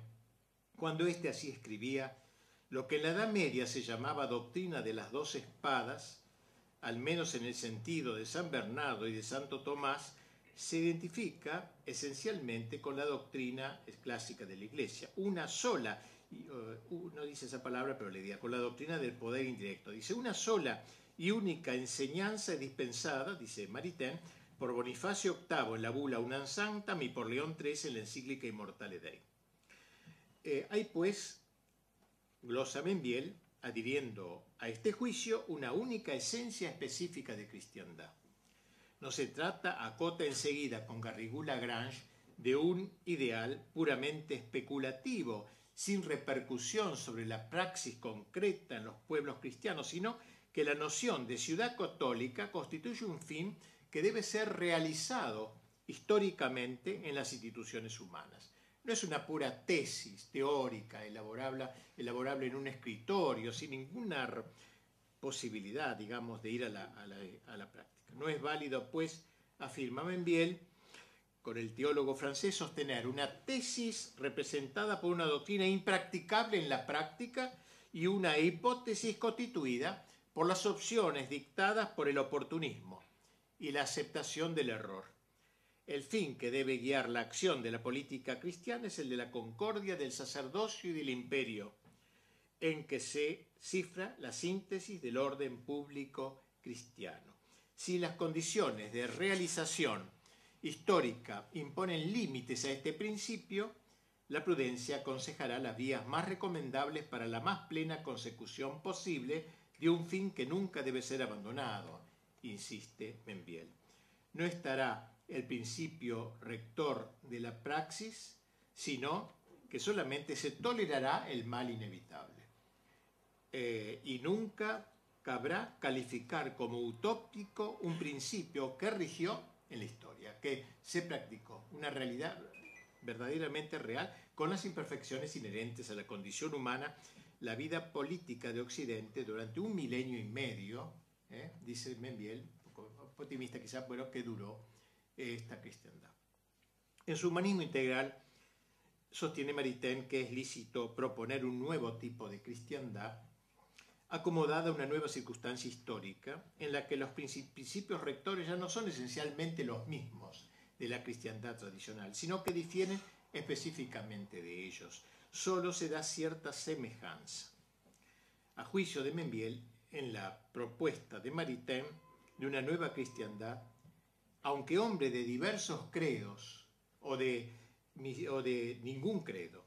cuando éste así escribía, Lo que en la Edad Media se llamaba doctrina de las dos espadas, al menos en el sentido de San Bernardo y de Santo Tomás, se identifica esencialmente con la doctrina clásica de la Iglesia, una sola, no dice esa palabra, pero le diga, con la doctrina del poder indirecto. Dice, una sola y única enseñanza dispensada, dice Maritain, por Bonifacio VIII en la bula Unan Sanctam y por León XIII en la encíclica Immortale Dei. Eh, hay pues, glosa Membiel, adhiriendo a este juicio una única esencia específica de cristiandad. No se trata, acota enseguida con Garrigou Grange, de un ideal puramente especulativo, sin repercusión sobre la praxis concreta en los pueblos cristianos, sino que la noción de ciudad católica constituye un fin que debe ser realizado históricamente en las instituciones humanas. No es una pura tesis teórica elaborable, elaborable en un escritorio, sin ninguna posibilidad, digamos, de ir a la, práctica. No es válido, pues, afirma Membiel, con el teólogo francés, sostener una tesis representada por una doctrina impracticable en la práctica y una hipótesis constituida por las opciones dictadas por el oportunismo y la aceptación del error. El fin que debe guiar la acción de la política cristiana es el de la concordia del sacerdocio y del imperio, en que se cifra la síntesis del orden público cristiano. Si las condiciones de realización histórica imponen límites a este principio, la prudencia aconsejará las vías más recomendables para la más plena consecución posible de un fin que nunca debe ser abandonado, insiste Membiel. No estará el principio rector de la praxis, sino que solamente se tolerará el mal inevitable. Eh, y nunca cabrá calificar como utópico un principio que rigió en la historia, que se practicó, una realidad verdaderamente real, con las imperfecciones inherentes a la condición humana, la vida política de Occidente durante un milenio y medio, ¿eh? dice Membiel, optimista quizás, pero que duró esta cristiandad. En su humanismo integral, sostiene Maritain que es lícito proponer un nuevo tipo de cristiandad acomodada a una nueva circunstancia histórica en la que los principios rectores ya no son esencialmente los mismos de la cristiandad tradicional, sino que difieren específicamente de ellos. Solo se da cierta semejanza. A juicio de Membiel, en la propuesta de Maritain de una nueva cristiandad, aunque hombre de diversos credos o de, o de ningún credo,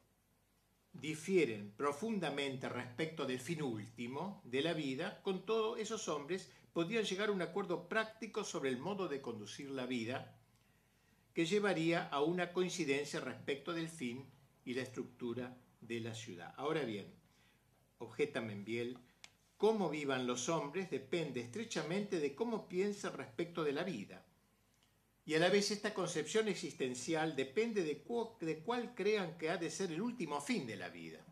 difieren profundamente respecto del fin último de la vida, con todo esos hombres podrían llegar a un acuerdo práctico sobre el modo de conducir la vida que llevaría a una coincidencia respecto del fin y la estructura de la ciudad. Ahora bien, objeta Membiel, cómo vivan los hombres depende estrechamente de cómo piensan respecto de la vida y a la vez esta concepción existencial depende de, cuál crean que ha de ser el último fin de la vida.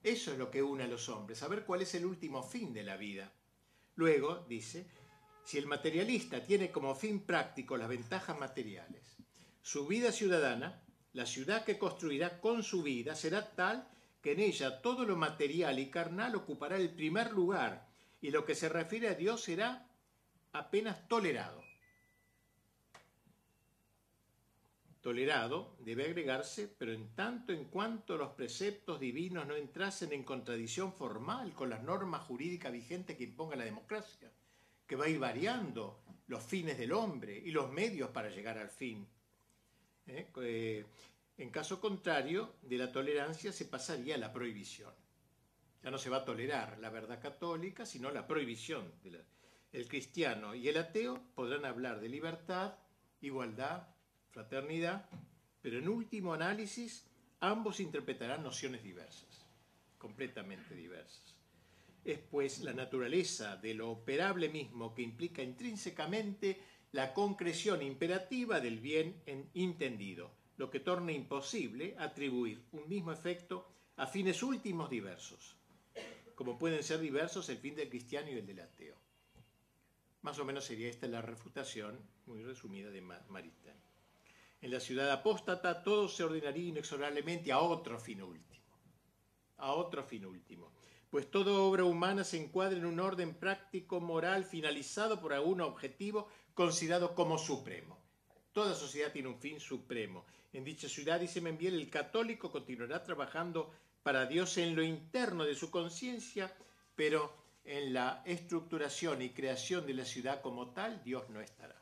Eso es lo que une a los hombres, saber cuál es el último fin de la vida. Luego, dice, si el materialista tiene como fin práctico las ventajas materiales, su vida ciudadana, la ciudad que construirá con su vida, será tal que en ella todo lo material y carnal ocupará el primer lugar y lo que se refiere a Dios será apenas tolerado. Tolerado debe agregarse, pero en tanto en cuanto los preceptos divinos no entrasen en contradicción formal con las normas jurídicas vigentes que imponga la democracia, que va a ir variando los fines del hombre y los medios para llegar al fin. ¿Eh? Eh, en caso contrario, de la tolerancia se pasaría a la prohibición. Ya no se va a tolerar la verdad católica, sino la prohibición. el cristiano y el ateo podrán hablar de libertad, igualdad, fraternidad, pero en último análisis ambos interpretarán nociones diversas, completamente diversas. Es pues la naturaleza de lo operable mismo que implica intrínsecamente la concreción imperativa del bien entendido, lo que torna imposible atribuir un mismo efecto a fines últimos diversos, como pueden ser diversos el fin del cristiano y el del ateo. Más o menos sería esta la refutación, muy resumida, de Maritain. En la ciudad apóstata todo se ordenaría inexorablemente a otro fin último. a otro fin último. Pues toda obra humana se encuadra en un orden práctico, moral, finalizado por algún objetivo considerado como supremo. Toda sociedad tiene un fin supremo. En dicha ciudad, dice Membiel, el católico continuará trabajando para Dios en lo interno de su conciencia, pero en la estructuración y creación de la ciudad como tal, Dios no estará.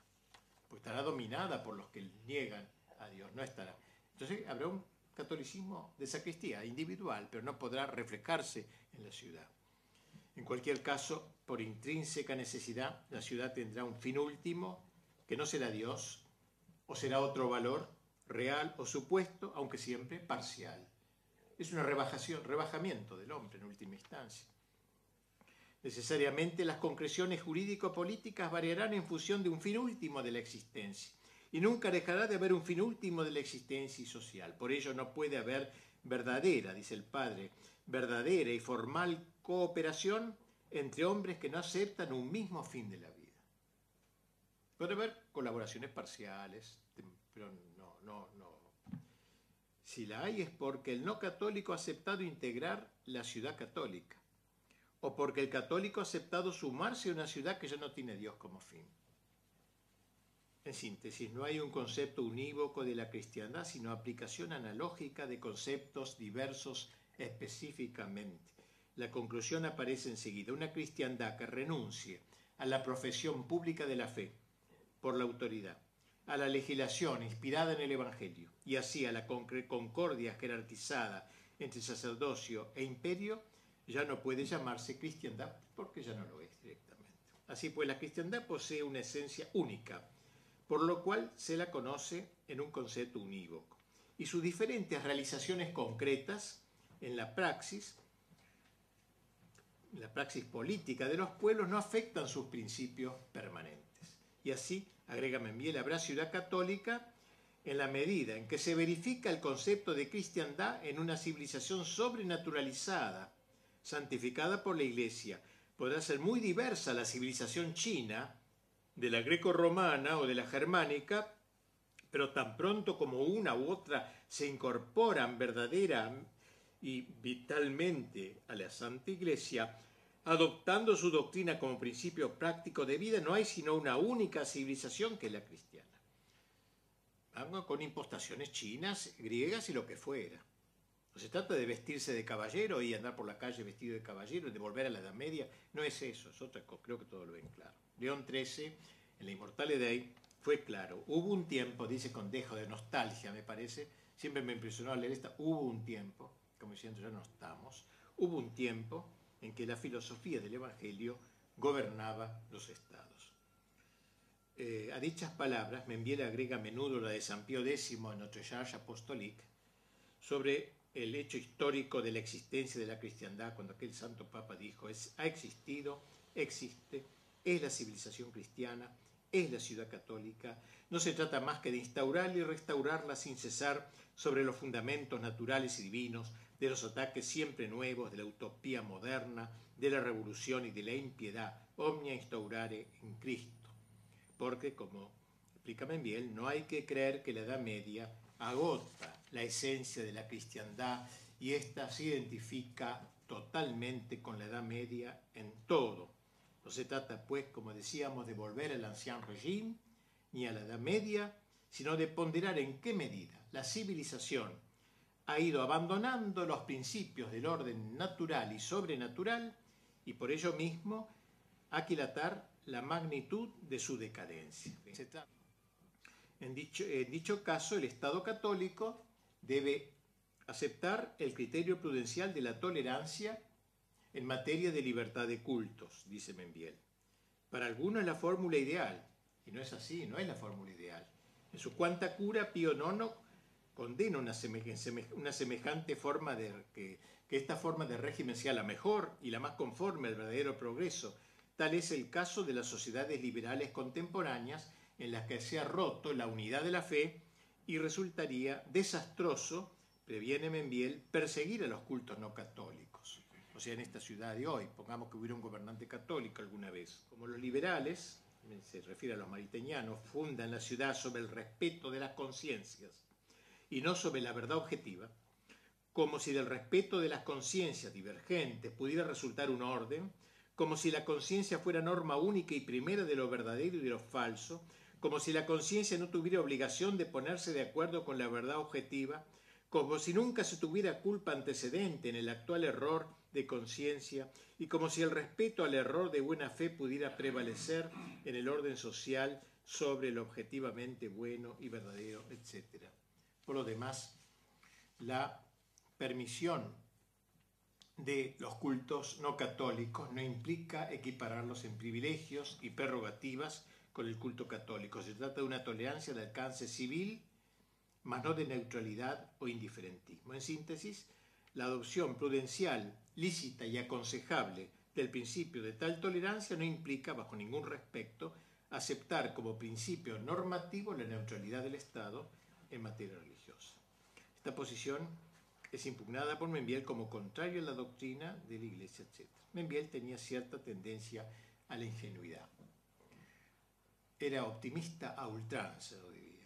Pues estará dominada por los que niegan a Dios, no estará. Entonces habrá un catolicismo de sacristía, individual, pero no podrá reflejarse en la ciudad. En cualquier caso, por intrínseca necesidad, la ciudad tendrá un fin último, que no será Dios, o será otro valor real o supuesto, aunque siempre parcial. Es una rebajación, rebajamiento del hombre en última instancia. Necesariamente las concreciones jurídico-políticas variarán en función de un fin último de la existencia y nunca dejará de haber un fin último de la existencia y social. Por ello no puede haber verdadera, dice el padre, verdadera y formal cooperación entre hombres que no aceptan un mismo fin de la vida. Puede haber colaboraciones parciales, pero no, no, no. Si la hay es porque el no católico ha aceptado integrar la ciudad católica, o porque el católico ha aceptado sumarse a una ciudad que ya no tiene Dios como fin. En síntesis, no hay un concepto unívoco de la cristiandad, sino aplicación analógica de conceptos diversos específicamente. La conclusión aparece enseguida, una cristiandad que renuncie a la profesión pública de la fe, por la autoridad, a la legislación inspirada en el Evangelio y así a la concordia jerarquizada entre sacerdocio e imperio, ya no puede llamarse cristiandad porque ya no lo es directamente. Así pues, la cristiandad posee una esencia única, por lo cual se la conoce en un concepto unívoco. Y sus diferentes realizaciones concretas en la praxis, la praxis política de los pueblos, no afectan sus principios permanentes. Y así, agrega Membiel, habrá ciudad católica en la medida en que se verifica el concepto de cristiandad en una civilización sobrenaturalizada, santificada por la Iglesia. Podrá ser muy diversa la civilización china, de la greco-romana o de la germánica, pero tan pronto como una u otra se incorporan verdadera y vitalmente a la Santa Iglesia, adoptando su doctrina como principio práctico de vida, no hay sino una única civilización que es la cristiana. Vamos con impostaciones chinas, griegas y lo que fuera. No se trata de vestirse de caballero y andar por la calle vestido de caballero y de volver a la Edad Media. No es eso, es otra cosa. Creo que todo lo ven claro. León XIII, en la Inmortal Edad, fue claro. Hubo un tiempo, dice con dejo de nostalgia, me parece, siempre me impresionó leer esta, hubo un tiempo, como diciendo ya no estamos, hubo un tiempo en que la filosofía del Evangelio gobernaba los estados. Eh, a dichas palabras, Membiel agrega a menudo la de San Pío X en Notre Charge Apostolique sobre el hecho histórico de la existencia de la cristiandad, cuando aquel santo papa dijo, es, ha existido, existe, es la civilización cristiana, es la ciudad católica, no se trata más que de instaurarla y restaurarla sin cesar sobre los fundamentos naturales y divinos de los ataques siempre nuevos de la utopía moderna, de la revolución y de la impiedad, omnia instaurare en Cristo. Porque, como explica bien, no hay que creer que la Edad Media agota la esencia de la cristiandad y ésta se identifica totalmente con la Edad Media en todo. No se trata, pues, como decíamos, de volver al ancien régimen ni a la Edad Media, sino de ponderar en qué medida la civilización ha ido abandonando los principios del orden natural y sobrenatural y por ello mismo aquilatar la magnitud de su decadencia. En dicho, en dicho caso, el Estado católico debe aceptar el criterio prudencial de la tolerancia en materia de libertad de cultos, dice Membiel. Para algunos es la fórmula ideal, y no es así, no es la fórmula ideal. En su cuanta cura, Pío IX condena una, semejante forma de que, que esta forma de régimen sea la mejor y la más conforme al verdadero progreso. Tal es el caso de las sociedades liberales contemporáneas en las que se ha roto la unidad de la fe y resultaría desastroso, previene Membiel, perseguir a los cultos no católicos. O sea, en esta ciudad de hoy, pongamos que hubiera un gobernante católico alguna vez. Como los liberales, se refiere a los mariteñanos, fundan la ciudad sobre el respeto de las conciencias y no sobre la verdad objetiva, como si del respeto de las conciencias divergentes pudiera resultar un orden, como si la conciencia fuera norma única y primera de lo verdadero y de lo falso, como si la conciencia no tuviera obligación de ponerse de acuerdo con la verdad objetiva, como si nunca se tuviera culpa antecedente en el actual error de conciencia y como si el respeto al error de buena fe pudiera prevalecer en el orden social sobre lo objetivamente bueno y verdadero, etc. Por lo demás, la permisión de los cultos no católicos no implica equipararlos en privilegios y prerrogativas con el culto católico. Se trata de una tolerancia de alcance civil, más no de neutralidad o indiferentismo. En síntesis, la adopción prudencial, lícita y aconsejable del principio de tal tolerancia no implica, bajo ningún respecto, aceptar como principio normativo la neutralidad del Estado en materia religiosa. Esta posición es impugnada por Membiel como contrario a la doctrina de la Iglesia, etc. Membiel tenía cierta tendencia a la ingenuidad. Era optimista a ultranza,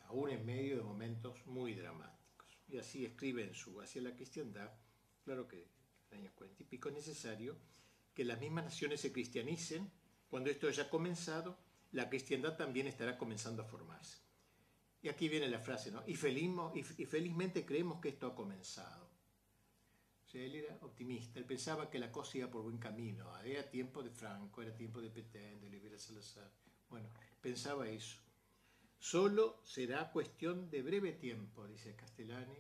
aún en medio de momentos muy dramáticos. Y así escribe en su Hacia la Cristiandad, claro que en el año cuarenta y pico, es necesario que las mismas naciones se cristianicen. Cuando esto haya comenzado, la cristiandad también estará comenzando a formarse. Y aquí viene la frase, ¿no? Y, y felizmente creemos que esto ha comenzado él era optimista, él pensaba que la cosa iba por buen camino. Era tiempo de Franco, era tiempo de Petén, de Oliveira Salazar. Bueno, pensaba eso. Solo será cuestión de breve tiempo, dice Castellani,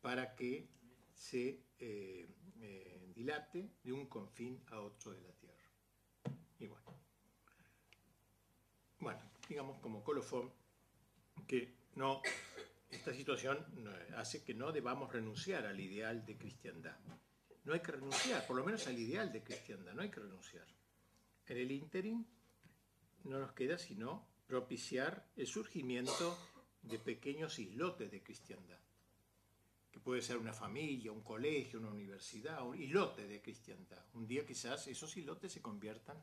para que se eh, eh, dilate de un confín a otro de la Tierra. Y bueno, bueno digamos como colofón que no esta situación hace que no debamos renunciar al ideal de cristiandad. No hay que renunciar, por lo menos al ideal de cristiandad, no hay que renunciar. En el ínterin no nos queda sino propiciar el surgimiento de pequeños islotes de cristiandad, que puede ser una familia, un colegio, una universidad, un islote de cristiandad. Un día quizás esos islotes se conviertan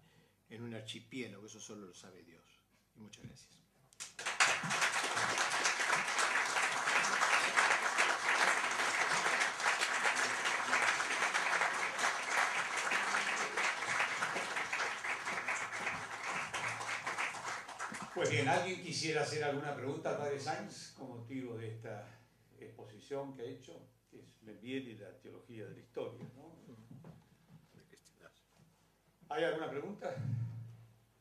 en un archipiélago, eso solo lo sabe Dios. Muchas gracias. Pues bien, ¿alguien quisiera hacer alguna pregunta a Padre Sainz con motivo de esta exposición que ha hecho, que es Membiel y la teología de la historia? ¿no? ¿Hay alguna pregunta?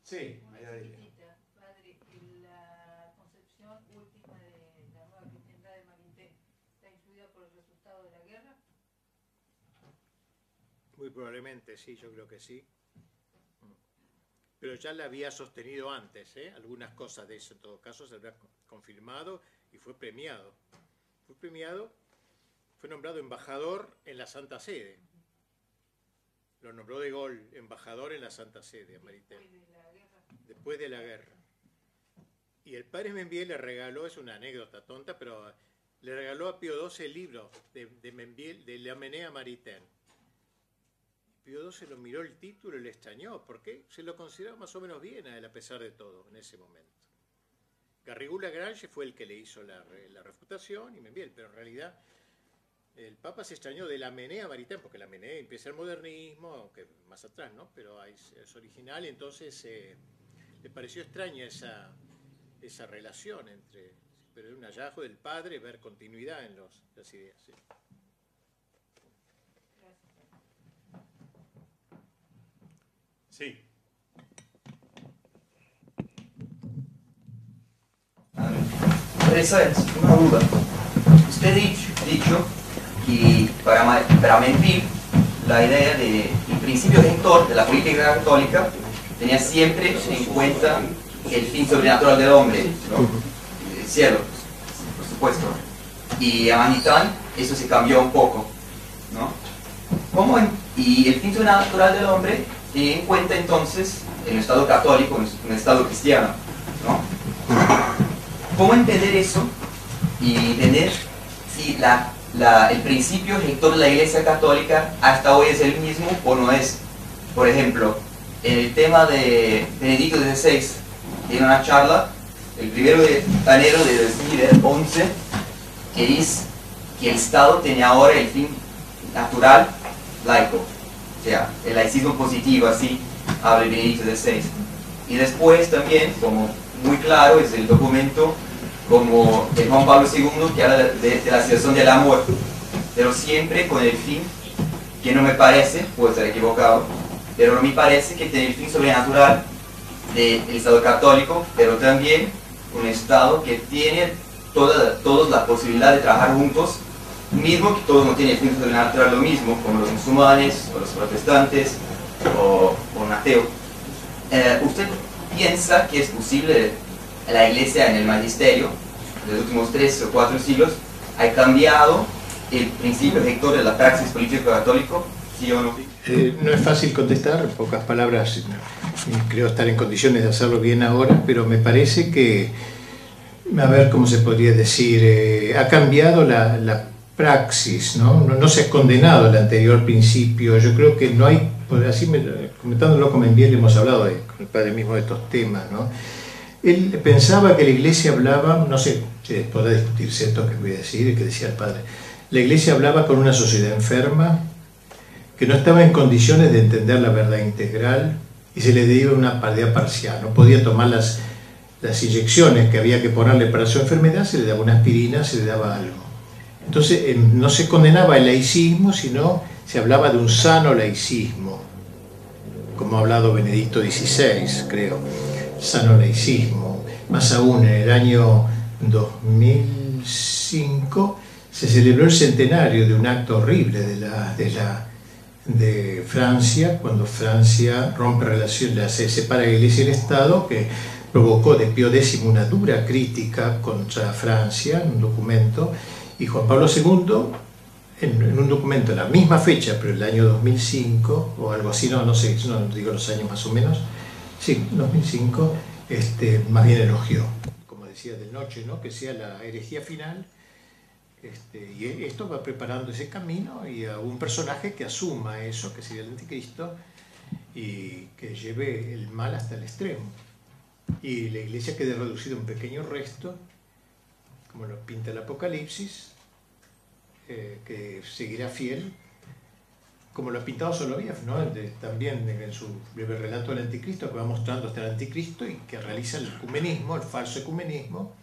Sí, Padre, la concepción última de la nueva cristiandad de Marinté está influida por el resultado de la guerra. Muy probablemente, sí, yo creo que sí pero ya la había sostenido antes, ¿eh? algunas cosas de eso en todo caso se había confirmado y fue premiado. Fue premiado, fue nombrado embajador en la Santa Sede. Lo nombró de gol embajador en la Santa Sede, Maritel. Después de la guerra. Y el padre Membiel le regaló, es una anécdota tonta, pero le regaló a Pío XII el libro de, de Membiel, de La Menea Maritain Pío se lo miró el título y le extrañó, porque se lo consideraba más o menos bien a él a pesar de todo en ese momento. Garrigula Grange fue el que le hizo la, refutación y me envió, pero en realidad el Papa se extrañó de la Menea Maritán, porque la Menea empieza el modernismo, aunque más atrás, ¿no? Pero es original y entonces eh, le pareció extraña esa, relación entre, pero es un hallazgo del padre ver continuidad en los, las ideas. Esa es una duda. Usted ha dicho, que para, para mentir la idea de el principio rector de la política católica tenía siempre en cuenta el fin sobrenatural del hombre, el cielo, por supuesto. Y a Manitán eso se cambió un poco, ¿no? ¿Cómo y el fin sobrenatural del hombre y en cuenta entonces en el Estado católico, el Estado cristiano. ¿no? ¿Cómo entender eso y entender si la, la, el principio rector de la Iglesia Católica hasta hoy es el mismo o no es? Por ejemplo, en el tema de Benedicto XVI, tiene una charla el 1 de enero de 2011 que dice que el Estado tiene ahora el fin natural laico, sea, el laicismo positivo, así habla Benedicto XVI. Y después también, como muy claro, es el documento como de Juan Pablo II que habla de, la situación del amor, pero siempre con el fin que no me parece, puedo estar equivocado, pero no me parece que tiene el fin sobrenatural del Estado católico, pero también un Estado que tiene toda, todos la posibilidad de trabajar juntos, mismo que todos no tienen el fin sobrenatural lo mismo, como los musulmanes, o los protestantes, o, un ateo. Eh, ¿Usted piensa que es posible la iglesia en el magisterio, de los últimos tres o cuatro siglos, ha cambiado el principio rector de la praxis política católico, sí o no? Eh, no es fácil contestar, en pocas palabras, creo estar en condiciones de hacerlo bien ahora, pero me parece que, a ver cómo se podría decir, eh, ha cambiado la, la praxis, ¿no? ¿no? se ha condenado el anterior principio, yo creo que no hay, así comentándolo con bien hemos hablado de, con el padre mismo de estos temas, ¿no? Él pensaba que la iglesia hablaba, no sé podrá discutirse esto que voy a decir, que decía el padre, la iglesia hablaba con una sociedad enferma, que no estaba en condiciones de entender la verdad integral y se le dio una idea parcial, no podía tomar las, las inyecciones que había que ponerle para su enfermedad, se le daba una aspirina, se le daba algo. Entonces no se condenaba el laicismo, sino se hablaba de un sano laicismo, como ha hablado Benedicto XVI, creo sano laicismo. Más aún, en el año 2005 se celebró el centenario de un acto horrible de, la, de, Francia, cuando Francia rompe relaciones, se separa la Iglesia y el Estado, que provocó de Pío X una dura crítica contra Francia, un documento, y Juan Pablo II, en, un documento en la misma fecha, pero el año 2005, o algo así, no, no sé, no digo los años más o menos, Sí, 2005, este, más bien elogió, como decía de noche, ¿no? que sea la herejía final. Este, y esto va preparando ese camino y a un personaje que asuma eso, que sería el anticristo, y que lleve el mal hasta el extremo. Y la iglesia quede reducida a un pequeño resto, como lo pinta el Apocalipsis, eh, que seguirá fiel como lo ha pintado Soloviev, ¿no? también en su breve relato del anticristo, que va mostrando hasta el anticristo y que realiza el ecumenismo, el falso ecumenismo,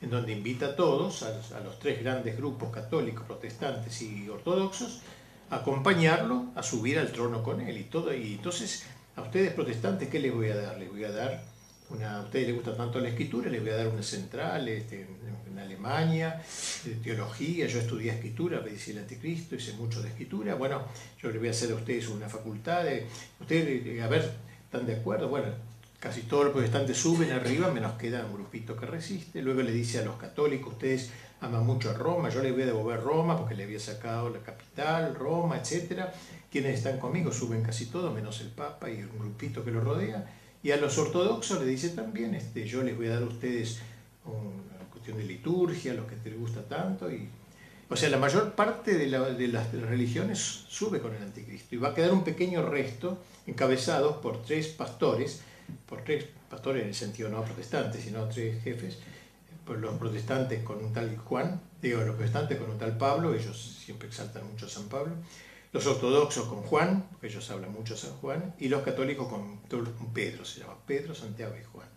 en donde invita a todos, a, los tres grandes grupos católicos, protestantes y ortodoxos, a acompañarlo, a subir al trono con él y todo. Y entonces, a ustedes protestantes, ¿qué les voy a dar? Les voy a dar una, a ustedes les gusta tanto la escritura, les voy a dar una central este, en Alemania, de teología, yo estudié escritura, dice el anticristo, hice mucho de escritura, bueno, yo les voy a hacer a ustedes una facultad, de, ustedes, a ver, ¿están de acuerdo? Bueno, casi todos los protestantes suben arriba, menos queda un grupito que resiste, luego le dice a los católicos, ustedes aman mucho a Roma, yo les voy a devolver Roma porque le había sacado la capital, Roma, etc. Quienes están conmigo suben casi todos, menos el Papa y un grupito que lo rodea. Y a los ortodoxos le dice también, este, yo les voy a dar a ustedes una cuestión de liturgia, lo que te gusta tanto. Y, o sea, la mayor parte de, de, las, religiones sube con el anticristo y va a quedar un pequeño resto encabezado por tres pastores, por tres pastores en el sentido no protestantes, sino tres jefes, por los protestantes con un tal Juan, digo, los protestantes con un tal Pablo, ellos siempre exaltan mucho a San Pablo, los ortodoxos con Juan, ellos hablan mucho de San Juan, y los católicos con Pedro, se llama Pedro, Santiago y Juan.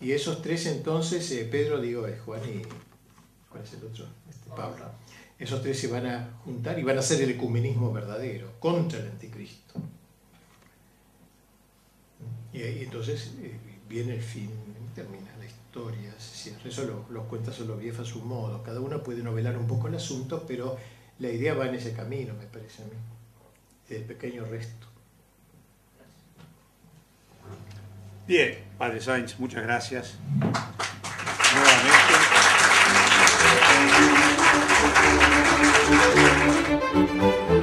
Y esos tres entonces, eh, Pedro, digo, es Juan y... ¿Cuál es el otro? Este, Pablo. Esos tres se van a juntar y van a hacer el ecumenismo verdadero, contra el anticristo. Y, ahí entonces eh, viene el fin, termina la historia, se cierra. Eso lo, lo cuenta solo Bief a su modo. Cada uno puede novelar un poco el asunto, pero la idea va en ese camino, me parece a mí, del pequeño resto. Bien, Padre Sainz, muchas gracias. Nuevamente.